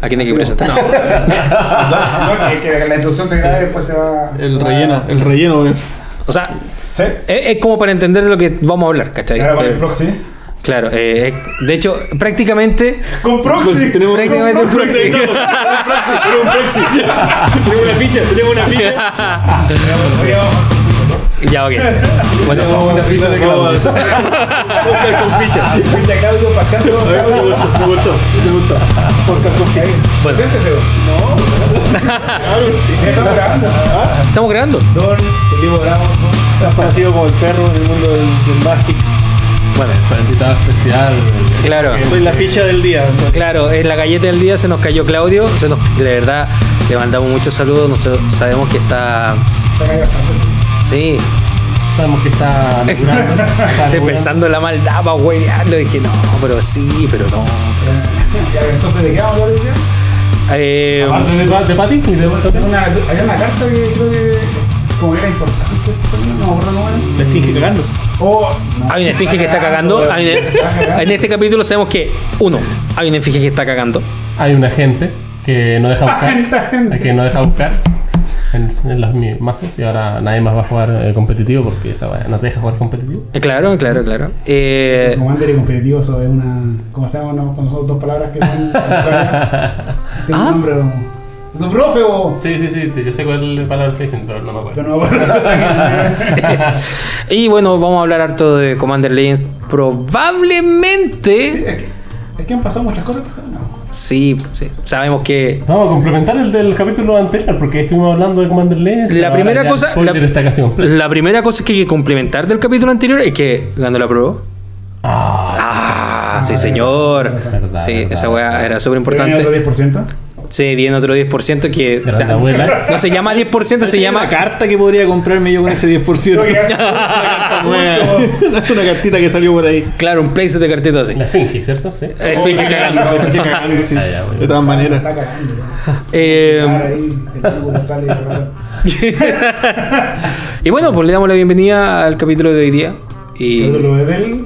¿A quién hay que presentar? No, que, que la introducción se grabe y después se va. El va- relleno, el relleno es. O sea, Sí. es, es como para entender de lo que vamos a hablar, ¿cachai? Ahora para el Pero- proxy. claro, eh, de hecho, prácticamente. Con proxy. Tenemos Prácticamente un proxy. Tenemos un proxy. Tenemos una ficha, tenemos una ficha. ya, ok. Bueno, Tenemos una ficha de Claudio. Podcast con ficha. Ficha Claudio Pachando. Me gustó, me gustó, me gustó. Podcast con ficha. Bueno. Preséntese. No. Sí, estamos grabando. estamos grabando. Don Felipe Bravo. Más conocido como el perro en el mundo del, del Magic. Bueno, Soy invitado especial. claro. Soy la ficha del día. Claro, en la galleta del día se nos cayó Claudio. Se nos, de verdad, le mandamos muchos saludos. Nosotros sabemos que está. Se cayó bastante. Sí, Sabemos que está laburando. estoy pensando en la maldad para huevearlo. Dije, no, pero sí, pero no, pero sí. Entonces, ¿de qué vamos a hablar hoy día? Eh, Aparte de, de Patty y de Había una, había una carta que creo que como que era importante. este No me acuerdo cómo era. Me finge cagando. Oh, no. hay una esfinge que está cagando. Hay una- en este capítulo sabemos que, uno, hay una esfinge que está cagando. Hay una gente que no deja buscar. Que no deja buscar en, en las mi- mazos y ahora nadie más va a jugar eh, competitivo porque esa weá no te deja jugar competitivo. Eh, Claro, claro, claro. Eh, Commander y competitivo, eso es una. ¿Cómo se llama? No, cuando son dos palabras que son. Tiene Ah. un nombre. ¿no? ¡Tu profe, o! Sí, sí, sí, yo sé cuál es la palabra que dicen, pero no me acuerdo. Yo no me acuerdo. y bueno, vamos a hablar harto de Commander Legends. Probablemente. es, que, es que han pasado muchas cosas. este año. Sí, sí. Sabemos que Vamos a complementar el del capítulo anterior porque estuvimos hablando de Commander Legends. y La primera cosa- la- está casi la primera cosa que hay que complementar del capítulo anterior es que ganó la prueba. Ah, sí, señor. Verdad, Sí, verdad, esa weá era súper ¿Se viene otro importante. 10%? Se viene otro 10% que. o sea, abuela. no se llama 10%, se llama. una carta que podría comprarme yo con ese 10%. Creo que ya- una, una cartita que salió por ahí. Claro, un place de cartita así. La finge, ¿cierto? Sí. Eh, finge cagando. Me dejé cagando, sí. Ah, ya, bueno. De todas maneras. Está cagando. Eh, Ahí, el ángulo sale y bueno, pues le damos la bienvenida al capítulo de hoy día. Y Lo de del.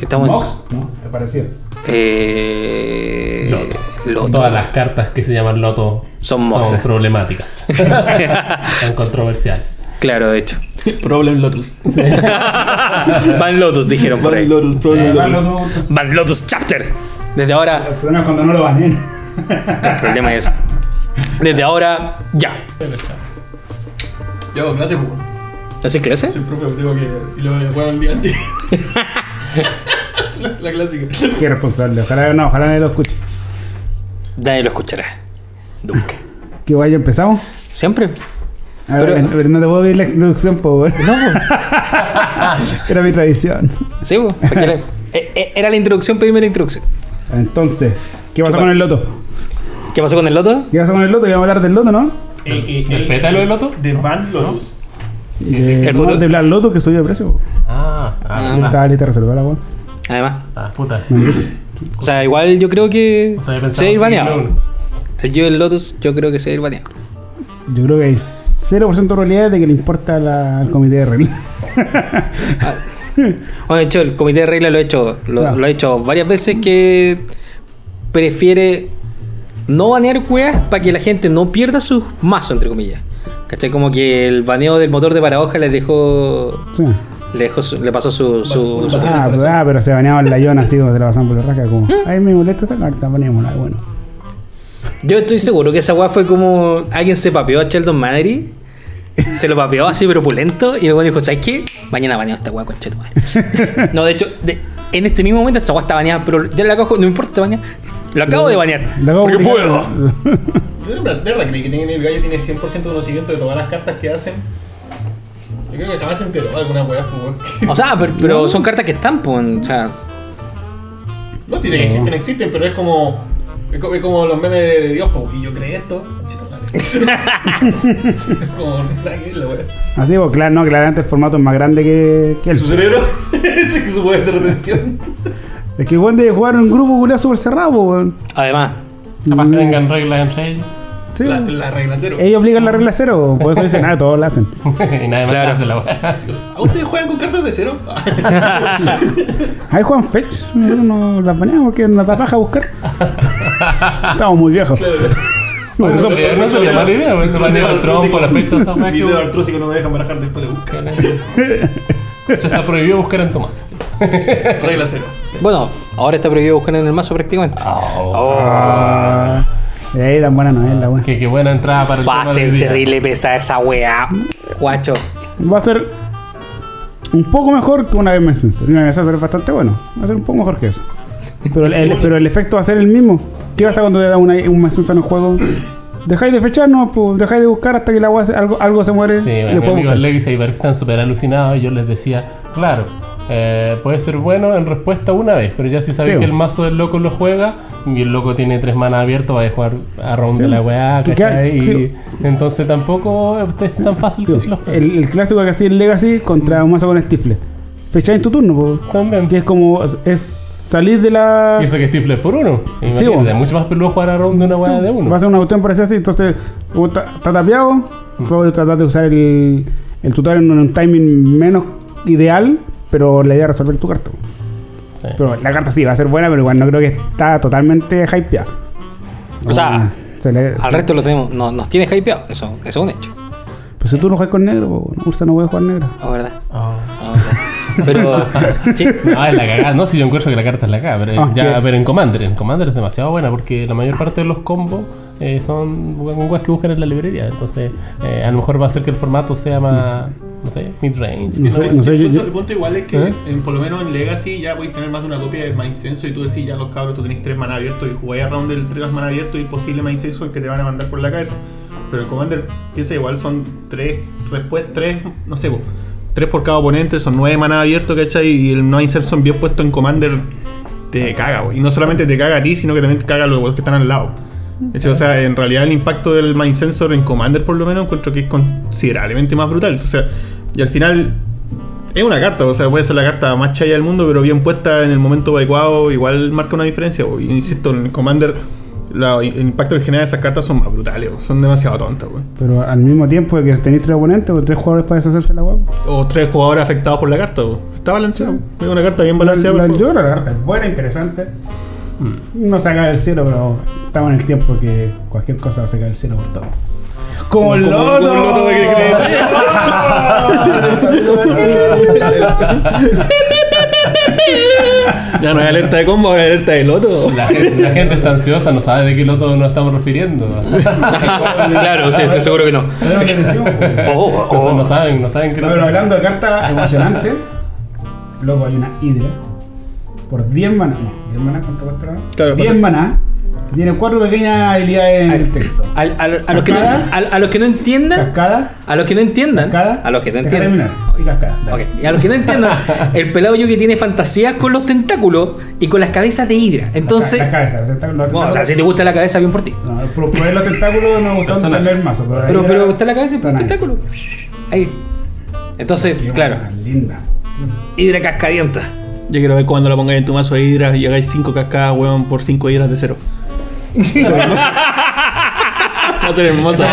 estamos. Mox, ¿no? ¿Te pareció? Eh, Loto. Loto. Todas las cartas que se llaman Loto Son moxas. problemáticas. Son controversiales. claro, de hecho. Problem Lotus. Van Lotus, dijeron por ahí. Problem Lotus. Problem Además, Lotus. lo- lo- Van Lotus Chapter. Desde ahora, El problema es cuando no lo baneen. el problema es. Desde ahora, ya. Yo, gracias, pues. ¿Haces clase? Soy profe, tengo que. Y lo juego el día antes. la, la clásica. Qué responsable. Ojalá no, ojalá nadie lo escuche. Nadie lo escuchará. Nunca. Que vaya, empezamos. Siempre. A ver, Pero- pero no te puedo pedir la introducción, por favor. No, pues. Era mi tradición. Sí, pues. Era, eh, eh, era la introducción, pedirme la introducción. Entonces, ¿qué pasó Chupa. con el loto? ¿Qué pasó con el Loto? ¿Qué pasó con el loto? Íbamos a hablar del loto, ¿no? ¿El pétalo del Loto? De Van Lotus. De, El no, de Black Loto que subió de precio. Ah, ah, Estaba lista la weón. Además. ah, puta. O sea, igual yo creo que se va a ir baneado. El yo del Lotus, yo creo que se va a ir baneado. Yo creo que hay 0% de probabilidades de que le importa la- al comité de reglas. Bueno, de hecho, el comité de reglas lo ha hecho, lo, lo ha hecho varias veces que prefiere no banear weas para que la gente no pierda sus mazos, entre comillas. ¿Cachai? Como que el baneo del motor de parahoja les dejó. Sí. Le, dejó su- le pasó su. su- su- Ah, pero, ah, pero se baneaba la Iona así como se la pasaban por la raja. Como, ay, me molesta esa carta, baneémosla. Bueno. Yo estoy seguro que esa wea fue como. Alguien se papeó a Sheldon Manery. Se lo papeó así, pero pulento. Y luego dijo: ¿Sabes qué? Mañana baneo esta wea con No, de hecho, de- en este mismo momento esta wea está baneada. Pero ya la cojo, no me importa, está baneada. Lo acabo de banear. La acabo Porque puedo. Yo de verdad creí que tiene- el gallo tiene 100% de conocimiento de todas las cartas que hacen. Yo creo que jamás se enteró de alguna weá, pues weón. O sea, pero, pero son cartas que están, pues. O sea, No, tienen, existen, existen, pero es como. Es como, es como los memes de, de Dios, pues. Y yo creé esto. Como. Así, pues claro, no, claramente el formato es más grande que, que el Su cerebro, ese que su poder de retención. Es que igual de jugar en un grupo culiado súper cerrado, pues, weón. además. Capaz que vengan reglas entre ellos. Sí. La, la regla cero. Ellos obligan la regla cero, por eso dicen, ah, todos la hacen. y nadie más Claro. hace la. ¿A ustedes juegan con cartas de cero? Ahí juegan Fetch, nosotros no las baneamos porque nos da paja buscar. Estamos muy viejos. Bueno, no sería- no sería mala idea, pues, baneo el trompo, weas que- Video artrósico no me dejan barajar después de buscar. Eso está prohibido buscar en Tomás. Regla cero. Bueno, ahora está prohibido buscar en el mazo prácticamente. De ahí tan buena no es la wea. Qué, qué buena entrada para el Va a tema ser del día. terrible pesada esa weá. Guacho. Va a ser un poco mejor que una vez más Sensor. Una vez Sensor es bastante bueno. Va a ser un poco mejor que eso. Pero el, el- pero el efecto va a ser el mismo. ¿Qué pasa cuando te da una, un Sensor en el juego? Dejáis de fechar, no, pues dejáis de buscar hasta que la wea se- algo, algo se muere. Sí, y bueno, mi amigo. Legacy y Barf están súper alucinados y yo les decía, claro, eh, puede ser bueno en respuesta una vez, pero ya si sabes Sí, que el mazo del loco lo juega y el loco tiene tres manas abiertos, va a jugar a round Sí. de la weá, Que ¿cachai? queda- Y entonces tampoco es tan fácil Sí, que los el, el clásico que hacía el Legacy contra un mazo con Stifle. Fecháis en tu turno, pues. También. Que es como. Es salir de la. Y eso que Stifle es por uno. Sí, es mucho más peludo jugar a round de una weá de uno. Va a ser una cuestión parecida así, entonces, está, tapeado, Mm. puedo tratar de usar el, el tutorial en un timing menos ideal, pero la idea es resolver tu carta. Sí. Pero la carta sí va a ser buena, pero igual no creo que está totalmente hypeada. O sea, Ah, se le- Al se- resto lo tenemos, no, nos tiene hypeado, eso, eso es un hecho. Pues si tú no juegas con negro, Ursa no puede jugar negro. La verdad. Oh. Ah, ok. Pero, sí, No, es la cagada. No, si yo encuentro que la carta es la cagada. Pero, Ah, ya, pero en Commander, en Commander es demasiado buena porque la mayor parte de los combos eh, son weas que buscan en la librería. Entonces, eh, a lo mejor va a hacer que el formato sea más, no sé, mid-range. No sé, ¿no? no sé, el, punto, yo- el punto igual es que, ¿Eh? en- por lo menos en Legacy, ya podéis tener más de una copia de Mind Sensor y tú decís, ya los cabros, tú tenés tres maná abiertos y jugáis a round del tres maná abiertos y posible Mind Sensor que te van a mandar por la cabeza. Pero en Commander, piensa igual, son tres, después tres, no sé, tres por cada oponente, son nueve maná abiertos, ¿cachai? Y el Mind Sensor bien puesto en Commander te caga, po. Y no solamente te caga a ti, sino que también te caga a los que están al lado. De hecho, o sea, en realidad el impacto del Mind Sensor en Commander por lo menos encuentro que es considerablemente más brutal. O sea, y al final es una carta, o sea, puede ser la carta más chaya del mundo, pero bien puesta en el momento adecuado, igual marca una diferencia. Y insisto, en Commander la- el impacto que genera esas cartas son más brutales, son demasiado tontas. po. Pero al mismo tiempo que tenéis tres oponentes o tres jugadores para deshacerse la web. O tres jugadores afectados por la carta. Está balanceado. Es una carta bien balanceada. La- por- yo creo que la carta es buena, interesante. No se cae del cielo, pero estamos en el tiempo que cualquier cosa se cae del cielo por todo. Como el loto. como el loto que Ya no hay alerta de combo, hay alerta de loto. La gente, la gente está ansiosa, no sabe de qué loto nos estamos refiriendo. claro, sí, estoy seguro que no. Oh, Entonces oh. no saben, no saben qué loto. Pero hablando de cartas emocionantes, luego hay una Hydra por 10 maná. 10 maná, ¿cuánto cuesta? Claro, 10 pasa- maná. Tiene cuatro pequeñas habilidades en el texto. Al- al- a, los que no, Cascada. a, a los que no entiendan, Cascada, a los que no entiendan, cascada. a los que no entiendan. terminar. Y cascada. dale. Ok, Y a los que no entiendan, el pelado yo que tiene fantasías con los tentáculos y con las cabezas de hidra. Entonces, Las cabezas, los tentáculos- los bueno, o sea, tentáculos- si te gusta la cabeza, bien por ti. No, por poner los tentáculos no me Personal. tener el mazo. Pero, Pero, pero está la cabeza y por está el nice. tentáculo. Ahí. Entonces, Qué claro, Linda. hidra cascadienta. Yo quiero ver cuando la pongáis en tu mazo de hidras y hagáis 5 cascadas, weón, por 5 hidras de cero. Va a ser hermosa.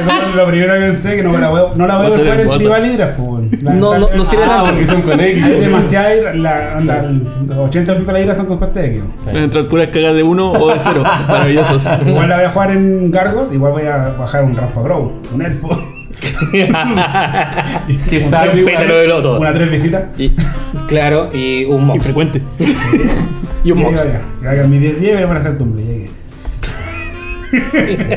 Eso fue lo primero que pensé, que no me la voy, no la voy a a jugar en. Tribal Hydra, pues. No, no, no sirve Ah, tanto. porque son con X. Hay demasiada Hydra, la, anda, el 80% de la Hydra son con coste de X. Sí. Van a entrar puras cagas de 1 o de 0. Maravillosos. Igual la voy a jugar en Gargos, igual voy a bajar un Rampa Grow, un elfo, Que sabe Un pétalo de loto. una tres visitas. Y, claro, y un mox. Infrecuente. Y un Y mox. ya, ya, ya, mi 10 10 me van a hacer tumble.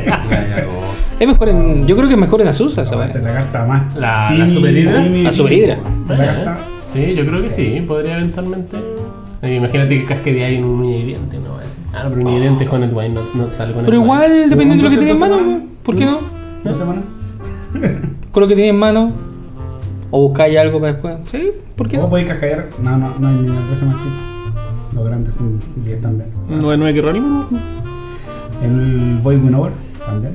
Es mejor en. Yo creo que es mejor en Azusa, ¿sabes? es la carta más. La- la Super Hydra. tímida, La Super Hydra. La carta. Sí, yo creo que sí, podría eventualmente. Eh, Imagínate que casque ahí en un uña y diente, no va a ser. Ah, no, pero uña y diente es con el no, no sale con Pero el igual, dependiendo de lo que tengas en mano. ¿por qué no? ¿Dos semanas? Con lo que tienes en mano. O buscáis algo para después. Sí, ¿por qué ¿Cómo no? podéis cascallar? No, no, no hay ninguna cosa más chica. Los grandes son 10 también. ¿No no hay que Rónimo? El Boy Winover también.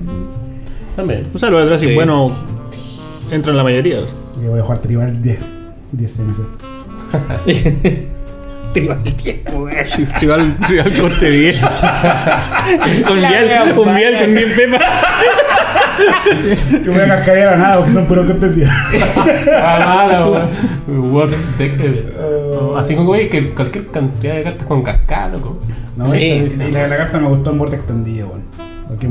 También. O sea, lo de atrás, Sí. y bueno, entra en la mayoría. Yo voy a jugar tribal 10. 10 CMC. Tribal el tiempo, güey. Rival, rival corte 10. con miel, mala. miel con 10 pepas. Yo voy a cascadear a nada porque son puros contenidos. Ah, mala, Así como, güey, que cualquier cantidad de cartas con cascada, loco. No, Sí. la, la carta me gustó en borde extendido, weón. Porque,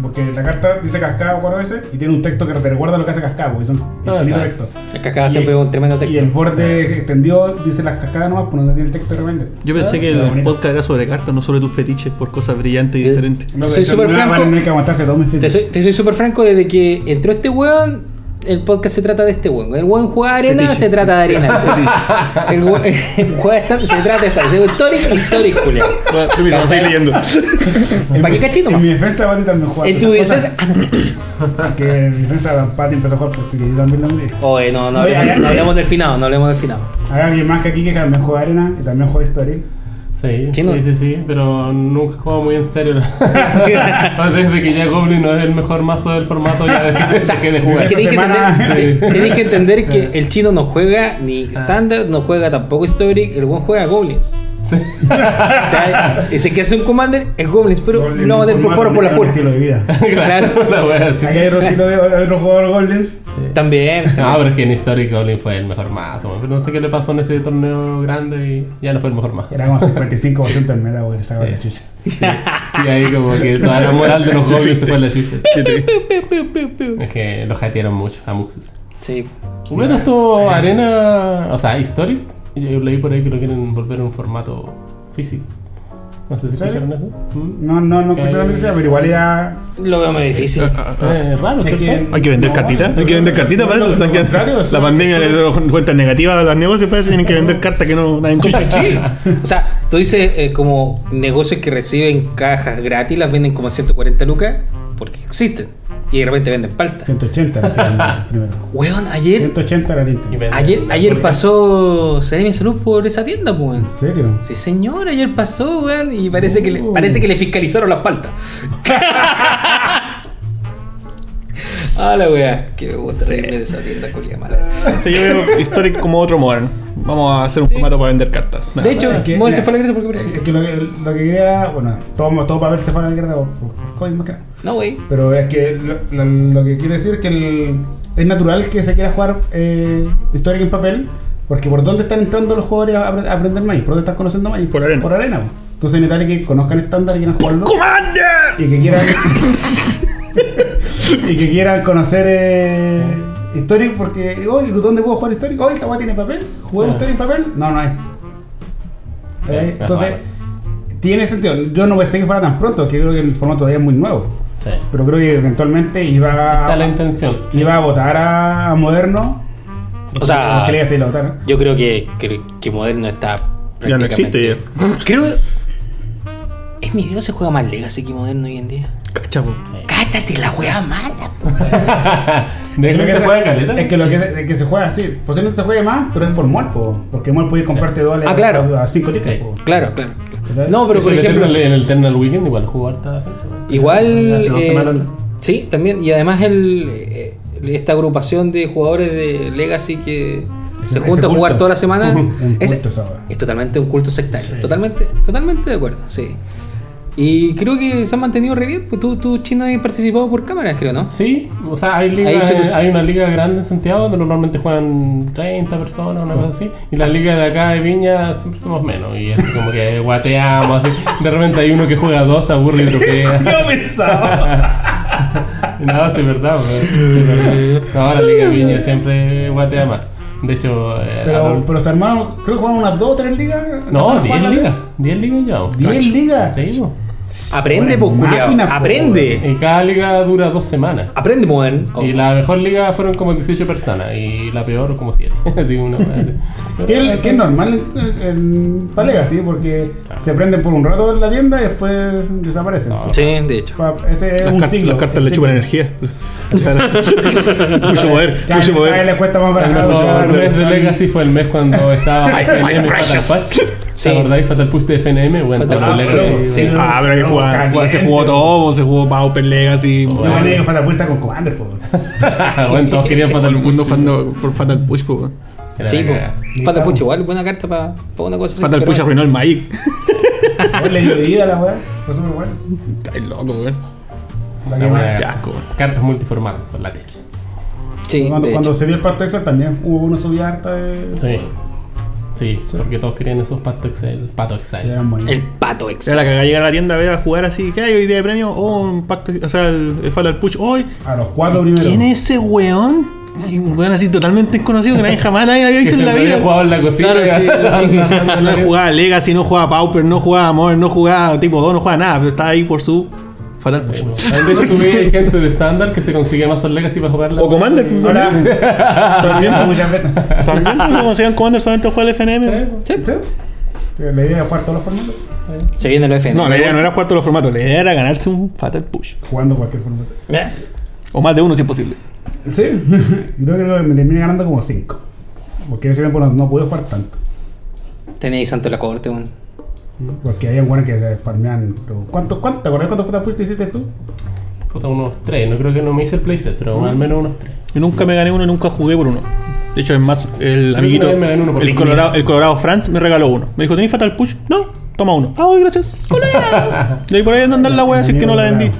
porque la carta dice cascada cuatro veces y tiene un texto que te recuerda lo que hace cascada, porque son Ah, infinitos claro. textos. Es que acá siempre es un tremendo Y el texto. borde extendido dice las cascadas nomás, pues no tiene el texto de repente. Yo pensé que Ah, el bonito. podcast era sobre cartas, no sobre tus fetiches por cosas brillantes y Eh, diferentes. No, Soy súper no, franco. No hay que aguantarse todos mis Te fetiches. soy, te soy súper franco, desde que entró este weón, el podcast se trata de este weón. El weón juega arena, Fetiche. se trata de arena. el weón el juega esta- se trata de estar. Histórico, histórico, culiao. Bueno, permiso, vamos a seguir leyendo. ¿Para qué cachito, En mi defensa, Pati también juega. En tu defensa. Ah, no. Que en mi defensa, Pati empezó a jugar porque yo también lo. Oye, no, no hablemos, hay- no hablemos del final, no hablemos del final. Hay alguien más que aquí que también juega arena y también juega Story. Sí, Chino. sí, sí, sí, pero nunca juego muy en serio. Desde que ya Goblin no es el mejor mazo del formato, ya dejé, O sea, dejé de jugar. que tenéis que, semana- entender, que entender que el chino no juega ni Standard, no juega tampoco Historic, el weón juega Goblins. Sí. Ese que hace un Commander es Goblins, pero lo vamos a por fuera por la pura. estilo de vida. Claro. la wea, sí. Aquí hay otro, estilo de, otro jugador Goblins. También. No, pero es que en Historic Goblin fue el mejor mazo, pero no sé qué le pasó en ese torneo grande y ya no fue el mejor mazo. Era como 55% en meta, güey, le sacaba Sí. la chucha. Y ahí como que toda la moral de los Goblins se fue a la chucha. Es que los hatearon mucho a Muxus. Sí. Bueno, esto arena, o sea, Historic, yo leí por ahí que lo quieren volver a un formato físico. No sé si ¿En serio? escucharon eso. No, no, no escuché la Eh. noticia, pero igual era. Lo veo muy difícil. Eh, raro, Es ¿cierto? que- Hay que vender No, cartitas, hay que vender cartitas para eso. están eso- la pandemia le eso- dio cuentas negativas a los negocios, parece que tienen que vender cartas que no nadie. O sea, tú dices eh, como negocios que reciben cajas gratis, las venden como a 140 lucas, porque existen. Y de repente venden palta. 180 era el primero. Weón, ayer, 180 era el Y Inter. venden ayer, la ayer pasó Seremi Salud por esa tienda, pues, weón. ¿En serio? Sí, señor, ayer pasó, weón, y parece que le, Oh. parece que le fiscalizaron las paltas. ah, la weá. Que me gusta reírme de esa tienda, culia mala. Sí, yo veo Historic como otro modern. Vamos a hacer un formato para vender cartas. De hecho, Es que, Mover se fue a la grita porque Es parece. que lo que, lo que quería, bueno, todo, todo papel se fue a la mierda por, más que nada. No, wey. Pero es que lo, lo- lo que quiero decir es que el- es natural que se quiera jugar eh, Historic en papel, porque ¿por dónde están entrando los jugadores a, apre- a aprender Magic? ¿Por dónde están conociendo Magic? Por arena. Por arena. Entonces es necesario que conozcan estándar y quieran jugarlo. ¡Commander! Y que quieran. y que quieran conocer eh, Historic porque. Oye, ¿dónde puedo jugar Historic? Oye, esta weá tiene papel. ¿Juguemos Ah. Historic en papel? No, no hay. Entonces, tiene sentido. Yo no pensé que fuera tan pronto, que creo que el formato todavía es muy nuevo. Sí. Pero creo que eventualmente iba Está a, la intención. sí. iba a votar a, a Moderno. O sea, Porque le iba a yo creo que, que, que Moderno está. Ya no existe prácticamente- Creo que. En mi video se juega más Legacy que Moderno hoy en día. Cachapo. Cáchate la weá mala, po. ¿De Es qué que se juega caleta? Es que lo que se, que juega así. Posiblemente se juegue más, pero es por MOL, po. Porque MOL puedes comprarte duales Ah, claro. a 5 tickets. Sí. po. Claro, claro. No, pero Eso por en el ejemplo. Eternal- en el Eternal Weekend igual jugó harta gente. ¿no? Igual. Hace dos eh, semanas. sí, también. Y además el, eh, esta agrupación de jugadores de Legacy que Ese- se ese junta a jugar toda la semana. Un es, culto esa weá. es totalmente un culto sectario. Sí. Totalmente, totalmente de acuerdo, sí. Y creo que se han mantenido re bien. Pues tú, tú chino, has participado por cámaras, creo, ¿no? Sí, o sea, hay, liga, tus- hay una liga grande en Santiago donde normalmente juegan 30 personas, una cosa así. Y la liga de acá de Viña siempre somos menos. Y así como que guateamos, así. De repente hay uno que juega dos, aburre y dropea. Yo pensaba. no, sí, es verdad. pues, verdad. No, la liga de Viña siempre guatea más. De hecho, eh, Pero, pero se armaron, creo que jugaron unas 2 o 3 ligas. no, ¿Empezaron a 10 jugar la ligas. 10 ligas ya. 10 ligas. Sí, po. Aprende, pues, culiao. Aprende. Y cada liga dura dos semanas. Aprende. Oh. Y la mejor liga fueron como 18 personas y la peor como 7. así una así. Que, es normal en, para Legacy, porque se prenden por un rato en la tienda y después desaparecen. No, Sí, de hecho. Ese es Las, un siglo. las cartas le chupan energía. mucho poder, Cada mucho poder. le cuesta más El barajar. mejor mes de Legacy fue el mes cuando estaba FNM Fatal Patch. Sí. ¿Te acordáis? Fatal Push de FNM. Bueno, Fatal Push, Legacy. sí. Ah, pero hay que No, jugar. caliente. Se jugó todo, se jugó Pauper Legacy. Yo Bueno. me digo para la vuelta con Commander, po. bueno, todos querían Fatal el Push. mundo jugando por Fatal Push, po. Sí, cagada. Fatal Push igual, buena carta para una cosa. Fatal Push arruinó el Magic. Le dio vida a la weá. Fue súper bueno. Está loco, weón. La asco. Cartas multiformatos, son la techa. Sí, cuando, cuando se dio el pacto Excel también hubo uno subía harta de. Sí. Sí, Sí. porque todos querían esos patos Excel. Pato Sí, Excel. El pato Era Excel. la cagada llegar a la tienda a ver a jugar así. ¿Qué hay hoy día de premio? Oh, un pacto. O sea, el, el Fatal Push. ¡Hoy! A los cuatro primeros. ¿Quién es ese weón? Y un weón así totalmente desconocido que nadie jamás nadie había Que visto en la vida. jugado en la cocina. Claro, sí. no jugaba Legacy, no jugaba Pauper, no jugaba Modern, no jugaba tipo 2, no jugaba nada, pero estaba ahí por su Fatal no. De hecho, tú gente de estándar que se consigue mazos Legacy para jugar la. O Commander. también. muchas veces. También, se llaman Commander solamente juega el FNM. Sí, Sí. La idea es jugar todos los formatos. Se viene el FN. No, la idea no era jugar todos los formatos, la idea era ganarse un Fatal Push. Jugando cualquier formato. Eh, O más de uno si es posible. Sí, creo que me terminé ganando como 5. Porque en ese tiempo no, no pude jugar tanto. Tenéis santo la corte, weón. Porque había buenos que se farmean. pero- ¿Cuánto, cuánto, ¿Te acordás cuántos Fatal Push te hiciste tú? Puta, unos tres. No creo que no me hice el playset, pero al menos unos tres. Yo nunca me gané uno y nunca jugué por uno. De hecho, es más, el amiguito, una vez me gané uno por el. Colorado, el Colorado Franz me regaló uno. Me dijo, ¿tenés Fatal Push? No, toma uno. Ah, gracias. Y ahí por ahí anda andar la wea, así que no la vendí.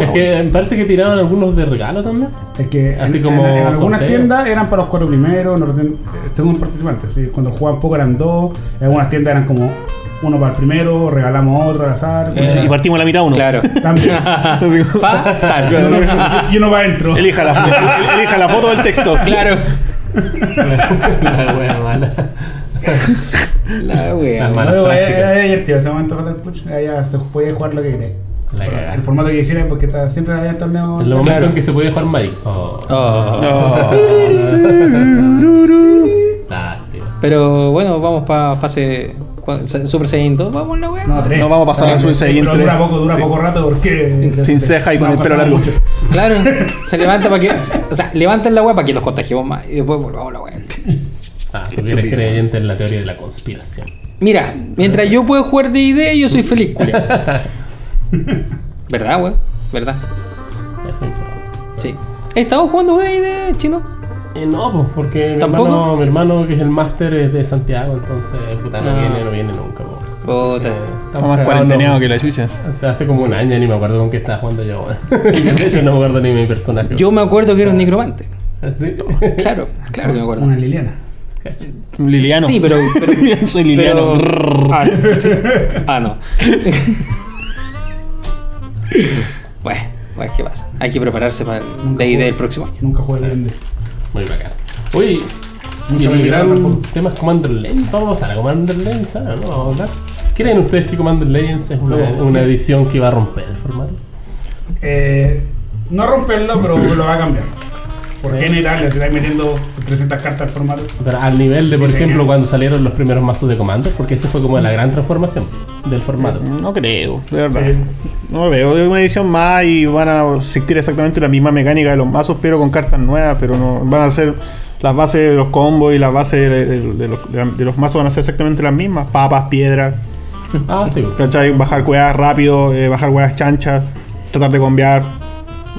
Es que me parece que tiraron algunos de regalo también. Es que Así en, como en- en algunas sorteo. tiendas eran para los cuatro primeros, eh, según participantes. ¿sí? Cuando jugaban poco eran dos, en algunas tiendas eran como uno para el primero, regalamos otro al azar. Y- Y partimos la mitad uno. Claro. También. Y, uno, va adentro. Elija la, elija la foto del texto. Claro. la wea mala. La wea. Era, era divertido ese momento Fatal Push. Ya se podía jugar lo que quería. La. El formato que quisieran, porque está- siempre había torneos. En el momento Claro. en que se podía jugar Magic. Oh. Oh. Oh. Lástima. Pero bueno, vamos para fase Super Saiyan 2. Vamos la wea. No, tres. No, vamos a pasar a la Super Saiyan Pero 3. dura poco, dura Sí. poco rato porque. Sin ceja y con el pelo largo. mucho. Claro, se levanta para que. O sea, levantan la wea para que nos contagiemos más. Y después volvamos a la wea. Ah, tú eres creyente en la teoría de la conspiración. Mira, mientras yo puedo jugar de ID, yo soy feliz, culia. ¿Verdad, weón? ¿Verdad? Es. Sí. ¿Estamos jugando de ID, chino? Eh, no, pues porque mi hermano, mi hermano que es el máster es de Santiago, entonces puta no Ah. viene, no viene nunca. po. Puta. Eh, Está más cuarenteneado que las chuchas. O sea, hace como un año ni me acuerdo con qué estaba jugando yo, weón. De hecho no me acuerdo ni mi personaje. Yo me acuerdo que era un necromante. ¿Así? Claro, claro que me acuerdo. Una Liliana. Cacho. Liliano. Sí, pero. pero Soy Liliano. pero- ah, sí. Ah, no. bueno, bueno, ¿qué pasa? Hay que prepararse para el Nunca DD jugué. del próximo año. Nunca jugué de Muy bacán. Uy, Nunca y me el llegaron gran tampoco. tema es Commander Legends. Vamos a pasar a Commander Legends, ¿ah? ¿no? Vamos a hablar. ¿Creen ustedes que Commander Legends es una, No. una edición que va a romper el formato? Eh, no romperlo, pero lo va a cambiar. ¿Por qué en Italia se está metiendo 300 cartas al formato? Pero al nivel de, por ejemplo, cuando salieron los primeros mazos de Commander, porque ese fue como la gran transformación del formato. No creo, de verdad. Sí. No lo veo. Es una edición más y van a existir exactamente la misma mecánica de los mazos, pero con cartas nuevas. Pero no van a ser las bases de los combos y las bases de, de- de los, de- de los mazos van a ser exactamente las mismas: papas, piedras, Ah, sí. ¿cachai? Bajar cuevas rápido, eh, bajar cuevas chanchas, tratar de combiar.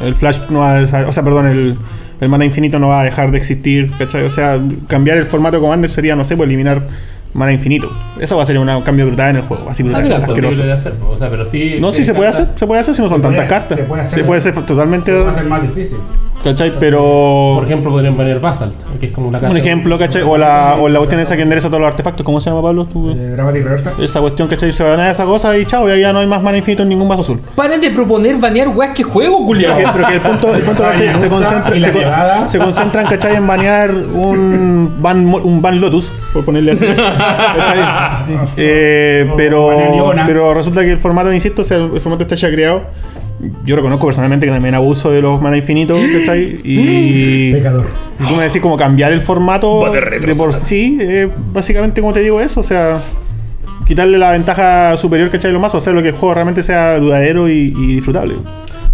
El flash no va a o sea, perdón, el, el mana infinito no va a dejar de existir, ¿cachai? O sea, cambiar el formato de Commander sería, no sé, pues eliminar mana infinito. Eso va a ser un cambio brutal en el juego, así brutal, Ah, asqueroso. De hacer, o sea, pero sí. No, sí se puede hacer, se puede hacer si no son Se tantas cartas. se puede hacer. Se puede hacer totalmente, Se hacer más difícil. ¿Cachai? Pero... Por ejemplo, podrían poner Basalt, que es como la carta. un ejemplo, ¿cachai? O la, o la cuestión esa que endereza todos los artefactos, ¿cómo se llama, Pablo? Tú- Eh, Dramatic Reversa. Esa cuestión, ¿cachai? Se van a esa cosa y chao, y ya no hay más mana infinito en ningún vaso azul. Paren de proponer banear weas que juego, Pero culiao. pero que el punto, el punto ¿cachai? se, concentra, se, con- se concentran, ¿cachai? En banear un van, un van Lotus, por ponerle así. ¿cachai? Eh, pero, pero resulta que el formato, insisto, o sea, el formato está ya creado. Yo reconozco personalmente que también abuso de los mana infinitos, ¿cachai? Y, Pecador. y tú me decís como cambiar el formato Va de por sí, eh, básicamente como te digo eso, o sea, quitarle la ventaja superior, ¿cachai? Lo más, o hacer lo que el juego realmente sea dudadero y, y disfrutable.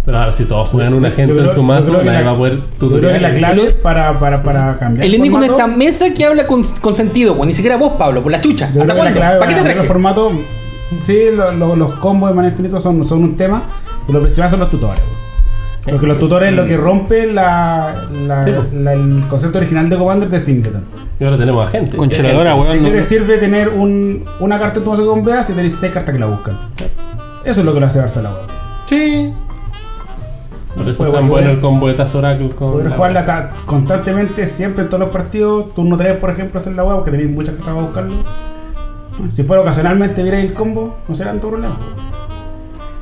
Pero ahora, si todos juegan una gente creo- en su mazo, nadie va a poder que la tutorial. clave para, para, para cambiar El único en esta mesa que habla con, con sentido, weón. Ni siquiera vos, Pablo, por la chucha. Yo ¿Hasta cuándo? ¿Para qué te traje? el formato, sí, lo- lo- los combos de mana infinito son, son un tema, lo principal son los tutores. Porque los tutores es lo que rompe la, la- Sí, pues. la- el concepto original de Commander de Singleton. Y ahora tenemos a gente. Congeladora, Gente. weón. ¿Qué no- te sirve tener un, una carta en tu mazo con BA si tenéis seis cartas que la buscan? Eso es lo que lo hace Barcelona. Sí. Por eso Puede es tan bueno el combo de Taz Oracle con. Poder la- jugarla ta- constantemente, siempre en todos los partidos. Turno 3, por ejemplo, hacer la hueá, porque tenéis muchas cartas para buscarlo. Si fuera ocasionalmente, vierais el combo, no será tanto problema.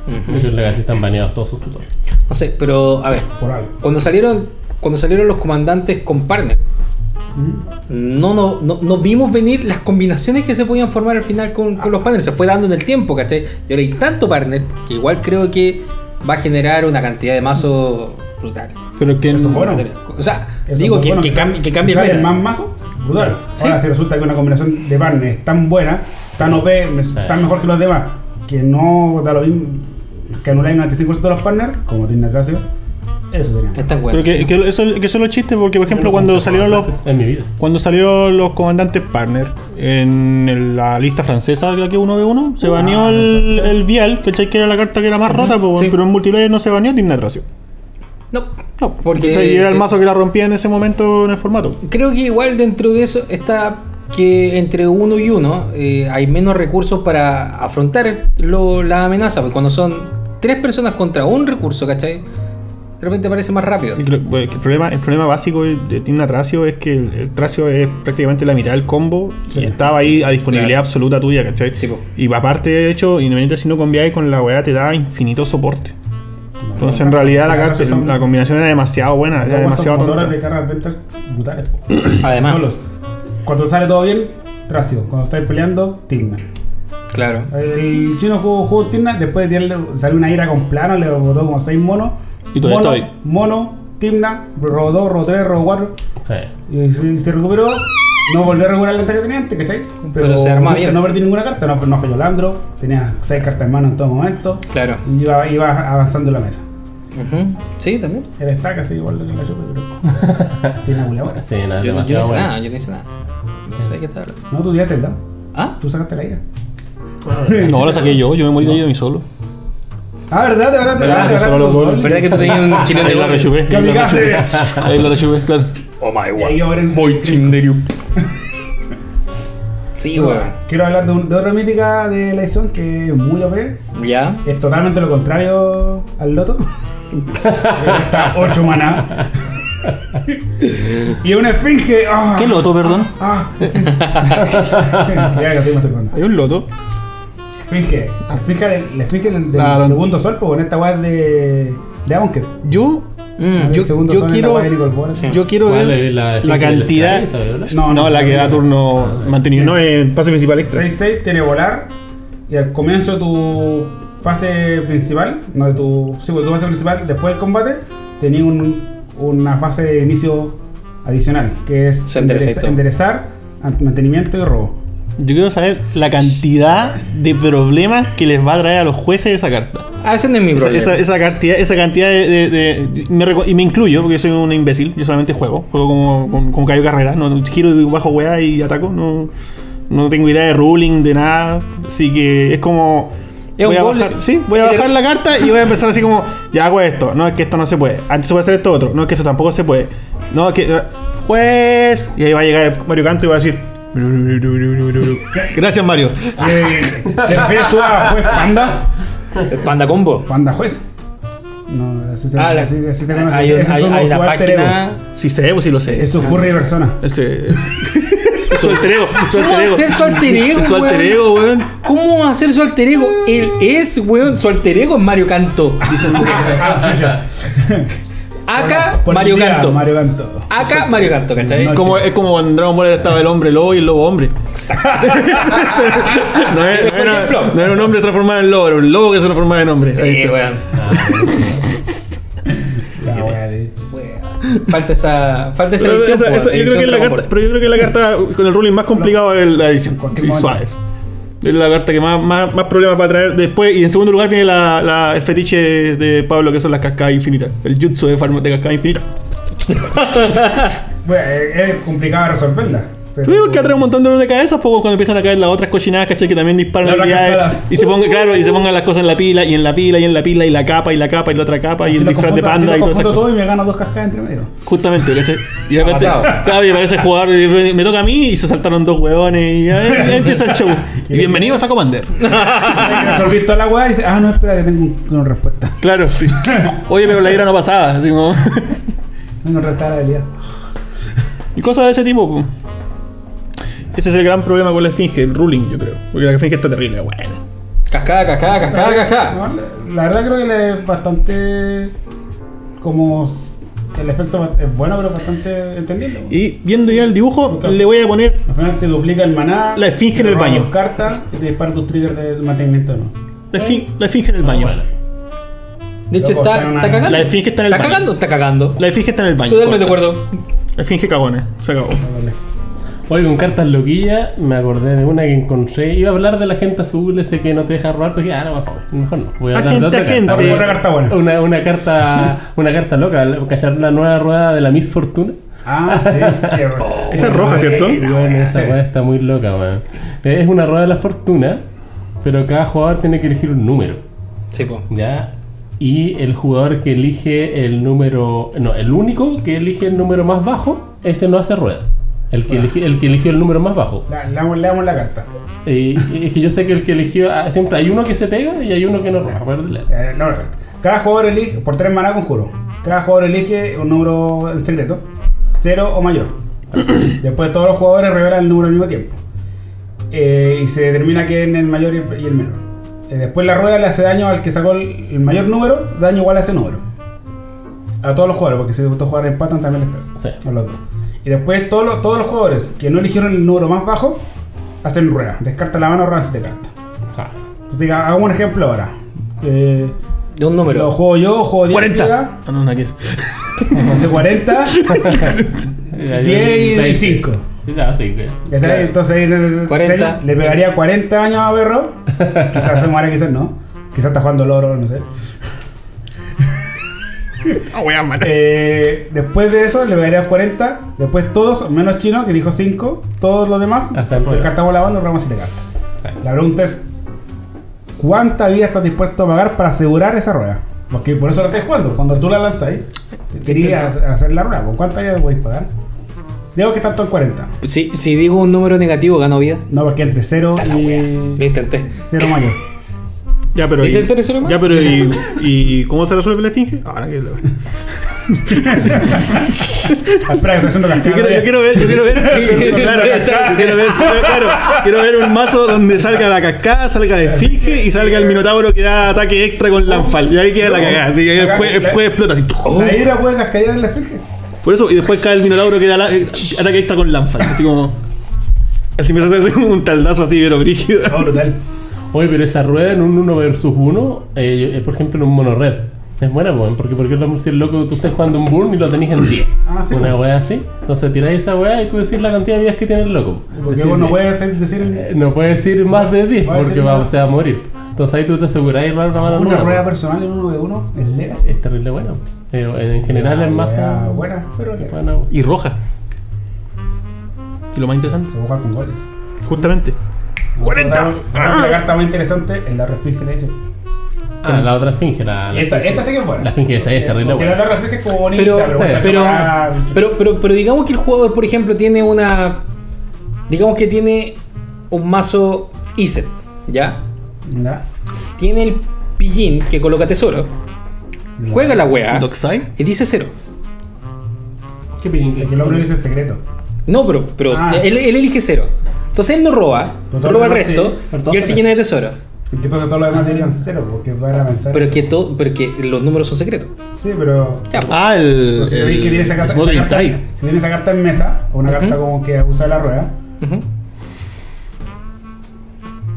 De hecho, en Legacy están baneados todos sus tutores. No sé, pero a ver, Por algo. cuando salieron, cuando salieron los comandantes con partner, no, no, no, no vimos venir las combinaciones que se podían formar al final con, con los partners. Se fue dando en el tiempo, ¿cachai? Y ahora hay tanto partner que igual creo que va a generar una cantidad de mazos brutal. Pero que Eso es bueno. O sea, Eso digo que, bueno, que, si cambie, que si cambie el sale meta. más mazo, brutal. Sí. Ahora, si resulta que una combinación de partners es tan buena, tan OP, tan mejor que los demás, que no da lo mismo, que anuláis un 95% de los partners, como tiene Gracio, eso sería. Es tan bueno. Pero que, que eso, que eso es lo chiste porque, por ejemplo, cuando salieron los clases En mi vida. cuando salieron los comandantes partner en el- la lista francesa, creo que 1v1, se Ah, baneó el, el Vial, ¿cachai? Que era la carta que era más rota, pues, sí. pero en multiplayer no se baneó Dignatracio. No, No, Porque porque era el se- mazo que la rompía en ese momento en el formato. creo que igual dentro de eso está que entre uno y uno eh, hay menos recursos para afrontar lo- la amenaza. Porque cuando son tres personas contra un recurso, ¿cachai? De repente parece más rápido. Que el, problema, el problema básico de Team Tracio es que el, el Tracio es prácticamente la mitad del combo Sí. y estaba ahí a disponibilidad Claro. absoluta tuya, ¿cachai? Sí, y aparte, de hecho, independientemente si no combiáis con la weá, te da infinito soporte. Entonces, en realidad, la, carta, son- la combinación era demasiado buena, era demasiado son motores tonta. de cargas ventas brutales. Además, Solos. Cuando sale todo bien, Tracio. Cuando estáis peleando, Tigna. Claro. El chino jugó, jugó Tigna, después de tirarle, salió una ira con plano, le botó como 6 monos. Y todavía mono, ahí. Mono, Timna, robó 2, robó 3, robó 4. Sí. Y se, se recuperó. No volvió a recuperar la entrada que tenía antes, ¿cachai? Pero se armaba bien. No perdí ninguna carta, no, no falló Landro. Tenía 6 cartas en mano en todo momento. Claro. Y iba, iba avanzando en la mesa. Sí, también. El stack así igual que la chupa, pero. Tiene una buena. Sí, nada, Yo, no- yo no demasiado hice nada, yo no hice nada. No sé qué está hablando. No, tú tiraste el dado. ¿Ah? Tú sacaste la ira. No, la saqué yo, yo me morí de ahí a mí solo. Ah, ¿verdad? ¿De verdad? ¿De ¿Verdad? verdad? Yo solo ¿Verdad que tú tenías un chileno de Ahí la goles? Kamikaze. Ahí la rechupé, claro. Oh my Y ahora en- Muy chinderio. Sí, weón. Quiero hablar de, un- de otra mítica de la edición que es muy OP. Ya. Es totalmente lo contrario al loto. Está 8 maná. y una esfinge. ah, ¿Qué loto, perdón? Ah. ya que estoy. Hay un loto. Esfinge del, la esfinge del, del Ah, segundo sol, pues con esta weá de. de Aunker. Yo, Mm. Yo, segundo yo quiero. Sí. yo quiero ¿Cuál ver la, la, cantidad. No, No, no, la que da no. turno mantenido, no es pase principal extra. 6-6 tiene volar. Y al comienzo de tu fase principal, no de tu. Sí, pues, tu fase principal, después del combate, tenía un, una fase de inicio adicional, que es Se endereza y endereza- todo. enderezar, an- mantenimiento y robo. Yo quiero saber la cantidad de problemas que les va a traer a los jueces esa carta. Ah, ese no es mi problema. esa- esa cantidad, esa cantidad de. de- de- me y me incluyo, porque soy un imbécil. Yo solamente juego. Juego como, como, como Cayo Carrera. No, giro y bajo weá y ataco. No, no tengo idea de ruling, de nada. Así que es como. Es voy a bajar, sí, voy a bajar la carta y voy a empezar así como, ya hago esto, no es que esto no se puede, antes se puede hacer esto otro, no es que eso tampoco se puede, no es que, eh, juez, y ahí va a llegar Mario Canto y va a decir, gracias Mario. Eh, ¿Te refieres tú a juez panda? Panda Combo. Panda juez. No, así se, Ah, la- así, así se conoce. hay, un- Ese es hay, su- hay su la alter ego. página. Sí sé, pues sí lo sé. Es su furry persona. Ese- su alter ego, su ¿Cómo alter ego. hacer su alter ego, Su alter weón? ego, weón. ¿Cómo va a ser su alter ego? Él es, weón. Su alter ego es Mario Canto. Acá, Mario Canto. Mario Canto. Acá, Mario Canto, ¿cachai? No, Como, es como cuando en Dragon Ball estaba el hombre lobo y el lobo hombre. no, es- no era, no era un hombre transformado en lobo, era un lobo que se transformaba en hombre. Sí, weón. Weón. Falta esa, falta esa Pero, edición. esa- po, esa- yo creo que es la carta, pero yo creo que la carta con el ruling más complicado es la edición. Suaves. Es la carta que más, más, más problemas va a traer después. Y en segundo lugar viene la, el fetiche de Pablo, que son las cascadas infinitas. El jutsu de, farm- de cascada infinita. Bueno, es complicado resolverla. Pero- Sí, porque atrae un montón de dolor de cabeza, poco cuando empiezan a caer las otras cochinadas, ¿cachai? Que también disparan habilidades. Y se pongan, claro, y se pongan las cosas en la pila, y en la pila, y en la pila, y la capa, y la capa, y la otra capa, y el disfraz de panda, y todas esas cosas. y me gano dos cascadas entre medio. Justamente, ¿cachai? Y de repente, claro, y aparece el jugador, y me toca a mí, y se saltaron dos huevones, y ahí, ahí empieza el show. Y bienvenidos a Commander. Resolví toda la weá y dice, ah, no, espera, que tengo un- una respuesta. Claro, sí. Oye, pero la ira no pasaba, así como. Tengo que restar la habilidad. Y cosas de ese tipo, pues. Ese es el gran problema con la esfinge, el ruling, yo creo. Porque la esfinge está terrible, bueno. Cascada, cascada, cascada, cascada. No, la, la verdad creo que le es bastante como el efecto es bueno pero bastante entendible. Y viendo ya el dibujo, le voy a poner Al final te duplica el maná, La esfinge en el baño. cartas y te dispara tus triggers de mantenimiento de no. la esfinge, la esfinge en el baño. Bueno. De hecho, está, está está cagando. La esfinge está en el ¿Está baño. cagando o está cagando? La esfinge está en el baño. Totalmente de acuerdo. La esfinge cagones, se acabó. Oye, con cartas loquillas me acordé de una que encontré. Iba a hablar de la gente azul, ese que no te deja robar, pero dije, ah, no, mejor, mejor no. Voy a hablar de otra agente. carta. Otra, otra carta buena. Una, una carta una carta loca, cachar la nueva rueda de la Miss Fortuna. Ah, sí. qué bueno. Esa es roja, ¿cierto? Bueno, esa sí. rueda está muy loca, weón. Es una rueda de la fortuna, pero cada jugador tiene que elegir un número, Sí, po. ¿ya? Y el jugador que elige el número. No, el único que elige el número más bajo, ese no hace rueda. El que, elige- el que eligió el número más bajo. Leamos leamos la carta. Y, y es que yo sé que el que eligió. ah, siempre hay uno que se pega y hay uno que no roba. A ver, lee. Eh, la carta. Cada jugador elige, por tres maná conjuro. Cada jugador elige un número en secreto, cero o mayor. Después todos los jugadores revelan el número al mismo tiempo. Eh, y se determina quién es el mayor y el, y el menor. Eh, después la rueda le hace daño al que sacó el, el mayor número, daño igual a ese número. A todos los jugadores, porque si estos jugadores empatan también les pega. Sí. A los dos. Y después todos los, todos los jugadores que no eligieron el número más bajo, hacen rueda. Descarta la mano, 7 cartas. Ja. Entonces, diga, hago un ejemplo ahora. Eh, De un lo número. juego yo, juego 10. 40. Ah, no, no quiero. Hace 40. 10 y 5. Ya, sí. Entonces ahí 40. le pegaría 40 años a Berro. Quizás se muere, quizás no. Quizás está jugando loro, no sé. Ah, voy a matar. Eh, después de eso le pegaría 40. Después todos, menos Chino, que dijo 5. Todos los demás. Descartamos la banda y robamos 7 cartas. Sí. La pregunta es: ¿cuánta vida estás dispuesto a pagar para asegurar esa rueda? Porque por eso la estás jugando. Cuando tú la lanzáis, querías hacer la rueda. ¿Con cuánta vida podéis pagar? Digo que están todos en 40. Si, si digo un número negativo, gano vida. No, porque entre 0 A la wea. Lo y intenté. 0 mayor. Ya, pero. ¿Dice y- este resuelve? Ya, pero. ¿y, ¿Y cómo se resuelve la esfinge? Ahora que lo. Espera, que estoy haciendo Yo quiero, yo quiero ver, yo quiero ver. claro, cascada, quiero ver, claro, quiero ver un mazo donde salga la cascada, salga la esfinge y salga el minotauro que da ataque extra con Lanfal. Y ahí queda la cagada. Así que después, después explota así. La hidra puede cascadear en la esfinge. Por eso, y después cae el minotauro que da la- eh, ataque extra con Lanfal. Así como. Así me hace un taldazo así, pero brígido. Oh, brutal. Oye, pero esa rueda en un 1 versus 1, eh, eh, por ejemplo en un mono red, es buena, pues, porque porque si el loco tú estás jugando un burn y lo tenés en 10. Ah, sí, Una weá así. Entonces tiráis esa weá y tú decís la cantidad de vidas que tiene el loco. Porque Decir, vos no eh, puedes decir el- eh, No puedes decir más de 10 Va a porque decir va, más. se va a morir. Entonces ahí tú te aseguráis robar una mano una rueda personal en 1v1 es Legacy. Es terrible bueno. Eh, en general es más. Ah, buena, pero. Bueno, Y roja. Y lo más interesante, Se juega con goles. justamente. 40. Nosotros sabemos que La carta más interesante es la refri que le dice. ah, la otra esfinge, la. la Esta, esta sí que es buena. La esfinge esa es terrible Porque buena. la refri es como bonita, Pero, pero, pero, ah, pero, pero, pero digamos que el jugador, por ejemplo, tiene una. Digamos que tiene un mazo Iset, ¿ya? ¿Ya? Tiene el pillín que coloca tesoro. Juega la wea Dockside. y dice cero. ¿Qué piden que el hombre dice el secreto. No, pero, pero Ah. él, él elige cero. Entonces él no roba, todo roba el lo resto sí, todo y él se llena de tesoro. Y entonces todos los demás dirían cero, porque van a pensar. Pero que, todo, pero que los números son secretos. Sí, pero. Ya, pues. Ah, el. pero si el que tiene esa carta, esa si tiene esa carta en mesa, o una carta como que usa la rueda.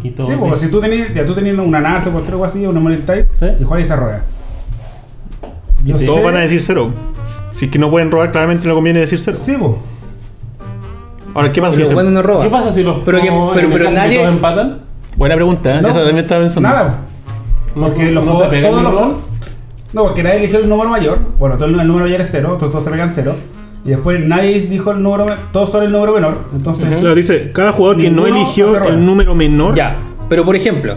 Y todo. Sí, porque si tú tenías, ya tú tenías una Narce o cualquier cosa así, una Model Type, Sí. y juegas esa rueda. Yo Todos van a decir cero. Si es que no pueden robar, claramente no conviene decir cero. Sí, po. Ahora, ¿qué pasa si Pero se- bueno, no roba. ¿Qué pasa si los Pero que- como pero- en el pero caso que nadie- todos empatan? Buena pregunta, ¿eh? No, Esa también estaba pensando. Nada, porque los no juegos- se pegan todos los juegos- No, porque nadie eligió el número mayor. Bueno, todo el, el número mayor es cero, entonces todos se pegan cero. Y después nadie dijo el número menor. Todos son el número menor. Entonces. Claro, dice, cada jugador que no eligió el número menor. Ya, pero por ejemplo,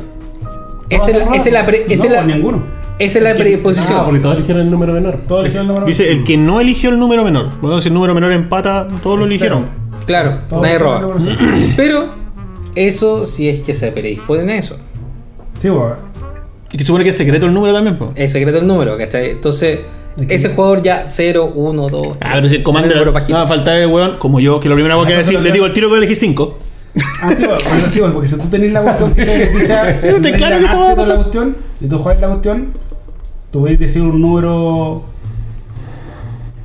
es hacen la, rueda. esa es la, pre- esa es No, la- ninguno. esa es la Ah, predisposición. porque todos eligieron el número menor. Todos eligieron el número menor. Dice, el que no eligió el número menor. Bueno, si el número menor empata, todos lo eligieron. Claro, Todos nadie roba. Pero eso si es que se predisponen a eso. Sí, bueno. Y que supone que es secreto el número también, pues. Es secreto el número, ¿cachai? Entonces, ese jugador ya 0, 1, 2. Ah, pero si el Commander número no va a faltar el weón, como yo, que lo primero que voy a decir, le digo el tiro que elegí 5. Ah, sí, bueno, sí, porque si tú tenés la cuestión que claro que eso va a pasar. la cuestión, si tú juegas la cuestión, tú puedes decir un número.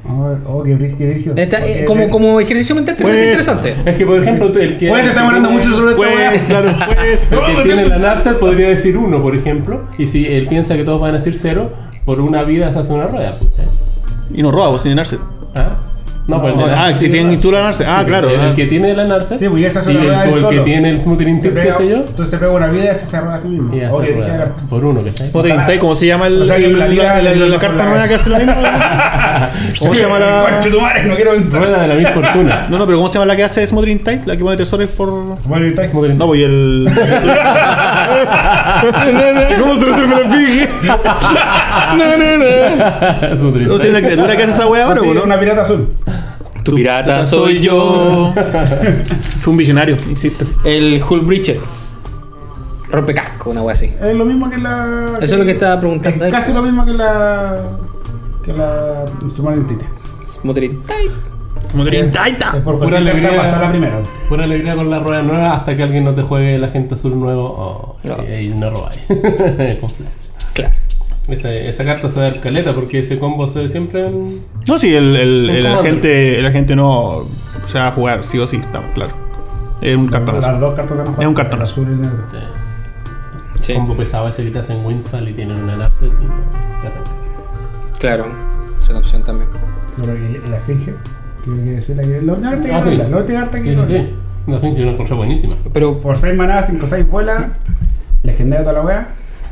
A ver, oh, qué eh, como, como ejercicio mental Pues- interesante. Es que, por ejemplo, el que. Pues se está hablando mucho sobre esta Pues, claro, pues. El que tiene la Narcel podría decir uno, por ejemplo. Y si él piensa que todos van a decir cero, por una vida se hace una rueda. Pues, ¿eh? Y no roba, vos tiene Narset. ¿Ah? No, pues el de Ah, Narcel si tienen tú la Narset. Ah, Sí, claro. El, ah. el que tiene la Narcel. Sí, pues ya esa es y el, el que solo. tiene el Smoothing Se Tip, qué sé yo. Entonces te pega una vida y se cerra a sí mismo. Y rueda. carta. Por uno, ¿cachai? ¿Cómo te pintáis? ¿Cómo se llama el, O sea, que la la, la- la la- carta la- nueva que hace lo mismo? ¿Cómo se llama la.? No quiero pensar. Rueda de la misfortuna. No, no, pero ¿cómo se llama la que hace Smothering Tide? La que pone tesoros por. Está- Smoothing No, pues y el. ¿Cómo se resuelve la pige? No, no, no. No sé, una criatura que hace esa weá ahora, Sí, ¿o ¿no? una pirata azul. Tu pirata soy yo. Fue un visionario, insisto. El Hull Breacher. Rompecasco, una wea así. Es lo mismo que la. Eso es lo que estaba preguntando. Es casi lo mismo que la. que la. Submarine Titan. Smothering. Smothering. Es por Pura alegría. pasar la primera. Pura alegría con la rueda nueva hasta que alguien no te juegue la gente azul nuevo. Oh, No. y no robáis. Claro. Esa, esa carta se va a dar caleta porque ese combo se ve siempre en. No, sí, el, el, el agente, el agente no se va a jugar, sí o sí, estamos claro. Es un cartonazo. Las dos cartas. Es un cartonazo. Azul y negro. Sí. Sí, Combo pesado ese que te hacen Windfall y tienen una Narset y ¿qué hacen? claro. Es una opción también. Pero y la esfinge. Quiero que decir la que. La última carta que sí. la última carta que. sí, sí. Una finge que yo la encontré buenísima. Pero Por 6 manadas, 5 6 vuela. Legendario toda la wea.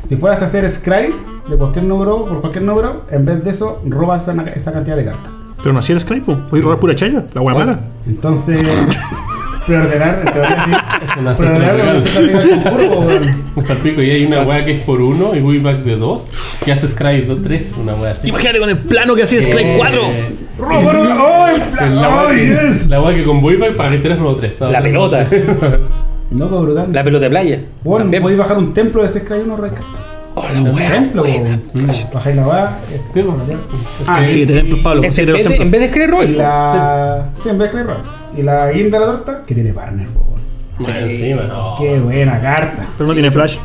Si fueras a hacer Scry de cualquier número, por cualquier número, en vez de eso, robas esa, esa cantidad de cartas. Pero no así el Skype, po. puedes robar pura chaya, la buena mala. Entonces. preordenar, en teoría sí. Es una Preordenar legal. la receta del conjuro, po, weón. Es palpico y hay una wea que es por uno y Wayback de dos que hace Scry 2 3, una wea así. Imagínate con el plano que hacía Eh, 4. Robo, robo, ¡Oh, el La ¡Ay, que, yes! la wea que con 3 robo 3. la pelota. Loco, brutal. La pelota de playa. Bueno, También. podéis bajar un templo de ese Scry 1 red carta. Oh, la Un wea templo, buena. weón. Bajáis la wea. Sí, pues. Ah, Sí, templos, Pablo. En, vez de, templos. en vez de escribir Y Roy. la. Sí, en vez de Scry Roll. Y la guinda de la torta, que tiene partner, weón. No. Qué buena carta. Pero no tiene flash.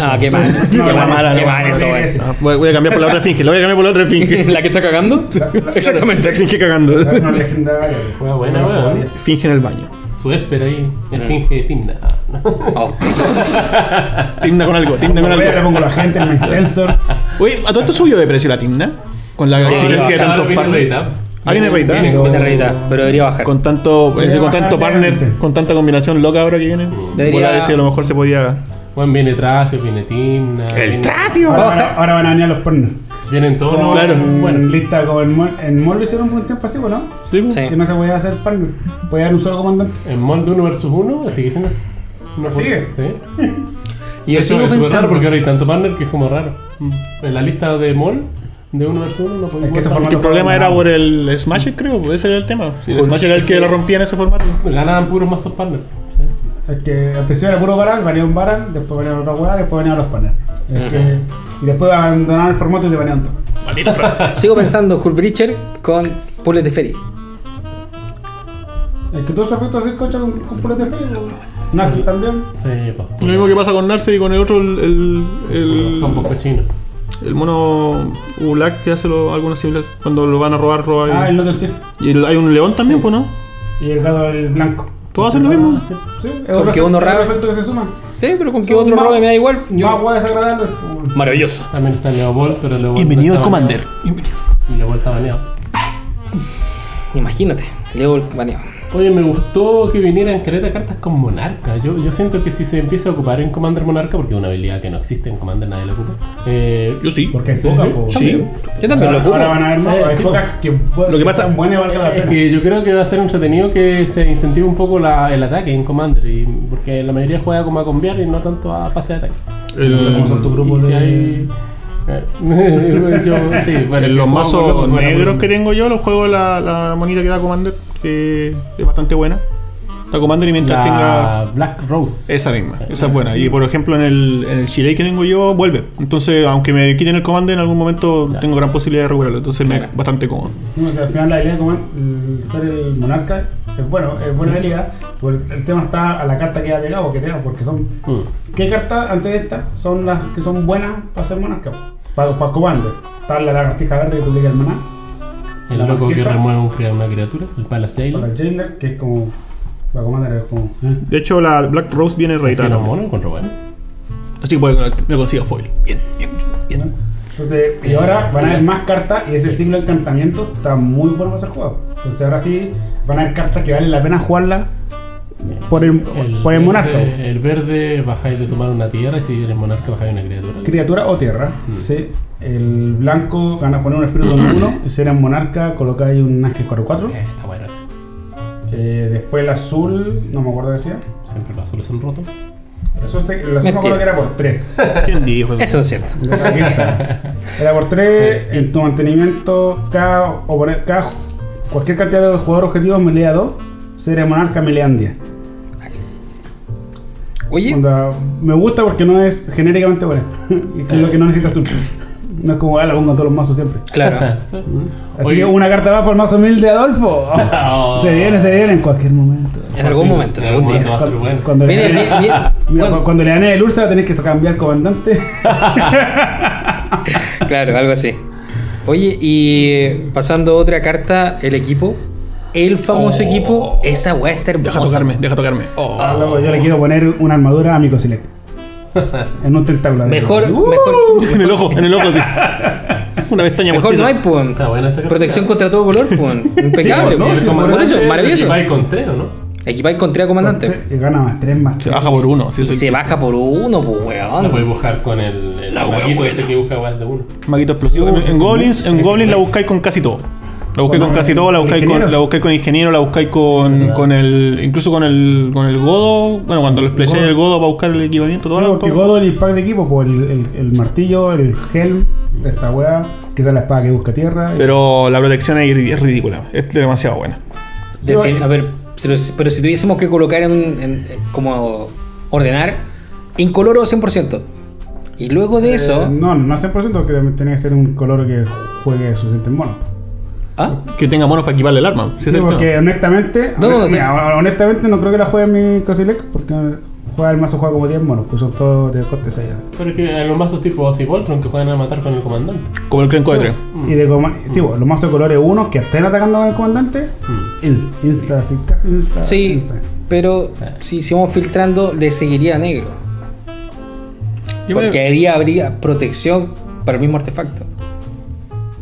Ah, qué mal. Qué no, mal, no, qué mal eso, Ah, voy, a cambiar por la otra finge, lo voy a cambiar por la otra finge. ¿La que está cagando? Exactamente. La finge cagando. no, legendaria. Buena, wea. Finge en el baño. Su espera ahí, el finge de Timna. Oh, Timna con algo, timna con Voy a le algo. pongo la gente en my sensor. Oye, ¿a todo esto subió de precio la timna? Con la existencia de tantos partners. Ah, viene reeditada. Viene pero debería bajar. Con tanto, eh, con tanto partner, con tanta combinación loca ahora que viene. Debería- Voy a decir, a lo mejor se podía. Bueno, viene Tracio, viene Timna. ¡El viene- Tracio! Ahora, ahora van a venir los partners. Vienen todos los. claro. en Bueno, lista como en Mol, en Mol lo hicieron un tiempo así, ¿no? Sí. Sí. Que no se podía hacer partner. Podía haber un solo comandante. en Mold 1 vs 1, sigue siendo así. No ¿Sigue? Sí. Y yo Eso sigo es súper raro porque ahora hay tanto partner que es como raro. Mm. En la lista de Mol, de 1 vs 1, no podéis Es que Porque el problema era por el Smash, creo, pues ese era el tema. Si el Smash era el que lo rompía en ese formato. Ganaban puros mazos partner. Sí. Es que al principio era puro Baran, venía un Baran, después venía otra hueá, después venían los partners. Es que, y después abandonaron el formato y te venían todos. Sigo pensando Hull Breacher con Bullet de Ferry. Es que todos esos efectos así concha con, con de feria. Nazi también. Sí, pues. Lo mismo que pasa con Narce y con el otro, el, el, el, Con cochinos. el mono Ulak que hace lo, alguna similar. Cuando lo van a robar, roba. Ah, y- el Lotus Tiff. y el- hay un león también, pues, ¿no? Y el gato el blanco. Todos hacen lo mismo. Sí. Sí, es Porque otro uno rabe. efecto que se suma. Sí, pero con que Son otro más- robe me da igual. Más Yo, hueá desagradable. maravilloso. También está Leopold, pero Leopold. Bienvenido al Commander. baneado. Leopold está baneado. Imagínate, Leo el baneado. Oye, me gustó que vinieran caleta cartas con Monarca. Yo, yo siento que si se empieza a ocupar en Commander Monarca, porque es una habilidad que no existe en Commander, nadie la ocupa. Eh, Yo sí. Porque hay pocas, sí. po. Sí. Yo también lo ocupo. Ahora van a haber más, Eh, hay sí, pocas que, Lo que pasa- buenas y valga la Es que yo creo que va a ser entretenido que se incentive un poco la- el ataque en Commander, y, porque la mayoría juega como a conviar y no tanto a fase de ataque. No sé cómo son tu grupo Y si de- hay- eh, yo, sí, bueno, En los que mazos negros que tengo yo, los juego la, la monita que da Commander, que es bastante buena. Da Commander y mientras tenga. La Black Rose. Esa misma, esa es buena. Y por ejemplo, en el, en el Chile que tengo yo, vuelve. Entonces, aunque me quiten el Commander, en algún momento Claro. tengo gran posibilidad de recuperarlo. Entonces, me Claro. es bastante cómodo. No, o sea, al final la idea de ser el monarca es bueno, es buena pero el, tema está a la carta que ha pegado, que tenemos, porque son. Mm. ¿Qué cartas antes de esta son las que son buenas para ser monarca? Para, para commander. Está la lagartija verde que tú le el maná, El La loco que marquesa. remueve un- crea una criatura, el Palace Jailer. para el jailer, que es como. Para commander es como. ¿eh? De hecho, la Black Rose viene Sí, reeditada. monos encuentro bueno. Así que puede que me consiga foil. Bien, bien, bien. Entonces, y ahora van a haber más cartas y ese ciclo de encantamiento está muy bueno para ser jugado. Entonces ahora sí van a haber cartas que vale la pena jugarlas por el, por el monarca. Verde, el verde bajáis de tomar una tierra y si eres monarca bajáis una criatura. Criatura o tierra. Sí. El blanco gana poner un espíritu en uno. Y si eres monarca, colocáis un ángel 4-4. Eh, está bueno eso. Eh, después el azul, no me acuerdo qué decía. Siempre los azules son rotos. Eso se- el azul me acuerdo que era por 3. ¿Quién dijo Eso es cierto. Era por 3. En tu mantenimiento, cada, oponer, cada cualquier cantidad de jugadores objetivos melea 2. Melean 10. Nice. Oye, Onda, me gusta porque no es genéricamente buena. y que es lo que no necesitas tú. No es como, ah, la pongo en todos los mazos siempre. claro. Sí. Así Oye. que una carta más por el mazo mil de Adolfo. Oh. se viene, se viene en cualquier momento. En algún momento, en algún momento día. bueno. Cuando, Viene le. Mira, Bueno, cuando le gané el Ursa tenés que cambiar comandante. claro, algo así. Oye, y pasando a otra carta, el equipo. El famoso Oh. equipo, esa weá está hermosa. Deja tocarme, deja tocarme. Oh. Ah, luego yo le quiero poner una armadura a mi Cosilec. En un tentáculo. Mejor, Uh, mejor, En el ojo, en el ojo, sí. Una pestaña mejor no hay, pues. Está buena esa. Protección contra todo color, pues. Impecable, Sí, ¿no? pues. Sí, Por por eso, maravilloso. Va con tres, ¿o no? Equipáis con tres comandantes. Y gana más 3 más. Se baja por uno. Sí, se baja por uno, pues, La weón. puedes buscar con el, el La maguito ese que busca weas de uno. Maguito explosivo. En, en Goblins, en Goblins la buscáis con casi todo. La buscáis con ¿Con casi todo, la buscáis con, ingeniero? la buscáis con ingeniero, la buscáis con, con el. incluso con el. con el godo. Bueno, cuando le explayáis Godo. el godo para buscar el equipamiento, todo Sí, lo porque todo. Y el pack de equipo, pues el, el, el martillo, el helm, esta weá, que es la espada que busca tierra. y- Pero la protección ahí es ridícula. Es demasiado buena. Defin- a ver, pero, pero si tuviésemos que colocar en, un- en- como ordenar, incoloro 100%. Y luego de eso. Eh, no, no 100% porque también tiene que ser un color que juegue suficiente en mono. ¿Ah? Que tenga monos para equiparle el arma. Sí, porque tema. honestamente, No, no, no, mira, honestamente no creo que la juegue mi Cosilec porque juega el mazo juega como 10 monos, pues son todos de coste 6. Pero es que en los mazos tipo así Voltron que juegan a matar con el comandante. Como el Crenco de 3. Y de coma- sí, bueno, los mazos de colores 1 que estén atacando con el comandante, insta, insta, sí, casi insta. Sí, insta. pero si seguimos filtrando, le seguiría a negro. Yo Porque ahí habría protección para el mismo artefacto.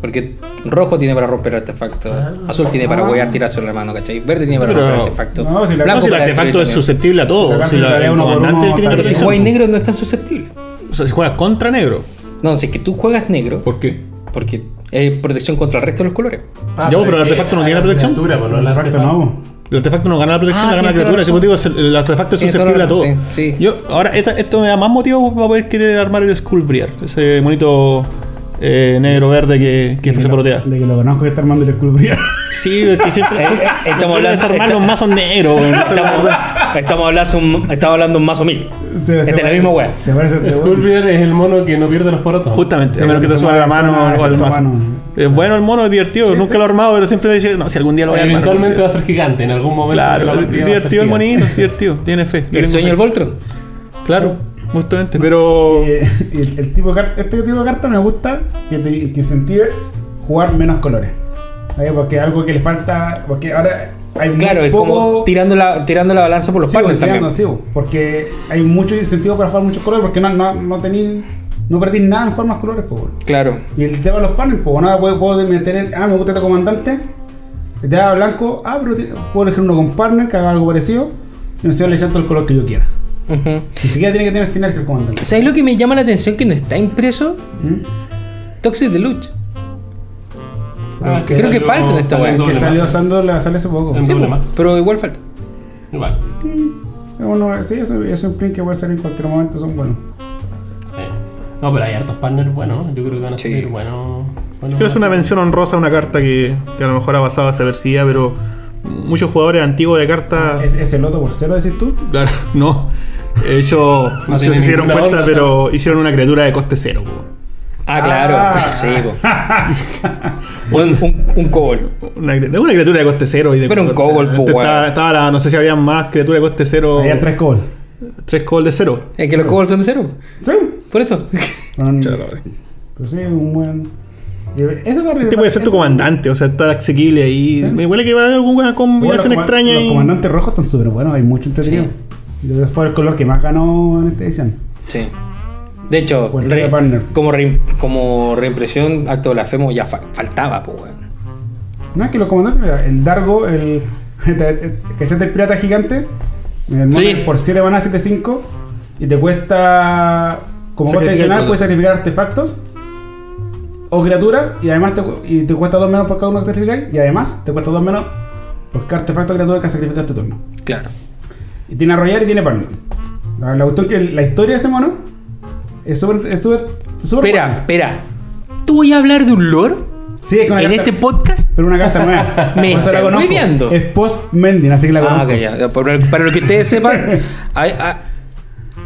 Porque rojo tiene para romper artefacto, azul tiene para Ah. huear tirárselo en la mano, ¿cachai? Verde tiene para Pero- romper artefacto. No, si la- blanco No, si el artefacto es susceptible a todo. Si la- el comandante tal Pero si jugáis negro no es tan susceptible. O sea, si juegas contra negro. No, si es que tú juegas negro, ¿Por qué? porque es protección contra el resto de los colores. Ah, Ya, pero el artefacto no tiene la protección. criatura, pues, el artefacto no. El artefacto no gana la protección, Ah, la gana la criatura. te digo, el artefacto es susceptible a todo. sí, sí. Yo, ahora, esta- esto me da más motivo para poder querer armar el Skullbriar. Ese monito eh, negro-verde que, que De se protea. De que lo conozco que está armando el esculpría. Sí, es que siempre. Eh, eh, estamos no puedes hablando- armar los está- mazos negros. Estamos, estamos hablando, un, estamos hablando un mazo mil. Esta es la misma wea. Se parece este Skullbeard es el mono que no pierde los porotos. Justamente, Sí, a menos que te suba la mano o más- mazo. Es bueno el mono, es divertido. Nunca lo he armado, pero siempre dice, no, si algún día lo voy a armar. Eventualmente va a ser gigante en algún momento. de Claro, divertido el monito, es divertido. Tiene fe. El sueño del Voltron. Claro, justamente. Pero. Eh, y el, el tipo de carta, este tipo de carta me gusta que te que incentive jugar menos colores. ¿Vale? Porque algo que le falta. Porque ahora hay muy Claro, es como tirando la, tirando la balanza por los Sí, partners porque, también. sí, porque hay mucho incentivo para jugar muchos colores porque no, no, no tení, no perdís nada en jugar más colores, pues. Claro. Y el tema de los paneles, pues ahora puedo, puedo meter, ah, me gusta este comandante, Te da blanco, ah, pero te- puedo elegir uno con partner que haga algo parecido. Y me le todo el color que yo quiera. Ujú. Ni siquiera tiene que tener sinergia el comandante. ¿Sabes lo que me llama la atención que no está impreso? ¿Mm? Toxic Deluxe. Ah, Creo que falta en esta en Que salió usando la sale hace poco. Sí, pero igual falta. Igual. Uno, sí, eso, eso un print que puede salir en cualquier momento, son buenos. Sí. No, pero hay hartos partners buenos. Yo creo que van a Sí. salir buenos. buenos Quiero hacer una mención honrosa a una carta que, que a lo mejor ha pasado desapercibida, pero muchos jugadores antiguos de cartas. ¿Es, es el loto por cero, decís tú? Claro, no. Hecho, no, sé tiene si se dieron cuenta, onda, pero hicieron una criatura de coste cero. po. Ah, claro. Ah. Sí, po. un, un, un kobold. Una, una criatura de coste cero. Y de, Pero un kobold, po, estaba, estaba la- no sé si había más criaturas de coste cero. Había tres cobol. Tres kobold de cero. Es que los kobolds son de cero. Sí. Por eso. Pero sí, un buen. Eso Este puede ser tu comandante, o sea, está asequible ahí. Sí. Me huele que va a haber alguna combinación extraña los comandantes rojos están súper buenos, hay mucho entretenido. Ese fue el color que más ganó en esta edición. Sí. De hecho, re- como, re- como reimpresión, acto blasfemo ya fa- faltaba, pues, weón. No es que los comandantes, mira, el Dargo, el. ¿Cachaste el pirata gigante? El Sí. Por 7 maná 7-5 y te cuesta. Como coste adicional, puedes sacrificar artefactos o criaturas y además te, y te cuesta 2 menos por cada uno que sacrificáis y además te cuesta 2 menos por cada artefacto o criatura que sacrificas tu turno. Claro. Y tiene arrollar y tiene partner. La, la la historia de ese mono es súper. Es súper. Espera, espera. ¿Tú voy a hablar de un lore Sí, es que una en carta- este podcast? Pero una carta nueva. Me conozco. hueveando. Es post-Mending, así que la Ah, conozco. ok, ya. Para, para lo que ustedes sepan, hay- hay-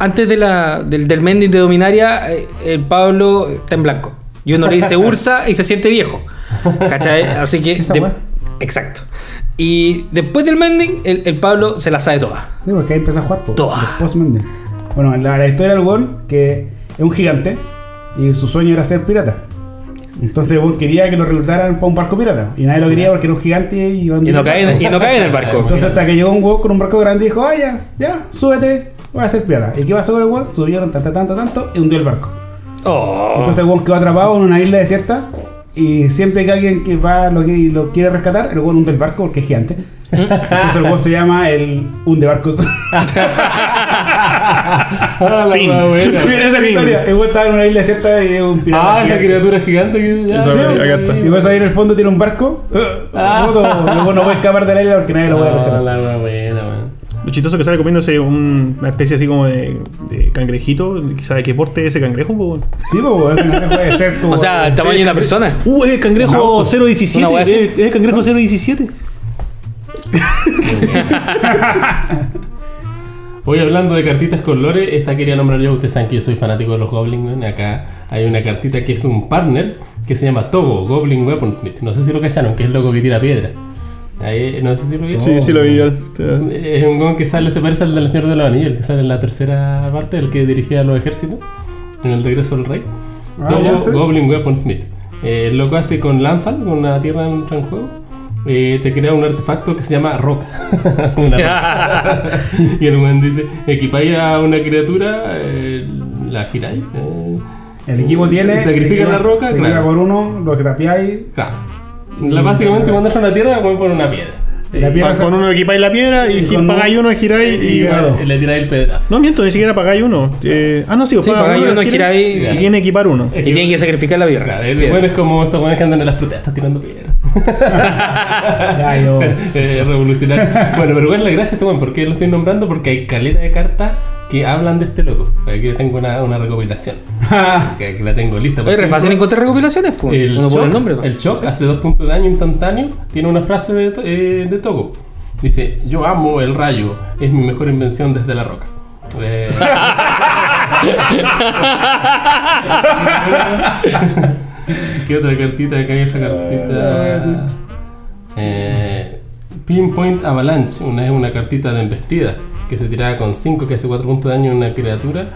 antes de la, del, del mending de Dominaria, eh, el Pablo está en blanco. Y uno le dice Ursa y se siente viejo. ¿Cachai? Así que. De- exacto. Y después del mending, el, el Pablo se la sabe toda. Sí, porque ahí empieza a jugar. po, Toa. los post-Mending. Bueno, la, la historia del weón, que es un gigante y su sueño era ser pirata. Entonces weón quería que lo reclutaran para un barco pirata. Y nadie lo quería porque era un gigante y Y no cae, y no cae en el barco. Entonces hasta que llegó un weón con un barco grande y dijo, ah, ya, ya, súbete, voy a ser pirata. ¿Y qué pasó con el weón? Subieron tanto, tanto, tanto y hundió el barco. Oh. Entonces el weón quedó atrapado en una isla desierta y siempre que alguien que va lo, que, lo quiere rescatar, el weón hunde el barco porque es gigante. Entonces el weón se llama el hunde barcos. Ah, la Fin. wea buena. Mira esa historia. El weón estaba en una isla desierta y un pirata. Ah, esa criatura gigante que ya. Sí, acá está. Y vas ahí en el fondo tiene un barco. Ah. Luego no puede escapar de la isla porque nadie lo puede Ah, rescatar. Lo chistoso que sale comiéndose un- una especie así como de, de cangrejito. ¿Sabe qué porte es ese cangrejo? po? Sí, pues ese no puede ser tu. O sea, el tamaño de una persona. Uh, es el cangrejo auto. 017. Una wea así. Es, es el cangrejo 017. Hoy hablando de cartitas con lore, esta quería nombrar yo. Ustedes saben que yo soy fanático de los Goblin. Acá hay una cartita que es un partner que se llama Togo, Goblin Weaponsmith. No sé si lo callaron, que es el loco que tira piedra. Ahí, no sé si lo vieron. Sí, sí lo vi. ya. Es un gon que sale, se parece al del Señor de los Anillos, el que sale en la tercera parte, el que dirigía a los ejércitos en el regreso del rey. Ah, Togo ya, sí. Goblin Weaponsmith. Eh, el loco hace con Landfall, con una tierra en, en juego. eh, te crea un artefacto que se llama roca. Roca. y el buen dice: equipáis a una criatura, eh, la giráis. eh, El equipo tiene. Se sacrifica la roca, se claro. sacrifica por uno, lo que tapiáis. claro. La- básicamente, cuando entra una tierra, ponen por una piedra. La Eh, piedra con uno equipáis la piedra y, Y pagáis uno- uno, giráis y. y- y le tiráis el pedazo. No miento, ni siquiera pagáis uno. Eh, ah, no, sí, Sí, pagáis uno, giráis y tiene que equipar uno. Y tienen que sacrificar la Claro, birra. el bueno es como estos buenos que andan en las protestas tirando piedras. Eh, revolucionario. Bueno, pero igual la gracia este weón, ¿por qué lo estoy nombrando? Porque hay caleta de cartas que hablan de este loco. Aquí tengo una, una recopilación. Que aquí la tengo lista. Oye, Por re fácil encontrar recopilaciones, pues. el pone shock, el nombre, el shock hace dos puntos de daño instantáneo. Tiene una frase de, to- eh, de Togo. Dice: Yo amo el rayo, es mi mejor invención desde la roca. Eh, ¿Qué otra cartita? Acá hay otra cartita. Eh, Pinpoint Avalanche, una es una cartita de embestida que se tiraba con 5 que hace 4 puntos de daño en una criatura.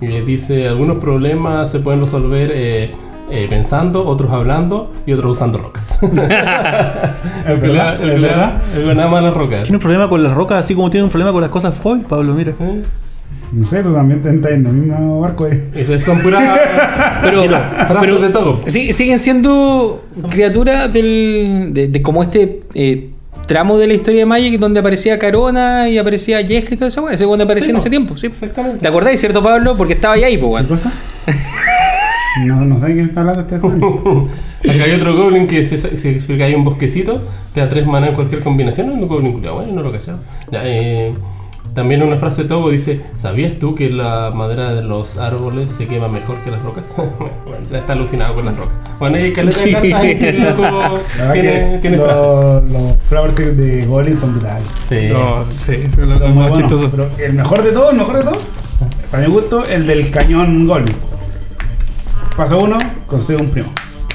Y le dice: Algunos problemas se pueden resolver eh, eh, pensando, otros hablando y otros usando rocas. el ¿Es que le da- verdad? el ¿Es que le da- verdad? el que nada más las rocas. Tiene un problema con las rocas, así como tiene un problema con las cosas foil, Pablo, mira. ¿Eh? No sé, tú también te estás en el mismo barco. Eh. Esas son puras Pero, frases pero de todo. sí- siguen siendo criaturas del, de, de como este eh, tramo de la historia de Magic donde aparecía Carona y aparecía Jeska y todo eso. Ese cuando aparecía Sí, en ese tiempo. ¿sí? Exactamente. ¿Te acordáis, cierto, Pablo? Porque estaba ahí, pues, ¿Qué cosa? No, no sé de quién está hablando este joven. Acá hay otro goblin que si, si, si hay un bosquecito, te da tres maná en cualquier combinación. Es un goblin culiao, bueno, no lo cacharon. Ya, eh, también una frase de Togo dice: ¿Sabías tú que la madera de los árboles se quema mejor que las rocas? bueno, se está alucinado con las rocas. Bueno, ahí que loco La verdad tiene, tiene frases. los, los Tales de Goblin son brutales. Sí. No, sí, lo Son muy más buenos. chistoso. Pero el mejor de todo, el mejor de todo, para mi gusto, el del cañón Goblin. Paso uno, consigo un primo.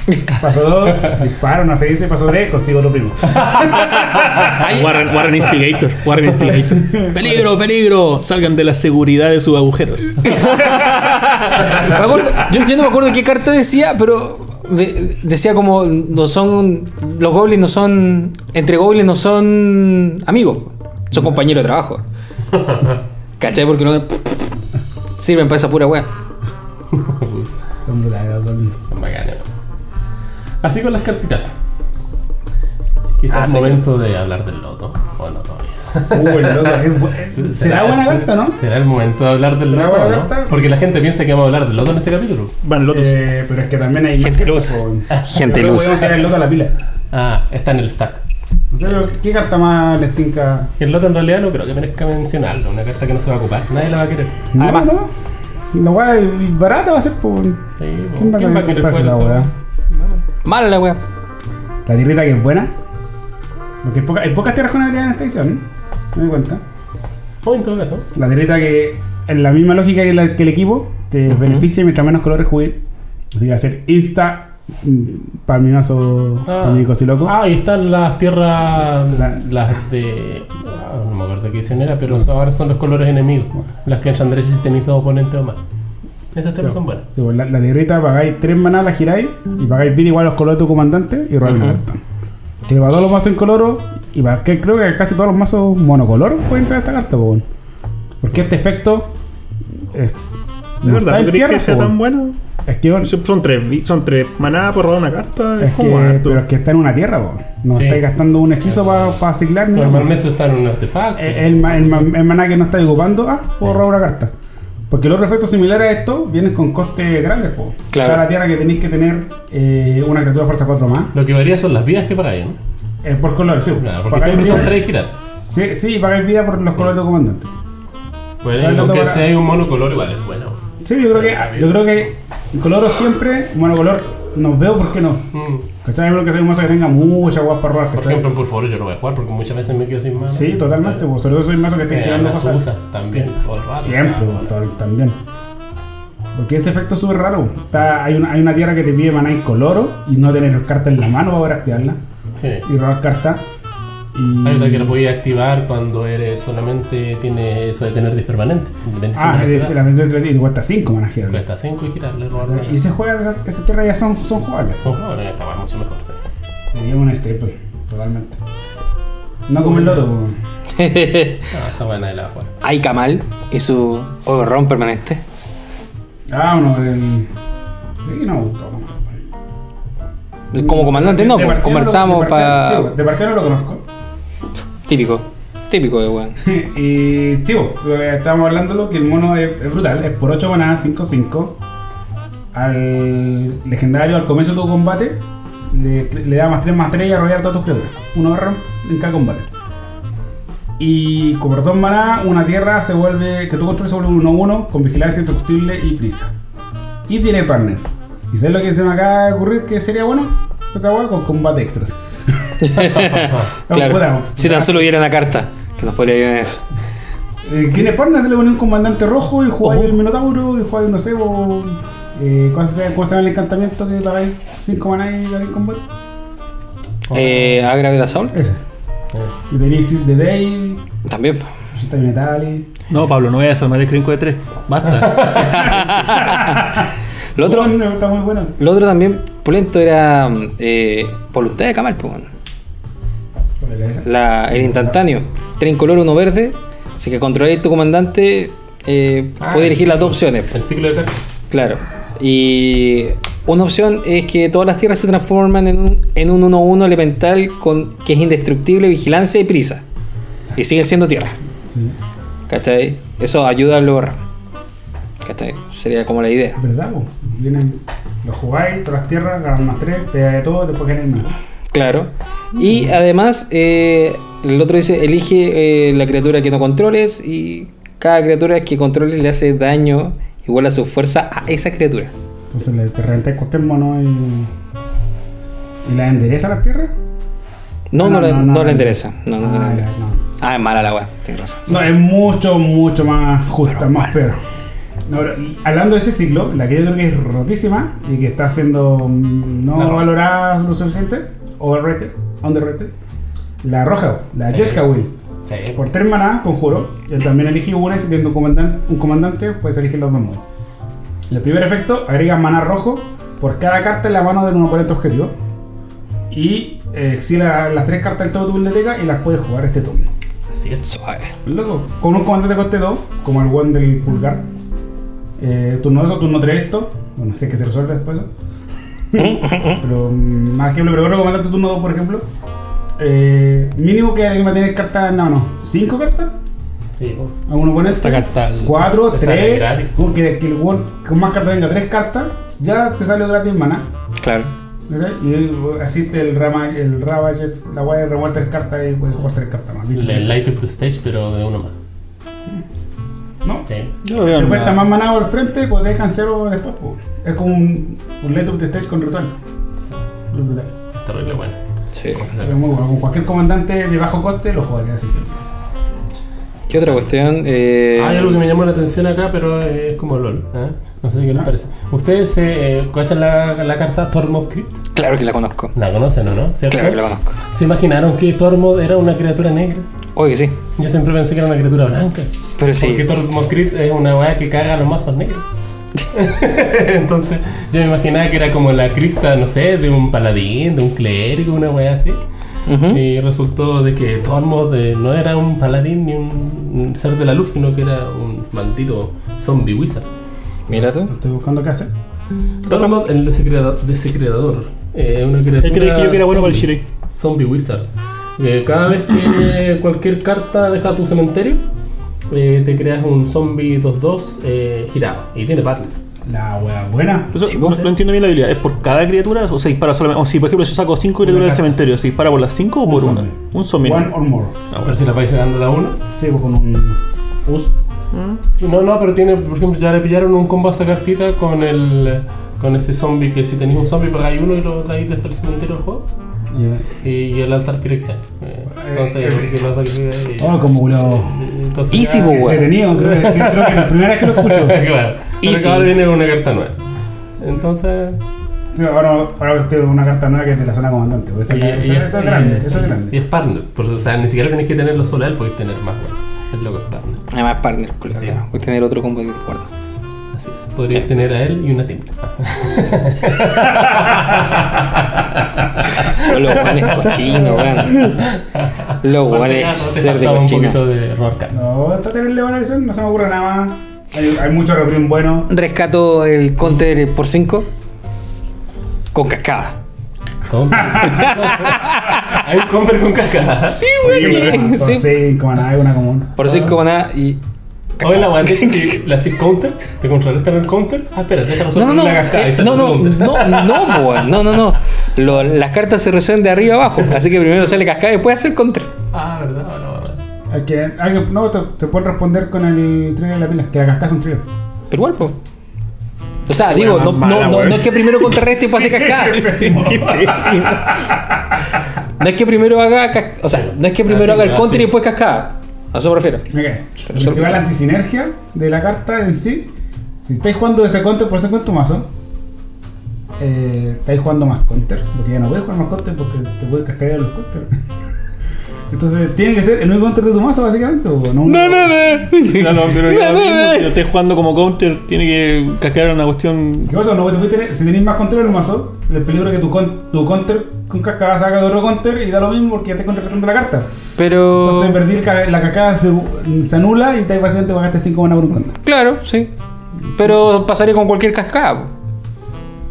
Dos, disparo, no se dice. Paso tres, consigo otro primo. Warren, Warren Instigator. Warren Instigator. peligro, peligro. Salgan de la seguridad de sus agujeros. Acuerdo- yo, yo no me acuerdo qué carta decía, pero de- decía como no son los goblins no son entre goblins no son amigos, son compañeros de trabajo. ¿Cachai? Porque no sirven para esa pura wea. Son brutales Así con las cartitas. Quizás Ah, es sí. momento de hablar del loto. O no todavía. Uy, el loco es bu- Será buena carta, ¿no? ¿Será el momento de hablar del ¿Será loto? buena no? carta? Porque la gente piensa que vamos a hablar del loto en este capítulo. Van lotos. Eh, pero es que también hay Gente luz. po. Gente luz. Podemos tirar el loto a la pila. Ah, está en el stack. No sé, pero ¿Qué carta más les tinca? El loto en realidad no creo que merezca mencionarlo. Una carta que no se va a ocupar. Nadie la va a querer. No, Además- no. La weá barata va a ser por. Sí, ¿Quién va a querer comprarse jugar la esa? Mala la wea. La tierrita que es buena. Porque hay, poca- hay pocas tierras con habilidad en esta edición. ¿eh? Me doy cuenta. O en todo caso. La tierrita que, en la misma lógica que, la- que el equipo, te beneficia mientras menos colores jugué. Así que ser insta para mi mazo, para mi cosiloco. Ah, y están las tierras. La- Las de. ah, no me acuerdo qué edición era, pero ahora son los colores enemigos. Las que entran derecha si tenéis dos oponentes o más. Esas tierras son buenas. Sí, pues la, la tierrita pagáis 3 maná, la giráis y pagáis bien igual los colores de tu comandante y robáis una carta. Y para todos los mazos incoloro y para que creo que casi todos los mazos monocolor pueden traer esta carta, po. porque este efecto es. ¿De no verdad? está en ¿No crees que sea po. tan bueno? Es que, Son tres, son tres maná por robar una carta. Es, es como que, pero es que está en una tierra, po. no Sí. estáis gastando un hechizo para ciclar ni nada. Normalmente está en un artefacto. Eh, el, el, ma- el maná que no estáis ocupando, ah, puedo Sí. robar una carta. Porque los efectos similares a esto vienen con costes grandes, po. Claro. Cada tierra que tenéis que tener eh, una criatura fuerza 4 más. Lo que varía son las vidas que pagáis, ¿no? Eh, por color, sí. Claro, porque Pagáis siempre son vida- tres y girar. Sí, sí, pagáis vida por los colores de comandante. Bueno, aunque van a- sea un monocolor, igual es bueno. Sí, yo creo que, yo creo que coloro siempre, monocolor, nos veo por qué no. Mm. ¿Cachai? Creo que sea un mazo que tenga mucha guas para robar, Por ejemplo, en Purforo yo no voy a jugar porque muchas veces me quedo sin mano. Sí, totalmente, pues, sobre todo soy un mazo que está Eh, tirando cosas. También, todo el rato. Siempre, Ah, pues, todo- también. Porque este efecto es súper raro. Está, hay, una, hay una tierra que te pide maná incoloro y no tener cartas en la mano para activarla Sí. y robar cartas. Y... Hay otra que la podía activar cuando eres solamente tiene eso de tener dispermanente. Ah, la versión y cuesta 5 maná girarla. Cuesta 5 y girarle. Y se juega, esa, esa tierra ya son, son jugables. Oh, bueno, esta va mucho mejor. Sí. Me llevo un staple, totalmente. No como el loto, pues. Ah, esa buena de la jugar. Hay Kamal y su overrun permanente. Ah, uno del. Sí, no me gustó. Como comandante, no, conversamos no lo- para. sí, de partida no lo conozco. Típico. Típico de weón. y sí, que estábamos hablando, que el mono es, es brutal, es por 8 manadas, 5-5. Al legendario, al comienzo de tu combate, le, le da más 3 más 3 y a rodear todas tus criaturas. Uno barra en cada combate. Y por 2 manadas, una tierra se vuelve, que tú controles se vuelve un 1-1 con vigilancia indestructible y prisa. Y tiene partner. ¿Y sabes lo que se me acaba de ocurrir que sería bueno? Otra con combate extras. Claro. Si tan solo hubiera una carta que nos podría ayudar en eso. Eh, tiene partner, se le pone un comandante rojo y jugáis el Minotauro y jugáis, no sé, eh, ¿cuál se ¿cómo se llama el encantamiento que pagáis 5 maná y ganáis combate? Eh, Agraved Assault. Ese. Y tenéis Seize the Day, También. Metal No, Pablo, no voy a desarmar el crinco de tres. Basta. Lo otro, muy lo otro también, Pulento, era eh, voluntad de Kamal, pues. La, el instantáneo. Tres color, uno verde. Así que controláis tu comandante eh, Ah, puede el elegir las dos opciones. El ciclo de cartas. Claro. Y una opción es que todas las tierras se transforman en un, en un 1-1 elemental con, que es indestructible, vigilancia y prisa. Y siguen siendo tierra. Sí, ¿Cachai? Eso ayuda al lograr. ¿Cachai? Sería como la idea. verdad. Vienen, los jugáis, todas las tierras, ganan más tres, pega de todo, después ganan más. Claro. Y además, eh, el otro dice, elige eh, la criatura que no controles y cada criatura que controles le hace daño igual a su fuerza a esa criatura. Entonces le te reventáis cualquier mono y. ¿Y la endereza a las tierras? No, Ah, no, no, le, no, no no. le interesa. No, no, Ah, no. Ah, es mala la weá. Tienes razón. No, es mucho, mucho más justa, más peor. No, pero, hablando de ese ciclo, la que yo creo que es rotísima y que está siendo mm, no La roja. valorada lo suficiente, overrated, underrated, la roja, la Sí. Jessica Will. Sí. Por tres maná, conjuro, y también elegí una y si tienes un comandante, un comandante, puedes elegir los dos modos. El primer efecto, agrega maná rojo por cada carta en la mano de un oponente objetivo. Y eh, exila las tres cartas del todo tu biblioteca y las puedes jugar este turno. Así es. Suave. Loco, con un comandante de coste 2, como el one del pulgar. Eh, turno 2 o turno 3 esto. Bueno, sé que se resuelve después eso. pero mm, más ejemplo, pero otro comandante turno 2, por ejemplo. Eh, mínimo que alguien va a tener cartas, no, no, 5 cartas Sí, bueno. a un oponente. Esta carta. 4, te sale 3. gratis. Que, que el con más cartas tenga 3 cartas, ya te sale gratis en mana. Claro. Y eh, asiste el Rama, el Ravage, la guay remueve 3 cartas y puedes jugar 3 cartas más. El light up the stage, pero de uno más. ¿No? Sí. Yo lo veo Te cuesta más manado al frente, pues dejan cero después. pues. Es como un, un let up de stage con ritual. Brutal. Terrible bueno. Sí. Pero muy bueno. Con cualquier comandante de bajo coste lo jugaría así siempre. ¿Qué otra cuestión? Eh, Hay algo que me llamó la atención acá, pero es como LOL. ¿eh? No sé qué les Ah. parece. ¿Ustedes eh, conocen la, la carta Tormod Crypt? Claro que la conozco. La conocen o no? ¿Cierto? Claro que la conozco. ¿Se imaginaron que Tormod era una criatura negra? Oye, que sí. Yo siempre pensé que era una criatura blanca. Pero sí. Porque Tormod Crypt es una weá que caga a los mazos negros. Entonces yo me imaginaba que era como la cripta, no sé, de un paladín, de un clérigo, una weá así. Y resultó de que Tormod eh, no era un paladín ni un, ser de la luz, sino que era un maldito zombie wizard. Mira tú. Estoy buscando qué hacer. Tormod, el desecreador. desecreador. Eh, una criatura Él que yo que era bueno para el zombie. Shirei. Zombie Wizard. Eh, cada vez que cualquier carta deja tu cementerio, eh, te creas un zombie 2-2 eh, girado. Y tiene partner. La wea buena. Eso, Sí, no, pues. no entiendo bien la habilidad. ¿Es por cada criatura o se dispara solamente? O si, por ejemplo, yo saco 5 criaturas del cementerio, ¿se dispara por las 5 o por Un una? zombie. Un zombie. One or more. Pero si la vais sacando de a uno. Sí, pues con un us. Sí, no, no, pero tiene, por ejemplo, ya le pillaron un combo a esa cartita con el con ese zombie que si tenéis un zombie pagáis uno y lo traéis desde el cementerio del juego. Yeah. Y, y el altar pirexiano. Eh, entonces, Eh, lo sacrificas y- Oh, como lo. entonces Easy. Entretenido, creo, que- creo que es la primera vez que lo escucho. claro. Pero Easy. cada vez viene con una carta nueva. Entonces, Sí, ahora, ahora tengo una carta nueva que es de la zona comandante. pues Eso, Y- eso- y- eso es y- grande, eso es Y es partner. O sea, ni siquiera tenéis que tenerlo solo a él, podéis tener más, bueno. Es lo que es partner. Además, partner, culo, Sí. claro. Voy a tener otro combo de acuerdo. Así es. Podríais Sí. tener a él y una timbre. Los guanes cochinos, weón. Los Por si guanes acaso te ser de faltaba un poquito cochino. de Rorca. No, está terrible buena visión, no se me ocurre nada más. Hay, hay mucho reprint bueno. Rescato el counter por 5 con cascada. ¿Cómo? Hay un counter con cascada. Sí, Por Sí. 5, nada, hay una común. Por 5 nada y. Hoy la guante la SIG counter, te contrarrestan el counter. Ah, espera, déjame No, no, no. la cascada. y eh, No, no, counter. no, no, no, no, no. Lo- las cartas se resuelven de arriba abajo. Así que primero sale cascada y después hace el counter. Ah, verdad, no, no. Hay que, que- no, te, te pueden responder con el trigger de la pila, que la cascada es un trigger. Pero igual, po. O sea, Qué digo, no, es que primero contrarreste y pase cascada. No es que primero haga. O sea, no es que primero Así, haga el counter y después cascada. A eso me refiero. Pero si va la antisinergia de la carta en sí, si estáis jugando ese counter por ese en tu mazo, eh, estáis jugando más counter, porque ya no puedes jugar más counter porque te puedes cascadear los counters. Entonces tiene que ser el único counter de tu mazo, básicamente. no, No, no, no. No, no, pero ya No, mismo, si lo estés jugando como counter, tiene que cascar una cuestión. ¿Qué pasa? No, te puedes tener- si tenéis más control en el mazo, el peligro es que tu, con, tu counter con cascada saca de otro counter y da lo mismo porque ya te contrarrestando la carta. Pero. Entonces, la cascada se, se anula y te básicamente pagaste 5 mana por un counter. Claro, sí. Pero pasaría con cualquier cascada. po.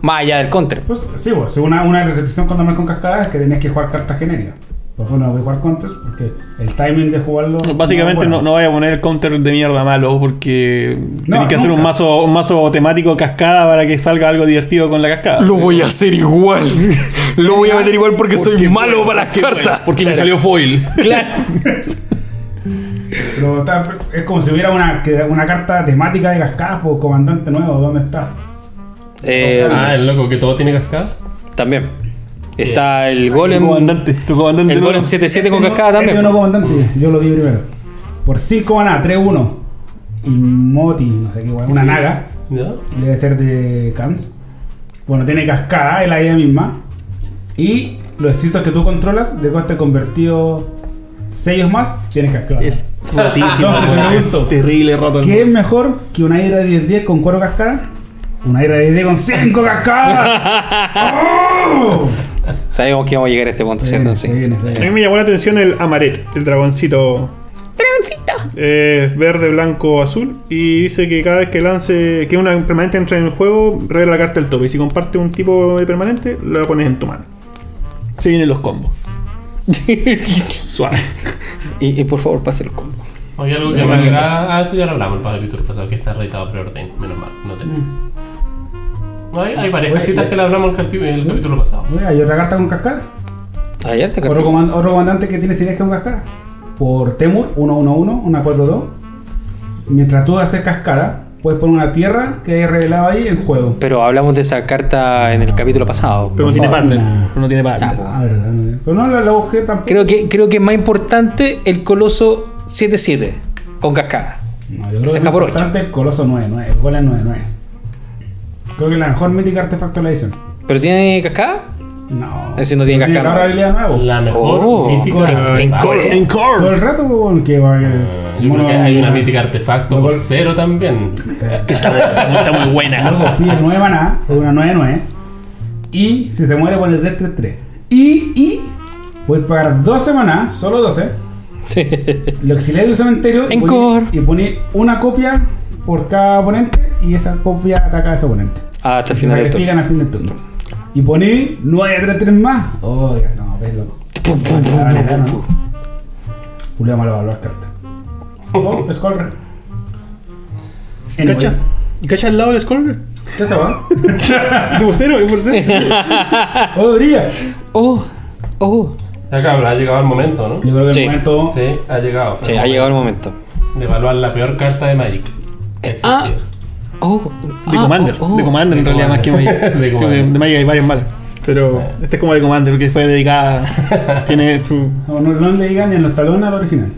Más allá del counter. Pues sí, pues, una, una restricción cuando me con cascada es que tenías que jugar cartas genéricas. Pues bueno, voy a jugar counters porque el timing de jugarlo. Básicamente no, bueno. no vaya a poner el counter de mierda malo porque tenés que hacer un mazo, un mazo temático cascada para que salga algo divertido con la cascada. Lo voy a hacer igual. Lo voy a meter igual porque soy malo para las cartas. Porque me salió foil. Claro. Pero está- es como si hubiera una, una carta temática de cascadas, pues comandante nuevo, ¿dónde está? Eh, Ah, el loco que todo tiene cascada. también. Está el Tu golem. comandante, tu comandante El nuevo. golem 7-7 con Este no- cascada este también. no comandante, yo lo vi primero. Por 5 mana, 3-1. Y Moti, no sé qué, weón, una naga. ¿Ya? Debe ser de Kans. Bueno, tiene cascada, es la idea misma. Y los hechizos que tú controlas, de coste convertido sellos más, tienen cascada. Es rotísimo. Entonces, Terrible roto. el ¿Qué es mejor que una ira de 10-10 con 4 cascadas? Una ira de 10 con 5 cascadas. ¡Oh! Sabemos que vamos a llegar a este punto, ¿cierto? Sí. A mí me llamó la atención el Amaret, el dragoncito. Dragoncito. verde, blanco, azul. Y dice que cada vez que lance, que una permanente entra en el juego, revela la carta del tope. Y si comparte un tipo de permanente, la pones en tu mano. Se vienen los combos. Suave. Y, y por favor, pase el combo. Oye, algo que me agrada. Ah, eso ya lo hablamos el capítulo pasado, que está reeditado preorden. Menos mal, no tenemos. No, hay, hay varias Oye, cartitas ya- que le hablamos en el, carti- en el capítulo pasado. Oye, Hay otra carta con cascada. Ayer te Otro, carté. coman- otro comandante que tiene sinergia con cascada. Por Temur, 1-1-1, una 4-2. Mientras tú haces cascada, puedes poner una tierra que hay revelado ahí en juego. Pero hablamos de esa carta en el capítulo pasado. Pero no tiene partner. Pero no tiene partner. Po. Ah, verdad, no. Pero no la, la UG tampoco. Creo que, creo que es más importante el Coloso 7-7 con cascada. No, yo creo que es por ocho. importante el Coloso 9-9, el Golem 9-9. Creo que es la mejor mítica artefacto de la edición. ¿Pero tiene cascada? No. Es decir, no tiene cascada. otra habilidad nueva. La mejor Oh, mítica. en- en artefacto. core. En Todo el rato, bueno, que va que. Ah, Yo creo que hay una mítica artefacto por cero también. Muy, está muy buena. Luego pide 9 maná, o una 9-9. Y si se muere, pone 3-3-3. Y, y, puedes pagar 12 maná, solo 12. Sí. Lo exilié del cementerio y Encore. y pone una copia por cada oponente. Y esa copia ataca a ese oponente. Ah, hasta el final del turno. al fin del turno. Y poní 9-3-3 más. Oiga, no, ves loco. Pum, pum, pum, pum, malo valor carta. Oh. Anyways, ¿Cachas? ¿Y cachas al lado del Skull? ¿Qué se va? ¿De por cero? ¿De por cero? Oh, brilla. Oh, oh. Ya cabrón, ha llegado el momento, ¿no? Yo creo que Sí. el momento. Sí, ha llegado. Sí, ha llegado el momento. De evaluar la peor carta de Magic. que Ah. Oh, De ah, Commander. oh, oh. De Commander en De realidad, más que Magic. Commander. De Sí, Commander. de Magic hay varias malas. Pero este es como de Commander, porque fue dedicada. tiene su. No, no, no le digan ni en los talones al original.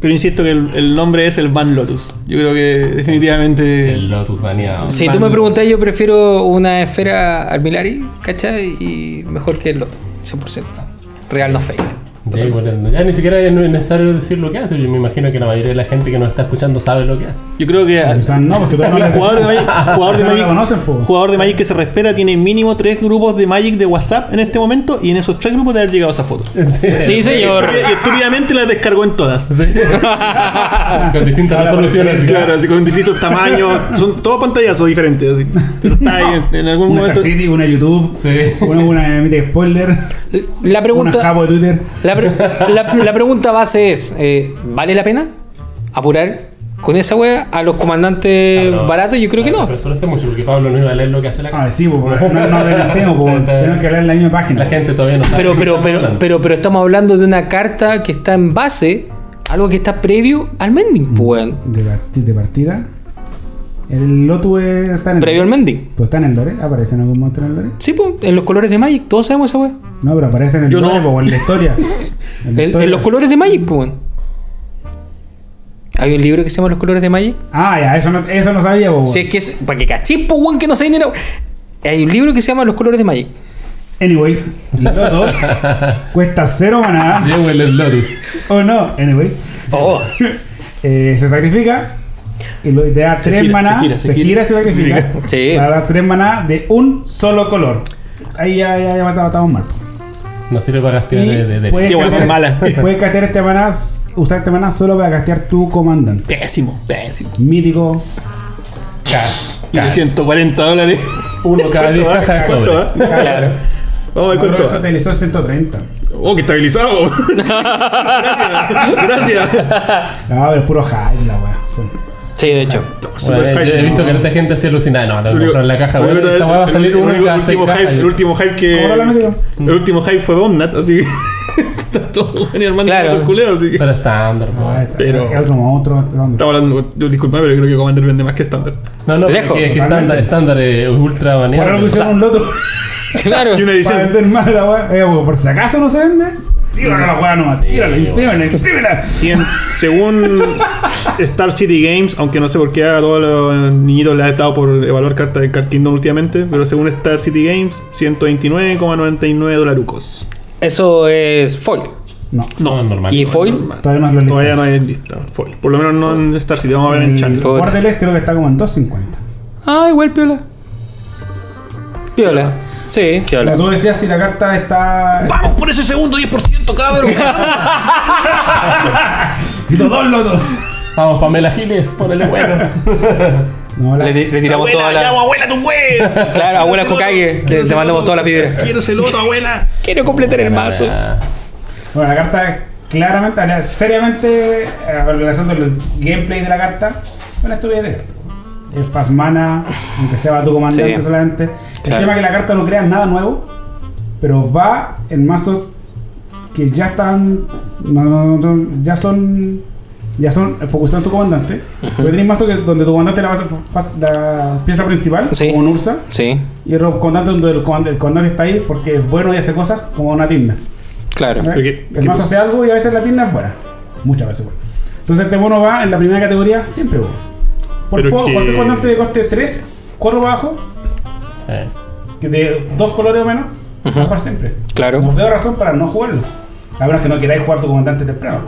Pero insisto que el, el nombre es el Van Lotus. Yo creo que definitivamente. El Lotus baneado. Si tú me preguntas, yo prefiero una esfera al Milari, ¿cachai? Y mejor que el Loto, 100%. Real no fake. Ya, bueno, ya ni siquiera es necesario decir lo que hace. Yo me imagino que la mayoría de la gente que nos está escuchando sabe lo que hace. Yo creo que. O sea, no, porque todavía no Un jugador de Magic, jugador de no la Magic, conocen, po. jugador de Magic que se respeta tiene mínimo tres grupos de Magic de WhatsApp en este momento y en esos tres grupos debe haber llegado esa foto. Sí, señor. Y estúpidamente las descargó en todas. Con distintas Ahora resoluciones. Claro, así con distintos tamaños. Son todos pantallazos diferentes. Así. Pero está ahí en, en algún Una momento. City, una YouTube, Sí. una, una mite spoiler, La una pregunta, de Twitter. la, pre- la- la pregunta base es, eh, ¿vale la pena apurar con esa wea a los comandantes Claro. baratos? Yo creo que no. Pero solo este mucho, porque Pablo no iba a leer lo que hace la Ah, sí, pues, no, no adelantemos, pues, tenemos que hablar en la misma página. La gente todavía no sabe. Pero, pero, estamos pero, hablando. pero, pero estamos hablando de una carta que está en base, algo que está previo al mending, pues, weón. De, parti- de partida. El Lotu es- está en el Previo al mending. Pues está en el lore, aparece en algún momento en el lore. Sí, pues, en los colores de Magic, todos sabemos esa wea. No, pero aparece en el Yo lore, no. pues, en la historia. En la En, los colores de Magic, pues. Hay un libro que se llama Los colores de Magic. Ah, ya, eso no, eso no sabía, pues. Si es que es. Para que cachis, pues, weón, que no sé ni nada. Hay un libro que se llama Los colores de Magic. Anyways, Loto cuesta cero maná. Llevo el Lotus. O no, anyway. Oh, Eh, se sacrifica y lo, te da tres gira, maná. se gira, Se se gira, gira. se sacrifica. Sí. Para dar tres maná de un solo color. Ahí ya, ya, ya estamos mal. No sirve para gastear Y de, de, de- puedes castear- mala. Puedes castear este maná, usar este maná solo para castear tu comandante. Pésimo, pésimo. Mítico. Ca- Y de ca- 140 dólares. Uno cada 10 ¿Cuánto va? cajas de ¿Cuánto sobre. claro. Vamos a ver que se cuánto en 130. Oh, que estabilizado. gracias, gracias. No, pero es puro hype la weá. Sí. De hecho. Bueno, yo he visto que esta gente así alucinada. No, tengo que comprar la caja, bueno, esa weá va a salir el- uno el último hype, El último hype que. ¿Cómo lo metió? El último hype fue Bomnat, así que. Está todo bueno, hermano. Claro. Culero, así que. Pero estándar. Ah, Pero- Es otro monstruo. este. Estamos hablando. yo- Disculpa, pero creo que Commander vende más que estándar. No, no, Lejos. es que estándar, estándar es ultra Por algo hicieron un loto Claro. Y una para edición. vender más la weá. Eh, por si acaso no se vende, tírala la weá nomás. Sí, Tírala, imprímela, imprímela. Cien- según Star City Games, aunque no sé por qué a todos los niñitos les ha estado por evaluar cartas de Card Kingdom últimamente, pero según Star City Games, 129,99 dolarucos. Eso es foil. No, No, es normal. ¿Y foil? todavía no es Todavía no hay lista. Foil. Por lo menos no en Star City, vamos a ver en El Channel. Borderless creo que está como en 250. Ah, igual piola. Piola. Sí, piola. Como tú decías, si la carta está. ¡Vamos por ese segundo 10%, cabrón! Dos lotos. Vamos, Pamela Giles, ponele bueno. No, la- Le, le tiramos abuela, toda la. abuela, tu wey. Claro, abuela Hokage. Le, le mandamos toda la fibra. Quiero ese loto, abuela. Quiero completar el mazo. Bueno, la carta claramente, seriamente, eh, analizando el gameplay de la carta, una estupidez. Es fast mana, aunque sea para tu comandante Sí. solamente. El Claro. tema es que la carta no crea nada nuevo, pero va en mazos que ya están. no, no, no, ya son. Ya son focusados en tu comandante. Porque tenés mazos que, donde tu comandante es la, base- la pieza principal, Sí. como un Ursa. Sí, Y otro comandante donde el comandante, el comandante está ahí porque es bueno y hace cosas, como una tienda. claro. ¿Eh? Porque- el mazo hace algo y a veces la tienda es buena. Muchas veces buena. Entonces este mono va en la primera categoría siempre bueno. Por Pero fuego, que- cualquier comandante de coste 3, 4 abajo, Sí. que de dos colores o menos, se va a jugar siempre. Claro. No veo razón para no jugarlo. A menos que no queráis jugar tu comandante temprano.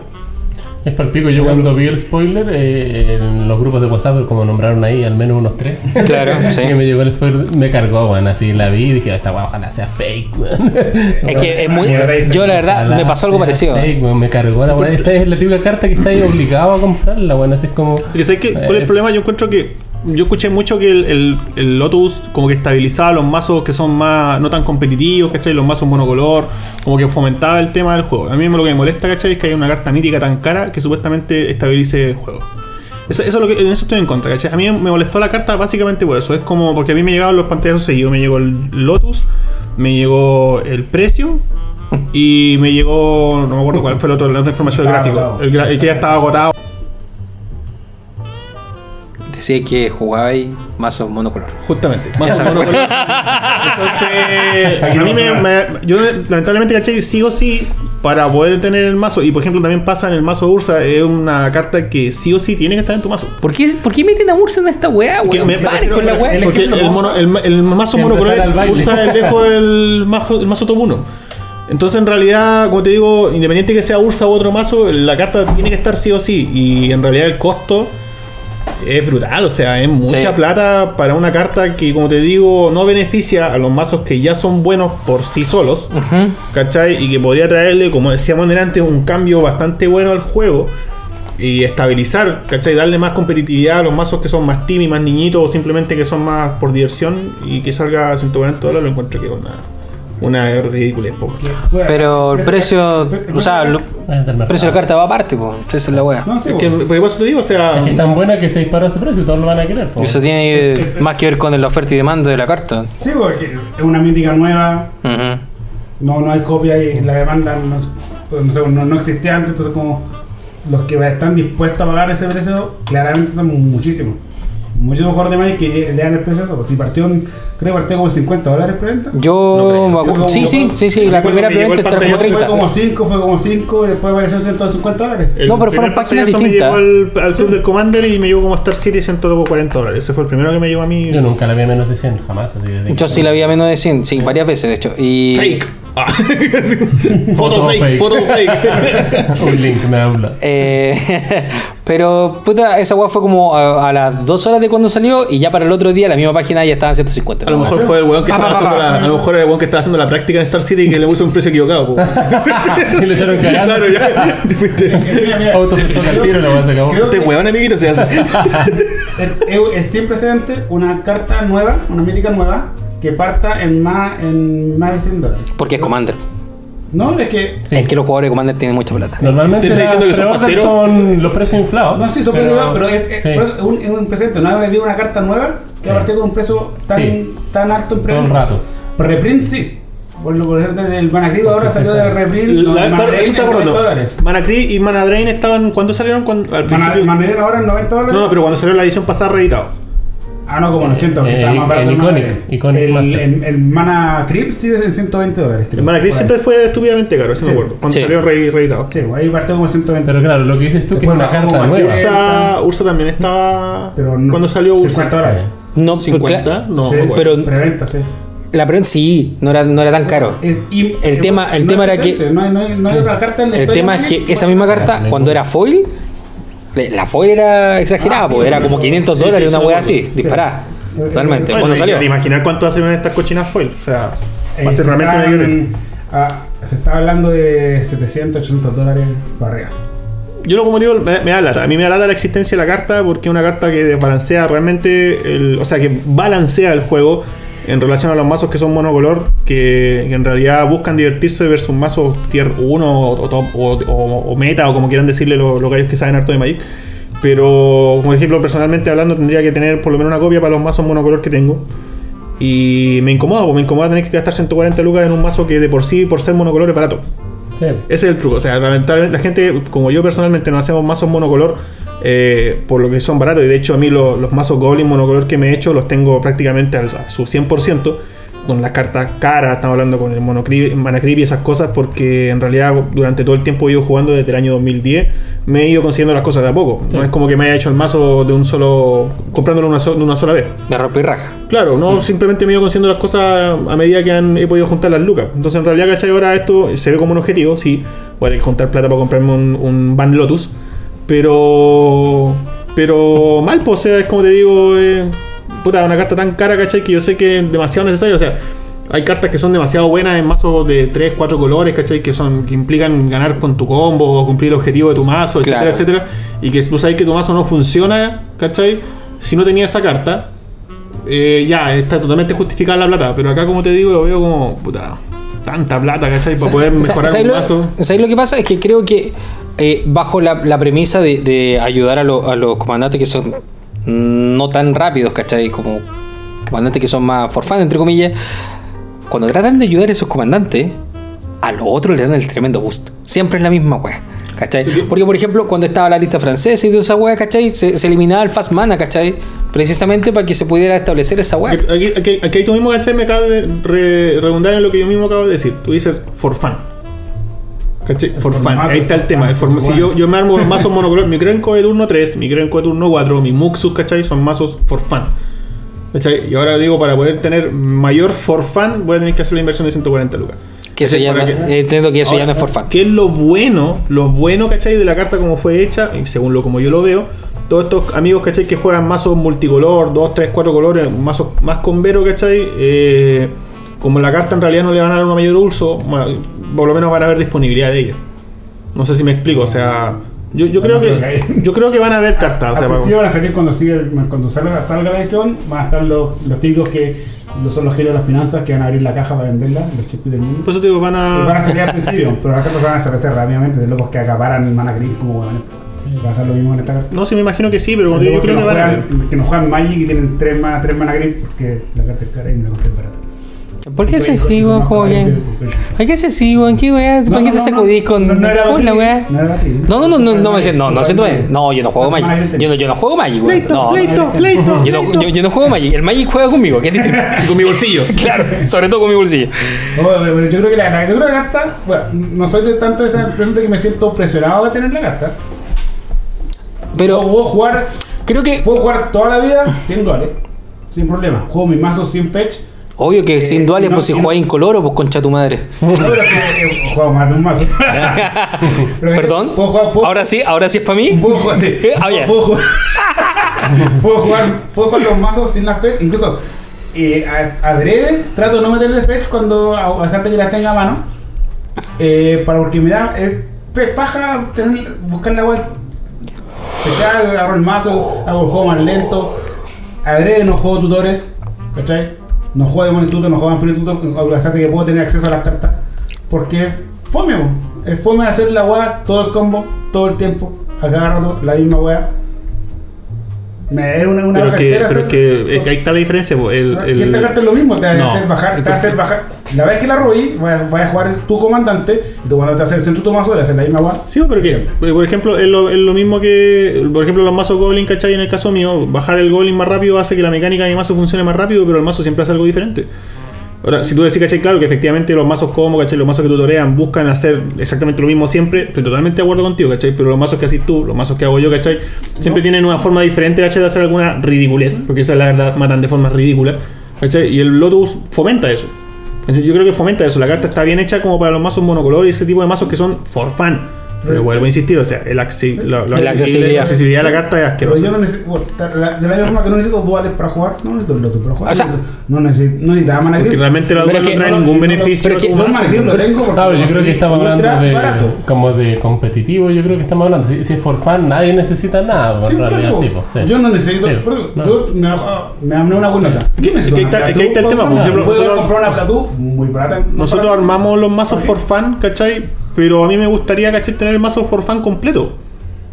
Es para el pico. Yo cuando vi el spoiler eh, en los grupos de WhatsApp, como nombraron ahí, al menos unos tres. Claro, sí. que me llegó el spoiler, me cargó, weón. Así la vi y dije, esta weá ojalá sea fake, weón. Es que es muy. Yo, la verdad, Ojalá me pasó algo parecido. fake, me cargó la weá. Esta es la típica carta que estáis obligado a comprarla, weón. Así es como. Porque ¿sabes qué? ¿Cuál es Eh. el problema? Yo encuentro que. Yo escuché mucho que el, el- el Lotus como que estabilizaba los mazos que son más. no tan competitivos, ¿cachai? Los mazos monocolor, como que fomentaba el tema del juego. A mí lo que me molesta, ¿cachai? Es que hay una carta mítica tan cara que supuestamente estabilice el juego. Eso, eso es lo que, en eso estoy en contra, ¿cachai? A mí me molestó la carta básicamente por eso. Es como. porque a mí me llegaban los pantallazos seguidos. Me llegó el Lotus, me llegó el precio. Y me llegó, no me acuerdo cuál fue el otro, la otra información del gráfico. el que ya estaba agotado. Decía que jugabais mazos monocolor. Justamente. Sabes. monocolor. Entonces, a mí me, me- yo lamentablemente caché sí o sí para poder tener el mazo. Y por ejemplo, también pasa en el mazo Ursa, es una carta que sí o sí tiene que estar en tu mazo. ¿Por qué, ¿por qué meten a Ursa en esta weá, Que weón? me- Paren con la el- weá. Porque el, que mono- vamos a- el ma- el mazo monocolor. Ursa es lejos el mazo, el mazo top 1. Entonces, en realidad, como te digo, independiente que sea Ursa u otro mazo, la carta tiene que estar sí o sí. Y en realidad, el costo es brutal. O sea, es mucha Sí. plata para una carta que, como te digo, no beneficia a los mazos que ya son buenos por sí solos. Ujú. ¿Cachai? Y que podría traerle, como decíamos antes, un cambio bastante bueno al juego. Y estabilizar, ¿cachai? Darle más competitividad a los mazos que son más team y más niñitos o simplemente que son más por diversión y que salga a 140 dólares, lo encuentro que es una, una ridícula. Bueno, Pero el precio, precio- o sea, el precio de la carta va aparte, pues. Esa es la weá. No, sí, Es que, por eso te digo, o sea, Es que es tan buena que se disparó ese precio y todos lo van a querer. po. Eso tiene más que ver con la oferta y demanda de la carta. Sí, porque es una mítica nueva, no, no hay copia y la demanda no, no, sé, no- no existía antes, entonces como los que están dispuestos a pagar ese precio claramente son muchísimos. Mucho mejor de Magic que le dan el precio a eso. Pues si partió, creo que partió como 50 dólares preventa. Yo, acuerdo- Yo sí, como- sí, sí, sí, la me primera preventa está como pantallazo, Fue 30. como 5, fue como 5 y después apareció 150 dólares. El No, pero fueron páginas distintas. Me llegó al, al club del Commander y me llegó como Star City 140 dólares. Ese fue el primero que me llegó a mí. Yo nunca la vi a menos de 100, jamás. Yo sí la había menos de 100, sí, varias veces de hecho. Y Fake. Ah. Foto foto fake, foto fake. Un link me habla. Eh, pero, puta, esa weá fue como a, a las 2 horas de cuando salió y ya para el otro día la misma página ya estaba en 150. A lo mejor fue el weón que Pa, estaba pa, pa, haciendo pa. la, a lo mejor era el weón que estaba haciendo la práctica en Star City y que le puso un precio equivocado. po. Y le echaron cagando. claro, ya. Te fuiste. Auto se toca el tiro, la weá se acabó. Creo Este weón, amiguito, se hace. es, es- es sin precedente una carta nueva, una mítica nueva, que parta en más, en más de 100 dólares. Porque es Commander. No, es que. Sí. Es que los jugadores de Commander tienen mucha plata. Normalmente ¿Te diciendo que son los precios inflados. No, sí, son precios, pero es, es- sí, por es un, es un presente. No había habido una carta nueva que Sí. partió con un precio tan, Sí. tan alto en todo el preventa. rato. Reprint sí. Por lo por ejemplo, del Manacryb ahora salió de. Reprint. La- no, claro, Mana eso está Drain en 90 acordando. dólares. Mana Cree y Mana Drain estaban. ¿Cuándo salieron? Cuando, al principio. Ahora en 90 dólares. no, no, pero cuando salió la edición pasada reeditado. Ah, no, como en 80, porque Eh, estaba más barato el Mana Iconic, Drain. Iconic el, Master. el, el Mana sigue en 120 dólares. creo, El Mana ahí. siempre fue estúpidamente caro, si Sí. me acuerdo. Cuando Sí. salió re- reeditado. Sí, ahí partió como 120. Pero claro, lo que dices tú que es una carta nueva. 80. Ursa, Ursa también estaba. pero no, cuando salió Ursa. 50 dólares. No, pero 50, cla- no, sí, pero- preventa, sí. la prensa sí, no era, no era tan caro. Es im- El tema- el no tema es era que- No hay, no hay, no hay otra carta en la El tema es que esa misma carta, cuando era foil, la foil era exagerada, Ah, sí, porque era como eso. 500 Sí, dólares, sí, una wea sí. así, disparada. Sí. Totalmente. Bueno, cuando y- salió. Imaginar cuánto salir una de estas cochinas foil. O sea, va a ser se, realmente una ah, se está hablando de 700, 800 dólares para arriba. Yo lo como digo, me, me da lata. A mí me da lata la existencia de la carta porque es una carta que desbalancea realmente, el, o sea, que balancea el juego en relación a los mazos que son monocolor, que, que en realidad buscan divertirse versus mazos tier 1 o, top- o, o- o meta o como quieran decirle los, los gallos que saben harto de Magic. Pero, como ejemplo, personalmente hablando, tendría que tener por lo menos una copia para los mazos monocolor que tengo. Y me incomoda, porque me incomoda tener que gastar 140 lucas en un mazo que de por sí, por ser monocolor, es barato. Sí. Ese es el truco. O sea, lamentablemente la gente, como yo personalmente, no hacemos mazos monocolor eh, por lo que son baratos. Y de hecho, a mí lo- los mazos Goblin monocolor que me he hecho los tengo prácticamente al- a su 100%. Con las cartas caras, estamos hablando con el Manacrypt y esas cosas, porque en realidad durante todo el tiempo he ido jugando desde el año 2010, me he ido consiguiendo las cosas de a poco. Sí. No es como que me haya hecho el mazo de un solo, comprándolo una, so- de una sola vez. De ropa y raja. Claro, no simplemente me he ido consiguiendo las cosas a medida que han, he podido juntar las lucas. Entonces, en realidad, ¿cachai? Ahora esto se ve como un objetivo, sí. Voy a plata para comprarme un, un Van Lotus. Pero. Pero mal, pues, o sea, es como te digo, eh, puta, una carta tan cara, ¿cachai? Que yo sé que es demasiado necesario. O sea, hay cartas que son demasiado buenas en mazos de 3, 4 colores, ¿cachai? Que son que implican ganar con tu combo o cumplir el objetivo de tu mazo, etcétera, Claro. etcétera. Y que tú sabes que tu mazo no funciona, ¿cachai? Si no tenía esa carta, eh, ya, está totalmente justificada la plata. Pero acá, como te digo, lo veo como, puta, tanta plata, ¿cachai? Para poder mejorar ¿sabes un mazo. ¿sabes lo que pasa? Es que creo que eh, bajo la, la premisa de, de ayudar a, lo- a los comandantes que son no tan rápidos, ¿cachai? Como comandantes que son más for fun, entre comillas, cuando tratan de ayudar a esos comandantes, a los otros le dan el tremendo boost. Siempre es la misma wea. ¿Cachai? Porque, por ejemplo, cuando estaba la lista francesa y toda esa wea, ¿cachai? Se, se eliminaba el fast mana, ¿cachai? Precisamente para que se pudiera establecer esa wea. Aquí, aquí, aquí tú mismo, ¿cachai? Me acabas de re- redundar en lo que yo mismo acabo de decir. Tú dices for fun. ¿Cachai? For fun, Ahí está el tema. El form- si yo, yo me armo los mazos monocolor, mi Krenko de turno 3, mi Krenko de turno 4, mi Muxus, ¿cachai? Son mazos for fun. ¿Cachai? Y ahora digo, para poder tener mayor for fun, voy a tener que hacer la inversión de 140 lucas. Que eso ya no- que- entiendo que eso ya no es for fun. ¿Qué es lo bueno? Lo bueno, ¿cachai? De la carta como fue hecha, y según lo como yo lo veo, todos estos amigos, ¿cachai? Que juegan mazos multicolor, 2, 3, 4 colores, mazos más con vero, ¿cachai? Eh, como la carta en realidad no le van a dar una mayor uso, bueno, por lo menos van a haber disponibilidad de ella. No sé si me explico, o sea, yo, yo creo No creo que que yo creo que van a haber cartas, o sea, para- van a salir cuando, siga, cuando salga, salga la edición, van a estar los, los típicos que son los genios de las finanzas que van a abrir la caja para venderla, los chipis del mundo. por eso te digo, van Y van a a salir al principio, pero las cartas van a desaparecer rápidamente de locos que acaparan Mana Gris como huevones. Va a ser lo mismo en esta carta. no, sí me imagino que sí, pero como yo creo que no van a juegan, que no juegan Magic y tienen 3 mana, tres mana porque la carta es cara y me la compré barata. ¿Por qué excesivo? Como que. ¿Ay, qué excesivo? ¿En qué weá? ¿Por qué te sacudís con, la weá? no. No, no, no, me sé, no, no sé Batiri. No, yo no juego Magic. Yo no, yo no juego Magic, weón. Pleito, pleito, pleito, Yo no, juego Magic. El Magic juega conmigo, que es. Con mi bolsillo. Claro, sobre todo con mi bolsillo. Yo creo que la, carta, bueno, no soy de tanto de esa de que me siento presionado de tener la carta. Pero puedo jugar, creo que. puedo jugar toda la vida sin duales, sin problema. Juego mi mazo sin fetch. Obvio que sin duales, no, pues si jugáis incoloro, pues concha tu madre. No, pero es que eh, juego más de un mazo. Pero que Perdón. Puedo jugar, puedo, Ahora sí, ahora sí es para mí. puedo jugar, sí, Ah, puedo jugar, puedo jugar, puedo jugar los mazos sin la fetch. Incluso eh, adrede trato de no meterle fetch cuando a, a pesar de que la tenga a mano. Eh, para porque me da eh, pe- paja tener, buscar la vuelta. Te agarro el mazo, hago el juego más lento. Adrede no juego tutores, ¿cachai? No juego de Monituto, no juego de Monituto, a pesar de que puedo tener acceso a las cartas. Porque fome, es fome hacer la weá, todo el combo, todo el tiempo, a cada rato, la misma weá. Me es una, una Pero que, pero que, es que ahí está la diferencia. po. El, y esta el- carta es lo mismo, te va No. a hacer bajar, te va a hacer bajar. La vez que la robí, vas a, jugar tu comandante, y tu comandante va a hacer el centro de tu mazo, le hacer la misma weá. Sí, pero que, Siempre. por ejemplo, es lo, es lo mismo que, por ejemplo, los mazos Goblin, ¿cachai? En el caso mío, bajar el Goblin más rápido hace que la mecánica de mi mazo funcione más rápido, pero el mazo siempre hace algo diferente. Ahora, si tú decís, ¿cachai? Claro que efectivamente los mazos como, ¿cachai? Los mazos que tutorean buscan hacer exactamente lo mismo siempre, estoy totalmente de acuerdo contigo, ¿cachai? Pero los mazos que haces tú, los mazos que hago yo, ¿cachai? Siempre tienen una forma diferente, ¿cachai? De hacer alguna ridiculez, porque esa es la verdad, matan de forma ridícula, ¿cachai? Y el Lotus fomenta eso. Yo creo que fomenta eso. La carta está bien hecha como para los mazos monocolor y ese tipo de mazos que son for fun. Pero vuelvo a insistir, o sea, el acci- la, la La accesibilidad. la accesibilidad de la carta es Pero asquerosa. yo no necesito, bueno, ta- la- de la misma forma que no necesito duales para jugar, no necesito el Lotus para jugar. O sea, no necesito, no necesitaba mana Porque realmente la Pero dual no trae no, ningún no, beneficio. pero que- grip lo tengo porque Claro, yo lo creo que estamos hablando de, barato. como de competitivo, yo creo que estamos hablando. Si, si es for fun, nadie necesita nada, Sí, realidad sí, pues, sí. Yo no necesito. Sí, pero no. Yo me, me da una que- es que ahí está- el tema, por ejemplo, Puedo nosotros- comprar una Platú muy barata. muy Nosotros barata. armamos los mazos for fun, ¿cachai? Pero a mí me gustaría, ¿cachai? Tener el mazo for fun completo.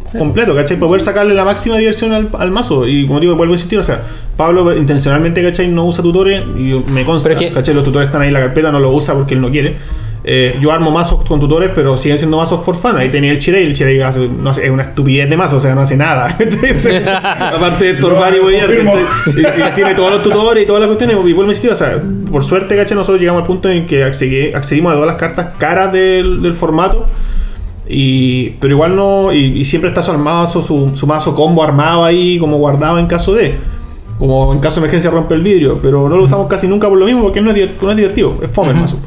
Sí. Completo, ¿cachai? Para poder sacarle la máxima diversión al, al mazo. Y como digo, vuelvo a insistir, o sea, Pablo intencionalmente, ¿cachai? No usa tutores y me consta, es que- ¿cachai? Los tutores están ahí en la carpeta, no lo usa porque él no quiere. Eh, yo armo mazos con tutores, pero siguen siendo mazos for fun. Ahí tenía el Chirei, el Chirei hace, no hace- es una estupidez de mazo, o sea, no hace nada. Aparte de estorbar y. Y, tiene todos los tutores y todas las cuestiones. Y a insistir, o sea, por suerte, ¿cachai? Nosotros llegamos al punto en que accedí- accedimos a todas las cartas caras del, del formato. Y, pero igual no. Y, y siempre está su mazo, su, su mazo combo armado ahí, como guardado en caso de. Como en caso de emergencia rompe el vidrio. Pero no lo usamos casi nunca por lo mismo, porque no es, no es divertido. Es fome el mazo.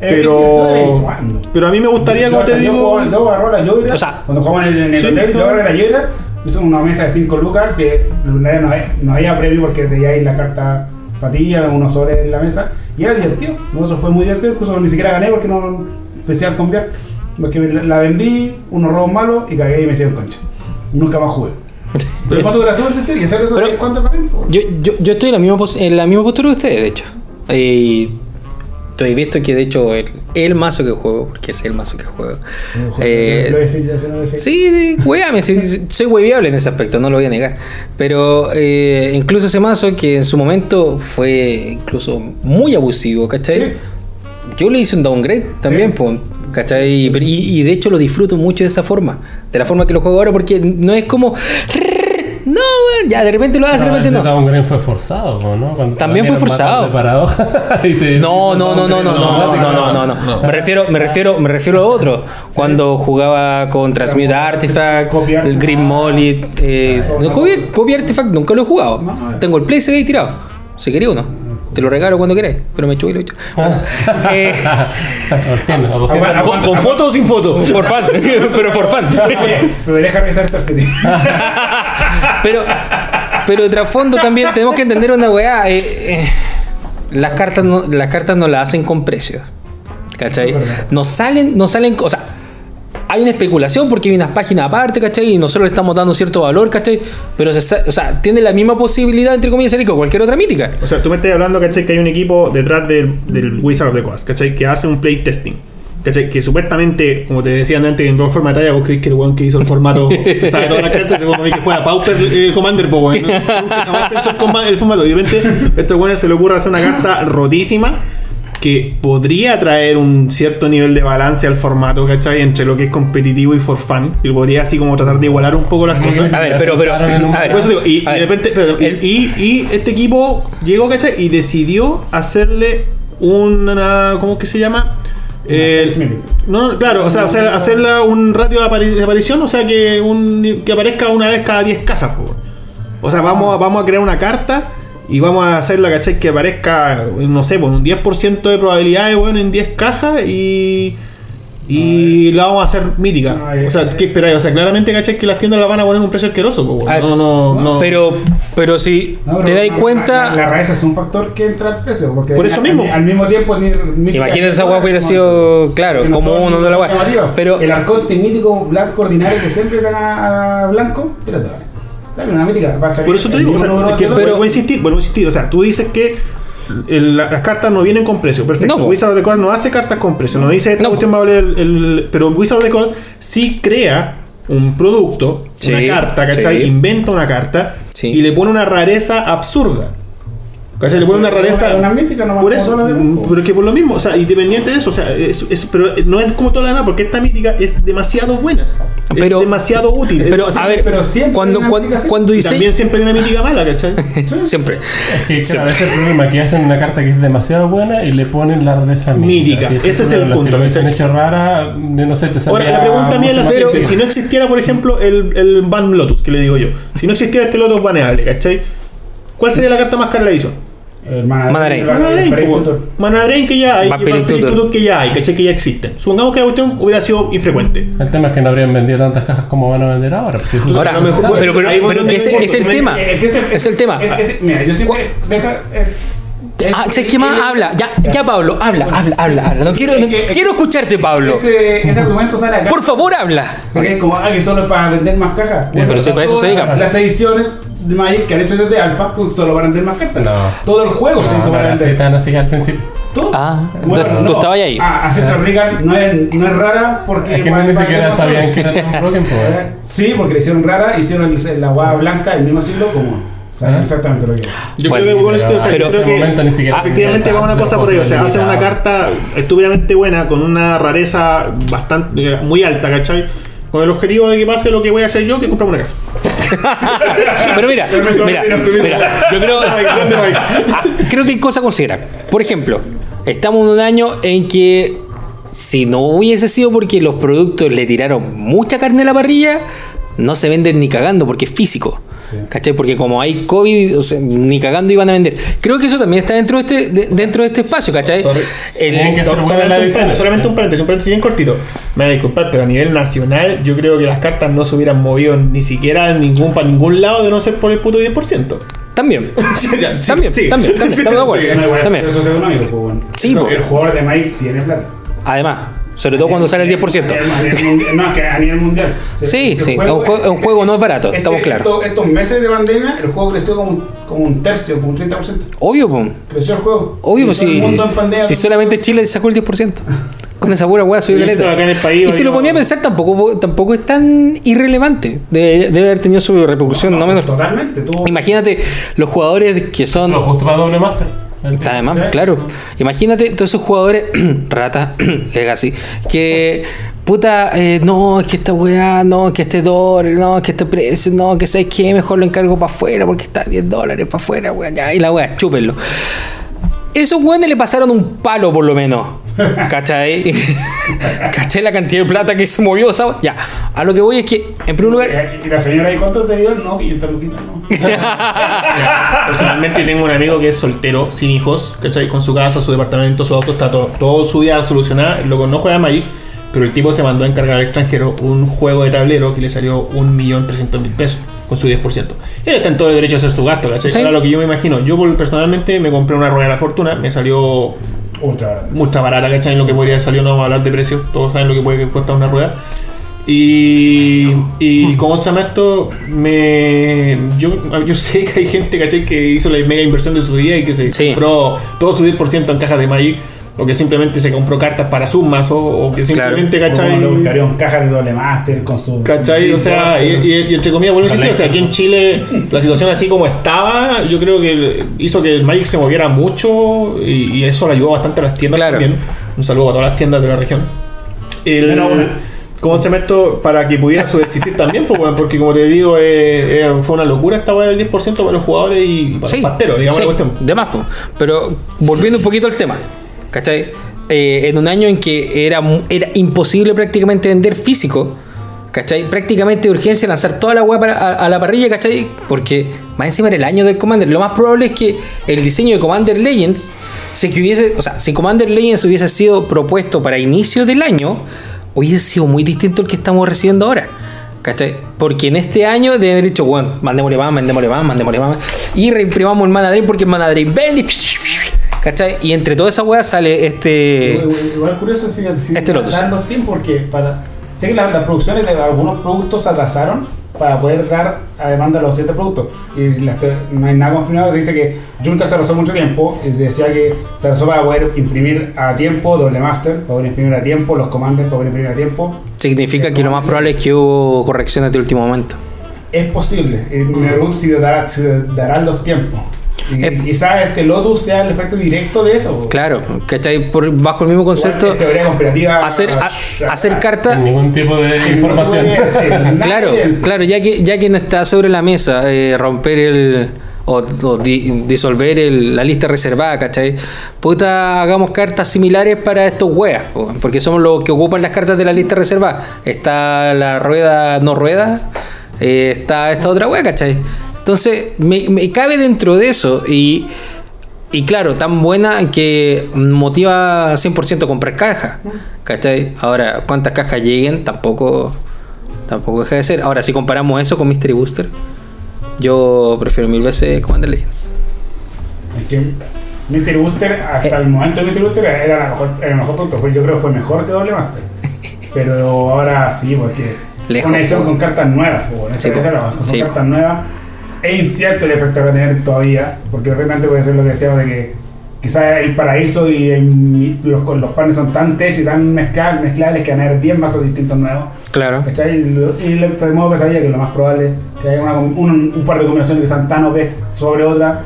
Eh, Pero. Pero a mí me gustaría, como te digo. jugaba- Yo agarro la Yoira. O sea, cuando jugamos en el, hotel, yo agarré la Yoira. Hizo una mesa de 5 lucas que no había, no había- no había premio porque tenía ahí la carta patilla, unos sobres en la mesa. Y era divertido. Nosotros fue muy divertido. Incluso ni siquiera gané porque no empecé a cambiar. Porque la, vendí, unos robos malos y cagué y me hicieron concha. Nunca más jugué. Pero paso de la suerte, tío, y hacer eso cuánto para Yo, yo, yo estoy en la misma, en la misma postura que ustedes, de hecho. Y tú has visto que, de hecho, el, el mazo que juego, porque es el mazo que juego. eh, decir. Sí, hueame, sí, soy hueviable en ese aspecto, no lo voy a negar. Pero eh, incluso ese mazo que en su momento fue incluso muy abusivo, ¿cachai? Sí. Yo le hice un downgrade también, Sí. po, ¿cachai? Y, y de hecho lo disfruto mucho de esa forma, de la forma que lo juego ahora, porque no es como. Ya de repente lo haces, de repente no. downgrade fue forzado, ¿no? Cuando También fue forzado. No, no, no, no, no, no, no, no, no. Me refiero, me refiero, me refiero a otro. Cuando jugaba con Transmute Artifact, el. Green Molly, eh, no, copy, Artifact nunca lo he jugado. Tengo el Play ahí tirado. Si quería uno. Te lo regalo cuando queráis, pero me chulo y lo echo. Eh, O 100, o 200. Aguanta, ¿Con, con foto o sin foto? por fan, pero por fan. Pero deja Star City. Pero, pero de trasfondo también tenemos que entender una weá. eh, eh, las cartas no, las cartas no las hacen con precios. ¿Cachai? Es verdad. No salen, no salen, o sea, hay una especulación porque hay unas páginas aparte, ¿cachai? Y nosotros le estamos dando cierto valor, ¿cachai? Pero, se o sea, tiene la misma posibilidad, entre comillas, salir que cualquier otra mítica. O sea, tú me estás hablando, ¿cachai? Que hay un equipo detrás del, del Wizard of the Coast, ¿cachai? Que hace un playtesting. ¿Cachai? Que supuestamente, como te decía antes, en forma de talla, vos crees que el weón que hizo el formato se sabe todas las cartas, ese weón que juega Pauper eh, Commander, po, weón. Nunca jamás pensó el formato. Y de repente, a este weón se le ocurre hacer una carta rotísima que podría traer un cierto nivel de balance al formato, ¿cachai? Entre lo que es competitivo y for fun. Y podría así como tratar de igualar un poco las cosas. A ver, pero, pero, a ver, Por eso digo, y, a y de repente, pero- y, el- y- y este equipo llegó, ¿cachai? Y decidió hacerle una. ¿Cómo que se llama? Eh, no, claro, o sea, hacer, hacerla un ratio de, apari- de aparición, o sea, que, un, que aparezca una vez cada 10 cajas. po. O sea, vamos, a- vamos a crear una carta y vamos a hacerla, ¿cachai? Que aparezca, no sé, por un 10% de probabilidades, bueno, en 10 cajas y. Y la vamos a hacer mítica. No, eh, o sea, ¿qué esperáis? O sea, claramente, ¿cachai? Que las tiendas la van a poner un precio asqueroso. po, A ver, no, no, no. Pero, pero si No, pero te das la- cuenta. La, la rareza es un factor que entra al precio. Porque Por eso al- mismo. Al, mismo tiempo, ni- ni- Imagínate esa guapa hubiera sido, claro, como uno de la guapa. Pero, El arconte mítico blanco ordinario que siempre dan a, a blanco, tírate dale. Dale una mítica. Por eso te digo, o sea, que pero- vuelvo a insistir, vuelvo a insistir. O sea, tú dices que el- las cartas no vienen con precio. Perfecto. No. Wizard of the Coast no hace cartas con precio. No dice esta No, cuestión va a valer el, el- Pero Wizard of the Coast sí crea un producto, Sí, una carta, ¿cachai? sí. Inventa una carta Sí. y le pone una rareza absurda. ¿Cachai? Le pone una rareza. Una mítica nomás, Por eso, pero es que por lo mismo, o sea, independiente de eso, o sea, es, es- pero no es como toda la demás, porque esta mítica es demasiado buena. Pero- es demasiado útil. pero Es- a ver, pero siempre cuando, cuando, mítica, cuando dice. también siempre hay una mítica mala, ¿cachai? Siempre. Es que claro, ese es el problema, que hacen una carta que es demasiado buena y le ponen la rareza Mítica, Así ese es el punto, Si lo hecho rara, de no sé, te Ahora, la pregunta mía es la siguiente: si no existiera, por ejemplo, el, el Ban Lotus, que le digo yo, si no existiera este Lotus baneable, ¿cachai? ¿Cuál sería la carta más cara de la edición? El Mana Mana Drain. el- Mana el Drain, Break po. Tutor. Mana Drain que ya hay, Vampiric Tutor. Que ya hay, ¿cachai? Que ya existen. Supongamos que la cuestión hubiera sido infrecuente. El tema es que no habrían vendido tantas cajas como van a vender ahora. pues, si Ahora, pero, ese es el tema. Eh, Es el tema. mira, yo siempre. Deja. eh, Ah, ¿sabes qué más? Habla. Ya, ya, Pablo, habla, habla, habla, habla. No quiero, Es que- quiero escucharte, Pablo. Ese, ese argumento sale acá. Por favor, habla. Porque como ah, que solo es para vender más cajas. pero si para eso se dedica. Las ediciones de Magic que han hecho desde Alpha pues solo para vender más cartas. No. Todo el juego se No, hizo no para vender. tan así al principio. Todo. Ah, tú- tú estabas ahí. Ah, Acepta Regal no es, no es rara porque. Es que no ni siquiera sabían que era tan broken, solo. Sí, porque le hicieron rara, hicieron el- la guada blanca del mismo siglo como. Ah. exactamente lo que es. Yo Bueno, creo que con esto, o sea, pero- creo que ni siquiera efectivamente va una cosa por ahí, o sea, hacen una carta estúpidamente buena con una rareza bastante eh, muy alta, ¿cachai? Con el objetivo de que pase lo que voy a hacer yo, que compramos una casa. Pero mira, mira, mira, yo creo. Ah, creo que hay cosas a considerar. Por ejemplo, estamos en un año en que si no hubiese sido porque los productos le tiraron mucha carne a la parrilla, no se venden ni cagando porque es físico. ¿Cachai? Porque como hay COVID, o sea, ni cagando iban a vender. Creo que eso también está dentro de este, de- dentro de este espacio, ¿cachai? El- que Solamente, un, paréntesis, solamente un paréntesis, un paréntesis bien cortito. Me van a disculpar, pero a nivel nacional, yo creo que las cartas no se hubieran movido ni siquiera en ningún, para ningún lado de no ser por el puto 10%. también. Ya, sí, También, sí. también, también, estamos de acuerdo. Sí. No, igual, También. Eso es económico, pues bueno. Sí, Eso, pues. El jugador de Magic tiene plata. Además, sobre todo cuando sale el 10%. A nivel- a nivel mundial- No, es que a nivel mundial. Sí, sí, es un juego- un juego no es barato, este- estamos claros. Estos, estos meses de pandemia, el juego creció como, un- como un tercio, como un 30%. Obvio, pues. Creció el juego. Obvio, pues si, mundo en pandemia. si solamente Chile sacó el 10%. Con esa pura hueá subió caleta. acá en el país, Y si lo no- ponía a pensar, tampoco, tampoco es tan irrelevante. Debe, debe haber tenido su repercusión, no, menor. Totalmente. Imagínate los jugadores que son. No, justo para doble master. Además, claro. Imagínate todos esos jugadores, rata, legacy, que. Puta, eh, no, es que esta weá, no, que este dólar, no, que este precio, no, que sabes que mejor lo encargo para afuera porque está a 10 dólares para afuera, weá, ya, y la weá, chúpenlo. Esos weones le pasaron un palo por lo menos. ¿Cachai? ¿Cachai la cantidad de plata que se movió? ¿sabes? Ya, a lo que voy es que, en primer lugar, Y la señora, ¿y cuánto te dio? No, 500 luquitas, no. Personalmente tengo un amigo que es soltero, sin hijos, ¿cachai? Con su casa, su departamento, su auto, está todo, todo su vida solucionada. Luego no juega Magic, pero el tipo se mandó a encargar al extranjero un juego de tablero que le salió 1.300.000 pesos con su 10%. Él está en todo el derecho a hacer su gasto, ¿cachai? Sí. Ahora lo que yo me imagino, yo personalmente me compré una rueda de la fortuna, me salió Ultra. mucha barata, ¿cachai? En lo que podría haber salido, no vamos a hablar de precios, todos saben lo que puede costar una rueda. Y, y como se llama esto, me, yo, yo sé que hay gente, ¿cachai? Que hizo la mega inversión de su vida y que se Sí. compró todo su 10% en cajas de Magic. O que simplemente se compró cartas para sus mazos, o que simplemente, ¿cachai? Uno le buscaría un caja de doble master con su. ¿Cachai? O sea, y, y- y entre comillas, vuelvo a insistir, o sea, aquí en Chile la situación así como estaba, yo creo que hizo que el Magic se moviera mucho y, y eso le ayudó bastante a las tiendas Claro. también. Un saludo a todas las tiendas de la región. El, Menos una. ¿Cómo se esto? Para que pudiera subsistir también, pues, porque como te digo, eh, eh, fue una locura esta weá del 10% para los jugadores y para los pasteros, digamos sí, la cuestión. de más, po. Pero volviendo un poquito al tema, ¿cachai? Eh, en un año en que era, era imposible prácticamente vender físico, ¿cachai? Prácticamente de urgencia lanzar toda la web a, la parrilla, ¿cachai? Porque más encima era el año del Commander. Lo más probable es que el diseño de Commander Legends, si que hubiese, o sea, si Commander Legends hubiese sido propuesto para inicio del año, hubiese sido muy distinto al que estamos recibiendo ahora. ¿Cachai? Porque en este año deben haber dicho, bueno, mandémosle más, mandémosle más, mandémosle más. Y reimprimamos el Mana Drain porque el Mana Drain vende. ¿Cachai? Y entre todas esas weas sale este. Igual, curioso si, si Este Lotus. dan los tiempos porque para sé que las, las producciones de algunos productos se atrasaron para poder dar a demanda los siguientes productos y no hay nada confirmado se dice que Junta se atrasó mucho tiempo y se decía que se atrasó para poder imprimir a tiempo doble master para poder imprimir a tiempo los commanders para poder imprimir a tiempo Significa que lo más probable es que hubo correcciones de último momento. es posible me pregunto si dará, si darán los tiempos Eh, quizás este Lotus sea el efecto directo de eso Claro, ¿cachai? Por, bajo el mismo concepto, es teoría conspirativa hacer, a- hacer Sin cartas. ningún tipo de información. Claro, claro, ya que, ya que no está sobre la mesa eh, romper el. o, o di- disolver el- la lista reservada, ¿cachai? Puta, hagamos cartas similares para estos weas, po, porque somos los que ocupan las cartas de la lista reservada. Está la rueda no rueda, eh, está esta otra wea, ¿cachai? Entonces, me, me cabe dentro de eso y. Y claro, tan buena que motiva 100% comprar cajas. ¿Cachai? Ahora, cuántas cajas lleguen, tampoco tampoco deja de ser. Ahora, si comparamos eso con Mystery Booster, yo prefiero mil veces Commander Legends. Es que Mystery Booster, hasta Eh. el momento de Mystery Booster, era, la mejor, era el mejor producto. Fue, yo creo que fue mejor que Doble Master. Pero ahora sí, porque Lejos, una edición con cartas nuevas. esa Sí, po. edición, con Sí, cartas nuevas. Es incierto el efecto que va a tener todavía, porque realmente puede ser lo que decíamos de que quizás el paraíso y el- los, los panes son tan tech y tan mezcla- mezclables que van a haber 10 mazos distintos nuevos. Claro. ¿Cachai? Y, lo- y le modo pesadilla que lo más probable es que haya una, un, un par de combinaciones que sean tan OP sobre otra.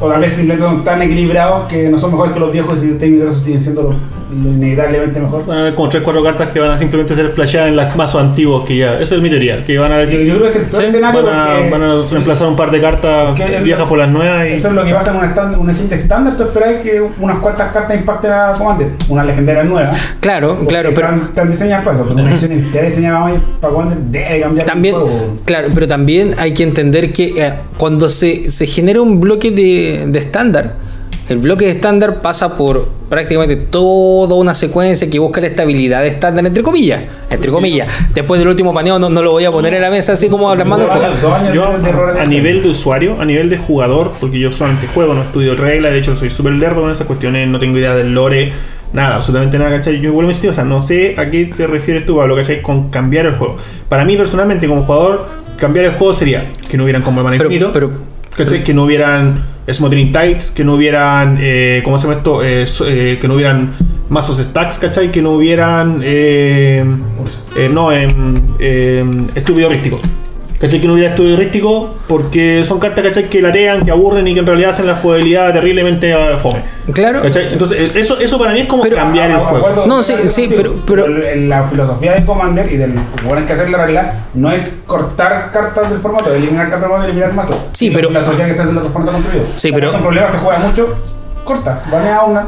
O tal vez simplemente son tan equilibrados que no son mejores que los viejos y universos siguen siendo lo, lo inevitablemente mejor. Van a haber como 3-4 cartas que van a simplemente ser flasheadas en los mazos antiguos que ya. Eso es mi teoría. Que van a Yo, yo creo que es el peor Sí, escenario van a, porque van a reemplazar un par de cartas viejas por las nuevas y eso es lo que pasa en un stand, estándar. Tú esperas que unas cuantas cartas impacten a Commander, una legendaria nueva. Claro, claro, pero Están, están diseñadas para eso. Porque una entera diseñada para Commander debe cambiar también, el juego. claro, pero también hay que entender que eh, cuando se, se genera un bloque de de estándar, el bloque de estándar pasa por prácticamente toda una secuencia que busca la estabilidad estándar, entre comillas. Entre comillas. Después del último paneo no, no lo voy a poner en la mesa así como las manos Yo, a nivel de usuario, a nivel de jugador, porque yo solamente juego, no estudio reglas, de hecho soy súper lerdo con esas cuestiones, no tengo idea del lore, nada, absolutamente nada, ¿cachai? Yo vuelvo a insistir, o sea, no sé a qué te refieres tú, Pablo, ¿cachai? Con cambiar el juego. Para mí, personalmente, como jugador, cambiar el juego sería que no hubieran como el mana Pero- infinito, pero- ¿cachai? Que no hubieran Smothering Tides, que no hubieran, eh, ¿cómo se llama esto? Eh, eh, que no hubieran mazos stacks, ¿cachai? Que no hubieran, eh, no, em, em, estúpido rístico. ¿Cachai? Que no hubiera estudio rístico porque son cartas, ¿cachai? Que latean, que aburren y que en realidad hacen la jugabilidad terriblemente eh, fome. Claro. ¿Cachai? Entonces, eso, eso para mí es como Pero- cambiar el Ah, juego. No, sí, sí, pero- pero- el- la filosofía de Commander y del jugador que hacer la regla no es cortar cartas del formato, eliminar cartas del formato, eliminar mazos. Sí, Y la pero- filosofía que se hace en otro formato construido. Sí, pero- en problemas te juega mucho, corta, banea una,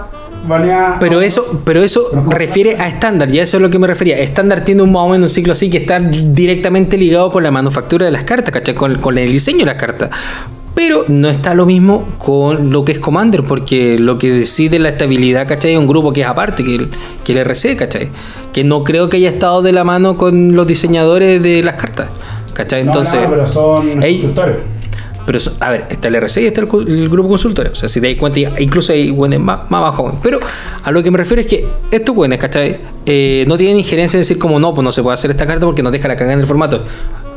Pero eso, pero eso refiere a estándar, y a eso es lo que me refería. Estándar tiene un más o menos un ciclo así que está directamente ligado con la manufactura de las cartas, ¿cachai? Con, con el diseño de las cartas. Pero no está lo mismo con lo que es Commander, porque lo que decide la estabilidad, ¿cachai? Es un grupo que es aparte, que el, que el RC, ¿cachai? Que no creo que haya estado de la mano con los diseñadores de las cartas, ¿cachai? Entonces, no, pero son Ey. Pero, eso- a ver, está el RC y está el, grupo consultor. O sea, si te das cuenta, incluso hay buenos más, más abajo. Pero a lo que me refiero es que estos buenos, ¿cachai? Eh, no tienen injerencia en decir como no, pues no se puede hacer esta carta porque nos deja la cagada en el formato.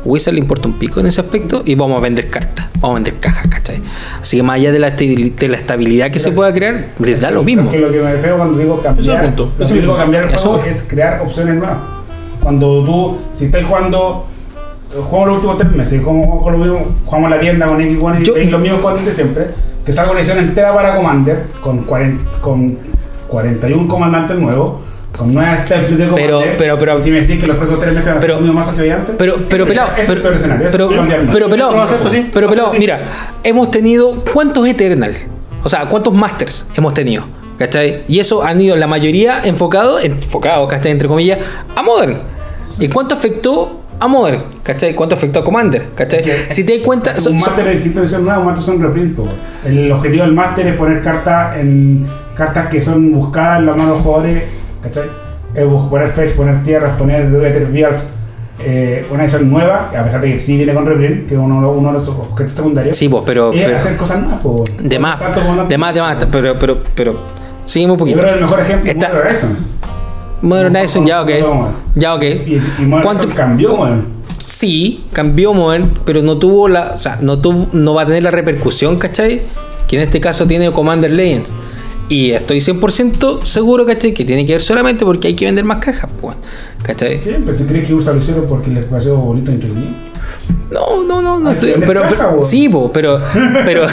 Wizard le importa un pico en ese aspecto y vamos a vender cartas, vamos a vender cajas, ¿cachai? Así que más allá de la, estabil- de la estabilidad que se pueda crear, les da lo mismo. Porque lo que me refiero cuando digo cambiar, Eso es el punto. que digo cambiar el juego es. es crear opciones nuevas. Cuando tú, si estás jugando, jugamos los últimos tres meses, jugamos, con lo mismo, jugamos la tienda con X1 Yo- y los mismos juegos de siempre, que salga una edición entera para Commander con, 40, con 41 comandantes nuevos. Con nuevas steps de Pero- Commander. pero- pero- y si me decís que los próximos tres meses van a ser pero- los mismos mazos que antes. Pero, pero pelado, pero, pero, más. pero pelado, pero pelado, mira, hemos tenido cuántos Eternal, o sea, cuántos Masters hemos tenido, ¿cachai? Y eso han ido la mayoría enfocado, enfocado, ¿cachai? Entre comillas, a Modern. ¿Y cuánto afectó a Modern? ¿cachai? ¿Cuánto afectó a Commander? ¿cachai? Si te das cuenta, un máster es distinto de ser nuevo, un máster son reprint. po. El objetivo del máster es poner cartas en cartas que son buscadas en las manos de los jugadores, ¿cachai? Es poner fetch, poner tierras, poner Ether Vials, eh, una edición nueva, a pesar de que sí viene con reprint, que es uno, uno de los objetos secundarios. sí, pues, pero, es pero hacer cosas nuevas, po. de más, la- de más, de más, pero, pero, pero, seguimos un Yo poquito. creo que el mejor ejemplo Está- es Modern Horizon, ya ok, ya ok. ¿Cuánto- cambió, Modern. Sí, cambió Modern, pero no tuvo la. O sea, no, tuvo, no va a tener la repercusión, ¿cachai? Que en este caso tiene Commander Legends. Y estoy 100% seguro, ¿cachai? Que tiene que ver solamente porque hay que vender más cajas, pues, ¿cachai? Siempre, si crees que usa lo hicieron porque les pareció bonito entretenido. No, no, no, no Hay estoy. Pero, pero- sí, po, pero, pero,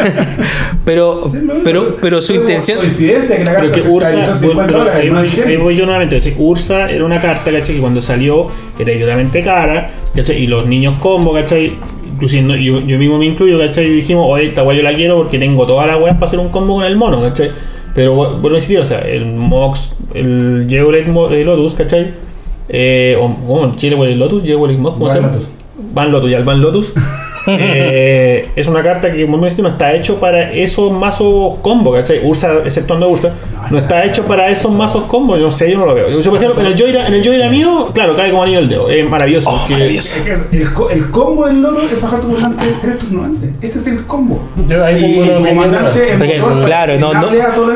pero, pero, pero su intención. Coincidencia que la Pero carta que Ursa, actualizó bueno, 50 pero dólares. ahí, voy, yo nuevamente. Ursa era una carta, ¿cachai? Que cuando salió era idiotamente cara, ¿cachai? Y los niños combo, ¿cachai? Inclusive yo, yo mismo me incluyo, ¿cachai? Y dijimos, oye, esta guay yo la quiero porque tengo todas las weas para hacer un combo con el mono, ¿cachai? Pero bu- bueno, sí, o sea, el Mox, el eh, Lotus, ¿cachai? Eh, o, o en Chile, el Lotus, Geolect Mox, ¿cómo se llama? Van Lotus, ya el Van Lotus. eh, es una carta que, como decía, no está hecho para esos mazos combo, ¿cachai? Ursa, exceptuando a Ursa, no está hecho para esos mazos combo. Yo no sé, yo no lo veo. Yo, por ejemplo, en el Joyra, en el Joyra mío, claro, cae como anillo al dedo. Es maravilloso. Oh, porque- maravilloso. El, co- el combo del loro es bajar tu comandante tres turnos antes. Ese es el combo. Yo ahí tengo Y opinión comandante en motor, claro, no, no,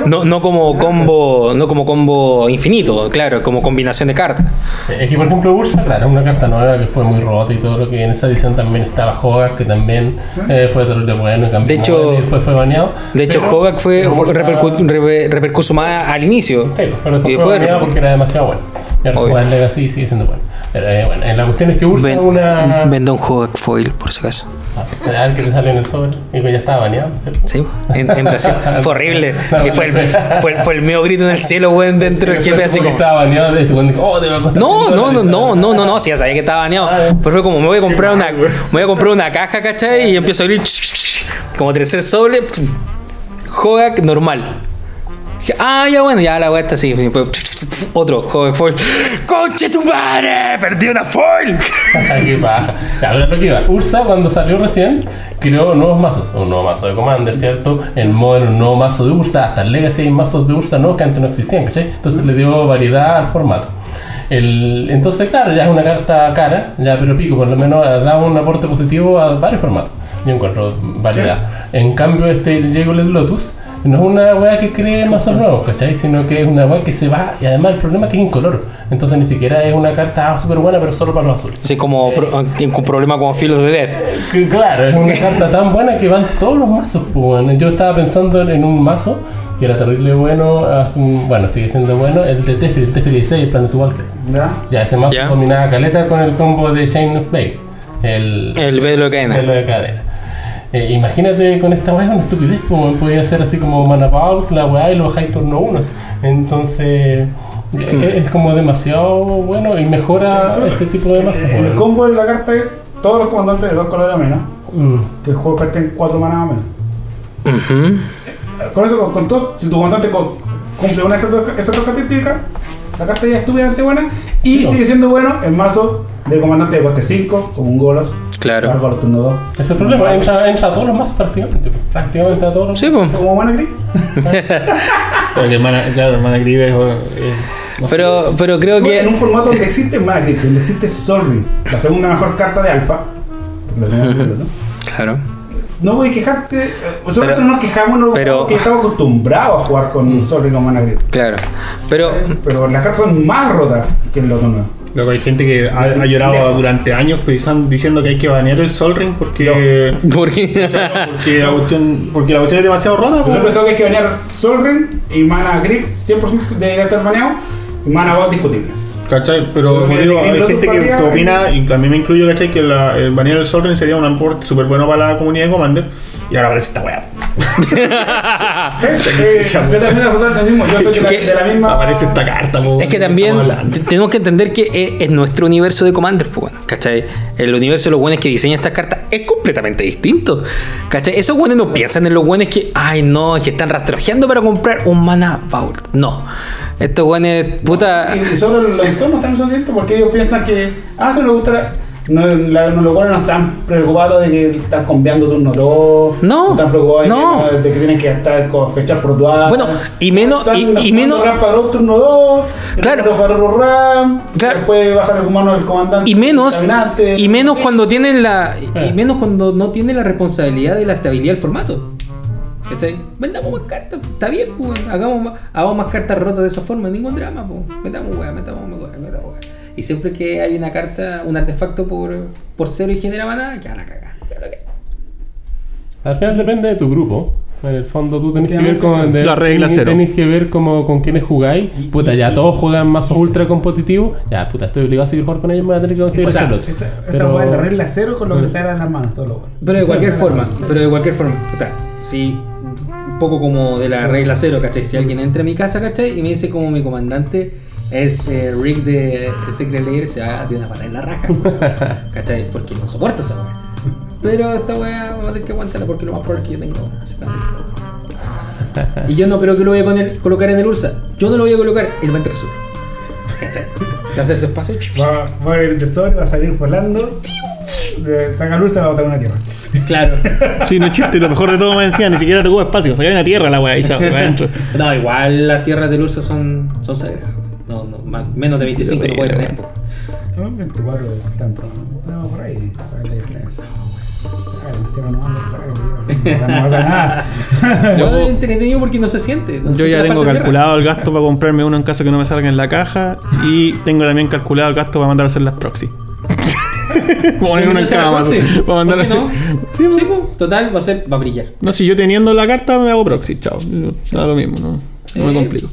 no, no como combo, no como combo infinito, claro, como combinación de cartas. Sí, Es que por ejemplo Ursa, claro, es una carta nueva que fue muy rota y todo lo que en esa edición también estaba Hogar, que también eh, fue terrible bueno, De hecho- y después fue baneado. De hecho, Hogak fue, fue repercu- repercuso más al inicio. Sí, pero después después- baneado porque era demasiado bueno. Y ahora Legacy y sigue siendo bueno. Pero, eh, bueno, eh, la cuestión es que Ursa Ven- una. Venda un Hogak foil, por si acaso. Ah, el que te sale en el sobre y que ya estaba baneado, ¿cierto? Sí, en, en Brasil. Fue horrible. No, Y fue, el, fue, fue el mío grito en el cielo, weón, dentro del jefe así Como estaba baneado, este weón dijo, oh, te va a costar. No, no, no, no, no, no, no, sí, ya sabía que estaba baneado. Ah, ya. Pero fue como, me voy a comprar una, me voy a comprar una caja, ¿cachai? Y empiezo a abrir como tercer sobre, Hogak normal. Dije, Ah, ya bueno, ya la weá está así. Otro, Hogak foil. ¡Conche tu madre! ¡Perdí una foil! Qué paja. Ya, pero que iba. Ursa, cuando salió recién, creó nuevos mazos. Un nuevo mazo de Commander, ¿cierto? El Modern, un nuevo mazo de Ursa. Hasta el Legacy hay mazos de Ursa nuevos que antes no existían, ¿cachai? Entonces le dio variedad al formato. El, entonces, claro, ya es una carta cara, ya, pero pico, por lo menos da un aporte positivo a varios formatos. Yo encuentro variedad. En cambio, este Jagolet Lotus no es una weá que cree mazos nuevos, ¿cachai? Sino que es una weá que se va, y además el problema es que es incoloro. Entonces ni siquiera es una carta súper buena, pero solo para los azules. Así como pro- un problema con filos de death. Que, Claro, es una carta tan buena que van todos los mazos. pues, bueno. Yo estaba pensando en un mazo que era terrible bueno, bueno, sigue siendo bueno, el de Teferi, el Teferi 16, el Planet Walker. ¿Ya? Ya, ese mazo Ya. dominaba caleta con el combo de Shane of Bale, el, El velo de cadena. velo de cadena. Eh, imagínate con esta weá, es una estupidez, como podía ser así como Mana Pulse, la weá, y lo bajáis turno 1. Entonces, eh, es como demasiado bueno y mejora ese tipo de mazos. El combo de la carta es todos los comandantes de dos colores o menos, Mm. que el juego cuesten 4 manas o menos. Con eso, con, con todo, si tu comandante co- cumple una de esas dos, esas dos características, la carta ya es estúpidamente buena y Sí, sigue siendo bueno el mazo de comandante de coste 5, como un Golos. Claro. Largo a los turno 2. Ese es el problema, entra, entra a todos los mazos prácticamente. Prácticamente a todos los Sí, pues. Como Mana hermana, claro, hermana Grieve es. es- no sé. Pero, pero creo En que. un formato donde existe Mana Gris, donde existe Ring, la segunda mejor carta de alfa. Claro. No voy a quejarte, eh, solamente Pero- no nos quejamos no, pero- porque estamos acostumbrados a jugar con Sol Ring o Mana Gris. Claro. Pero. Pero las cartas son más rotas que el otro nuevo. Luego hay gente que ha, ha llorado durante años pensando- diciendo que hay que banear el Sol Ring porque. Porque. Porque la, cuestión, porque la cuestión es demasiado rota. Yo pues. pensaba que hay que banear Solring y Mana Grip 100% de estar baneado y Mana Bot discutible. ¿Cachai? Pero como digo, hay gente que, que opina, y también me incluyo, ¿cachai? Que la, el banear el Sol Ring sería un aporte súper bueno para la comunidad de Commander. Y ahora aparece esta weá. Eh. Aparece esta carta, po. Es que también tenemos que entender que es, es nuestro universo de Commander, pues, bueno, ¿cachai? El universo de los buenos que diseñan estas cartas es completamente distinto, ¿cachai? Esos buenos no piensan en los buenos que, ay, no, es que están rastrojeando para comprar un mana vault. No. Estos buenos, puta. Y solo los entornos también son distintos porque ellos piensan que, ah, eso les gusta. la- No, la- no, los buenos no están preocupados de que estás cambiando turno 2. No, están preocupados de, no. que, de que tienen que estar con fechar por. Bueno, y menos- y- y menos- para turno 2. Claro. Para RAM. Claro. Después bajar el humano del comandante. Y menos, caminante. y menos cuando tienen la. Y Eh. menos cuando no tienen la responsabilidad de la estabilidad del formato. ¿Cachai? Vendamos más cartas, está bien, pues. Hagamos más, hagamos más cartas rotas de esa forma, ningún drama, pues. Metamos weá, metamos weá, metamos weá. Y siempre que hay una carta, un artefacto por, por cero y genera mana, ya la caga. Al final depende de tu grupo. En el fondo tú tenés que ver con La regla tenés- cero. Tenés que ver como con quiénes jugáis. Puta, ya todos juegan mazos ultra competitivos. Ya, puta, estoy obligado a seguir jugar con ellos, me voy a tener que conseguir O sea, el otro. esa, Pero- la regla cero con lo que se hagan las manos, todo lo bueno. Pero de cualquier forma, pero de cualquier forma, puta, si un poco como de la regla cero, ¿cachai? Si alguien entra a mi casa, ¿cachai? Y me dice como mi comandante es eh, Rick de, de Secret Lair, se va a tirar una patada en la raja, ¿cachai? Porque no soporta esa weá. Pero esta weá vamos a tener que aguantarla porque lo más probable es que yo tenga una. así que- Y yo no creo que lo voy a poner, colocar en el Ursa. Yo no lo voy a colocar, él va a entrar solo. ¿Cachai? Va a hacer su espacio. Va, va a ir de sobre, va a salir volando. de- Saca luz, te va a botar una tierra. Claro. Sí, no es chiste, lo mejor de todo me decían, ni siquiera te ocupa espacio, saca una tierra la weá y adentro. No, igual las tierras del Ursa son, son sagradas. No, no, más- menos de 25 no puede tener. No, 24 tanto. No, por ahí. Por ahí la diferencia. Ah, el tierra no anda por ahí, tío. O sea, no pasa nada. Yo- No, es entretenido porque no se siente. no Yo ya tengo calculado el gasto para comprarme uno en caso que no me salga en la caja y tengo también calculado el gasto para mandar a hacer las proxy. Poner uno en ¿Quieres hacer cada mazo. Para mandar ¿Por qué no? Sí, Sí, total, va a ser, va a brillar. No, si yo teniendo la carta me hago proxy, chao. Nada lo mismo, no, no me Eh. complico.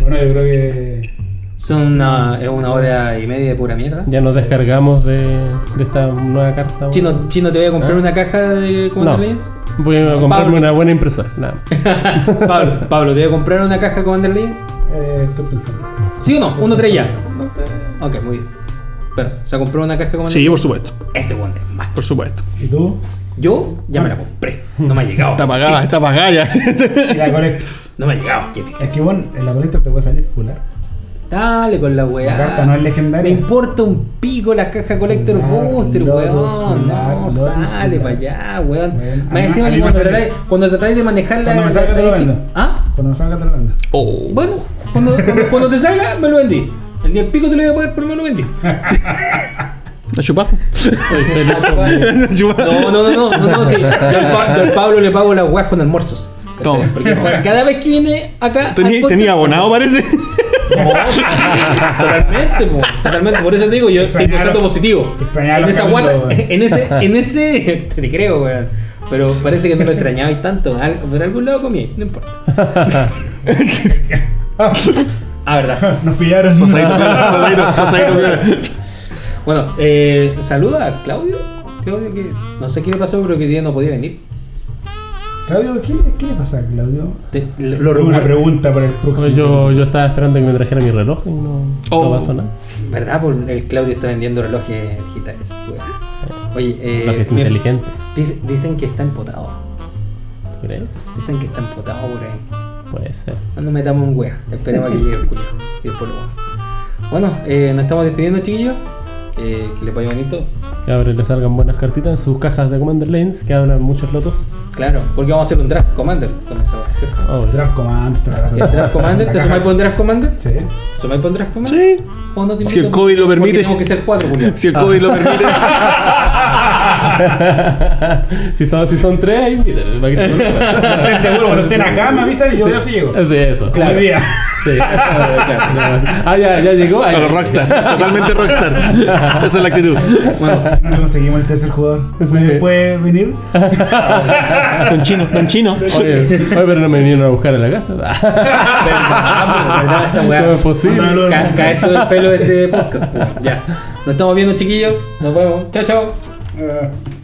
Bueno, yo creo que. Son una, es una hora y media de pura mierda. Ya nos descargamos de, de esta nueva carta. Chino, Chino, te voy a comprar ¿Ah? una caja de No, Commander Legends. voy a comprarme Pablo. una buena impresora. Nada. Pablo, Pablo, te voy a comprar una caja de Commander Legends. Eh, estoy pensando. ¿Sí o no? Uno, tres ya. No sé. Ok, muy bien. Bueno, se compró una caja de Commander Sí, por supuesto, Este one es más. por supuesto. ¿Y tú? Yo ya me la compré. No me ha llegado. Está pagada, está pagada ya. Y la colecta. No me ha llegado. Qué. Es que bueno, en la colecta te puede salir fular. Dale con la weá. La carta no es legendaria. Me importa un pico la caja Collector Fular, Booster, Lotus, weón. fular, No, Lotus, sale para allá, weón. Bueno, Más encima que me cuando tratáis, cuando tratáis de manejar la. Cuando me la salga te lo estadística- vendo. ¿Ah? Cuando me salga te lo vendo. Oh. Bueno, cuando, cuando, cuando te salga, me lo vendí. El día pico te lo voy a poder, pero me lo vendí. ¿La chupás? ¿La chupás? No, no, no, no, no, no, sí. Yo al, Pa- yo al Pablo le pago las weas con almuerzos. Porque cada vez que viene acá. Tenía, abonado, parece. No, totalmente, po, totalmente. Por eso te digo, yo estoy Extrañaba- pensando positivo. En esa guata, en ese, en ese, te creo, weón. Pero parece que no lo extrañabais tanto. Al- Por algún lado comí, no importa. Ah, verdad. Nos pillaron. Bueno, eh, saluda a Claudio. Claudio que no sé qué le pasó, pero que día no podía venir. Claudio, ¿qué, le- ¿qué le pasa a Claudio? Te- lo, lo Tengo una recuerdo. pregunta para el próximo. Yo, yo estaba esperando que me trajera mi reloj y no, Oh. no pasó nada. ¿Verdad? Por el Claudio está vendiendo relojes digitales. Oye, eh, Relojes inteligentes. dice- dicen que está empotado. ¿Tú crees? Dicen que está empotado por ahí. Puede ser. No nos metamos en wea. Esperemos a que llegue el culo. Y después lo. Bueno, eh, nos estamos despidiendo, chiquillos. Eh, que les vaya bonito. Que ahora le salgan buenas cartitas en sus cajas de Commander Lanes, que hablan muchos lotos. Claro, porque vamos a hacer un draft commander con esa. Oh, Draft Command. ¿El draft commander? ¿Te sumáis por un draft commander? Sí. ¿Te sumáis por un draft commander? Sí. ¿O no te Si el COVID lo permite. Tenemos que ser cuatro, Julio. Si el COVID lo permite. Si, son, si son tres, invítale. Para que se Estoy seguro, cuando estén acá me avisan y yo veo si llego. Sí, eso. Hoy día. Sí. Claro. Ah, ya, ya llegó. Ah, los Rockstar. Totalmente Rockstar. Esa es la actitud. Bueno, si no conseguimos el tercer jugador, Sí. ¿puede venir? Don Chino, Don Chino. Oye, oye, pero no me vinieron a buscar a la casa. Verdad, verdad, esta weá. ¿Cómo es posible? Mándalo. Ca- Cae eso del pelo de este podcast. pues. Ya. Nos estamos viendo, chiquillos. Nos vemos. Chao, chao. Ah.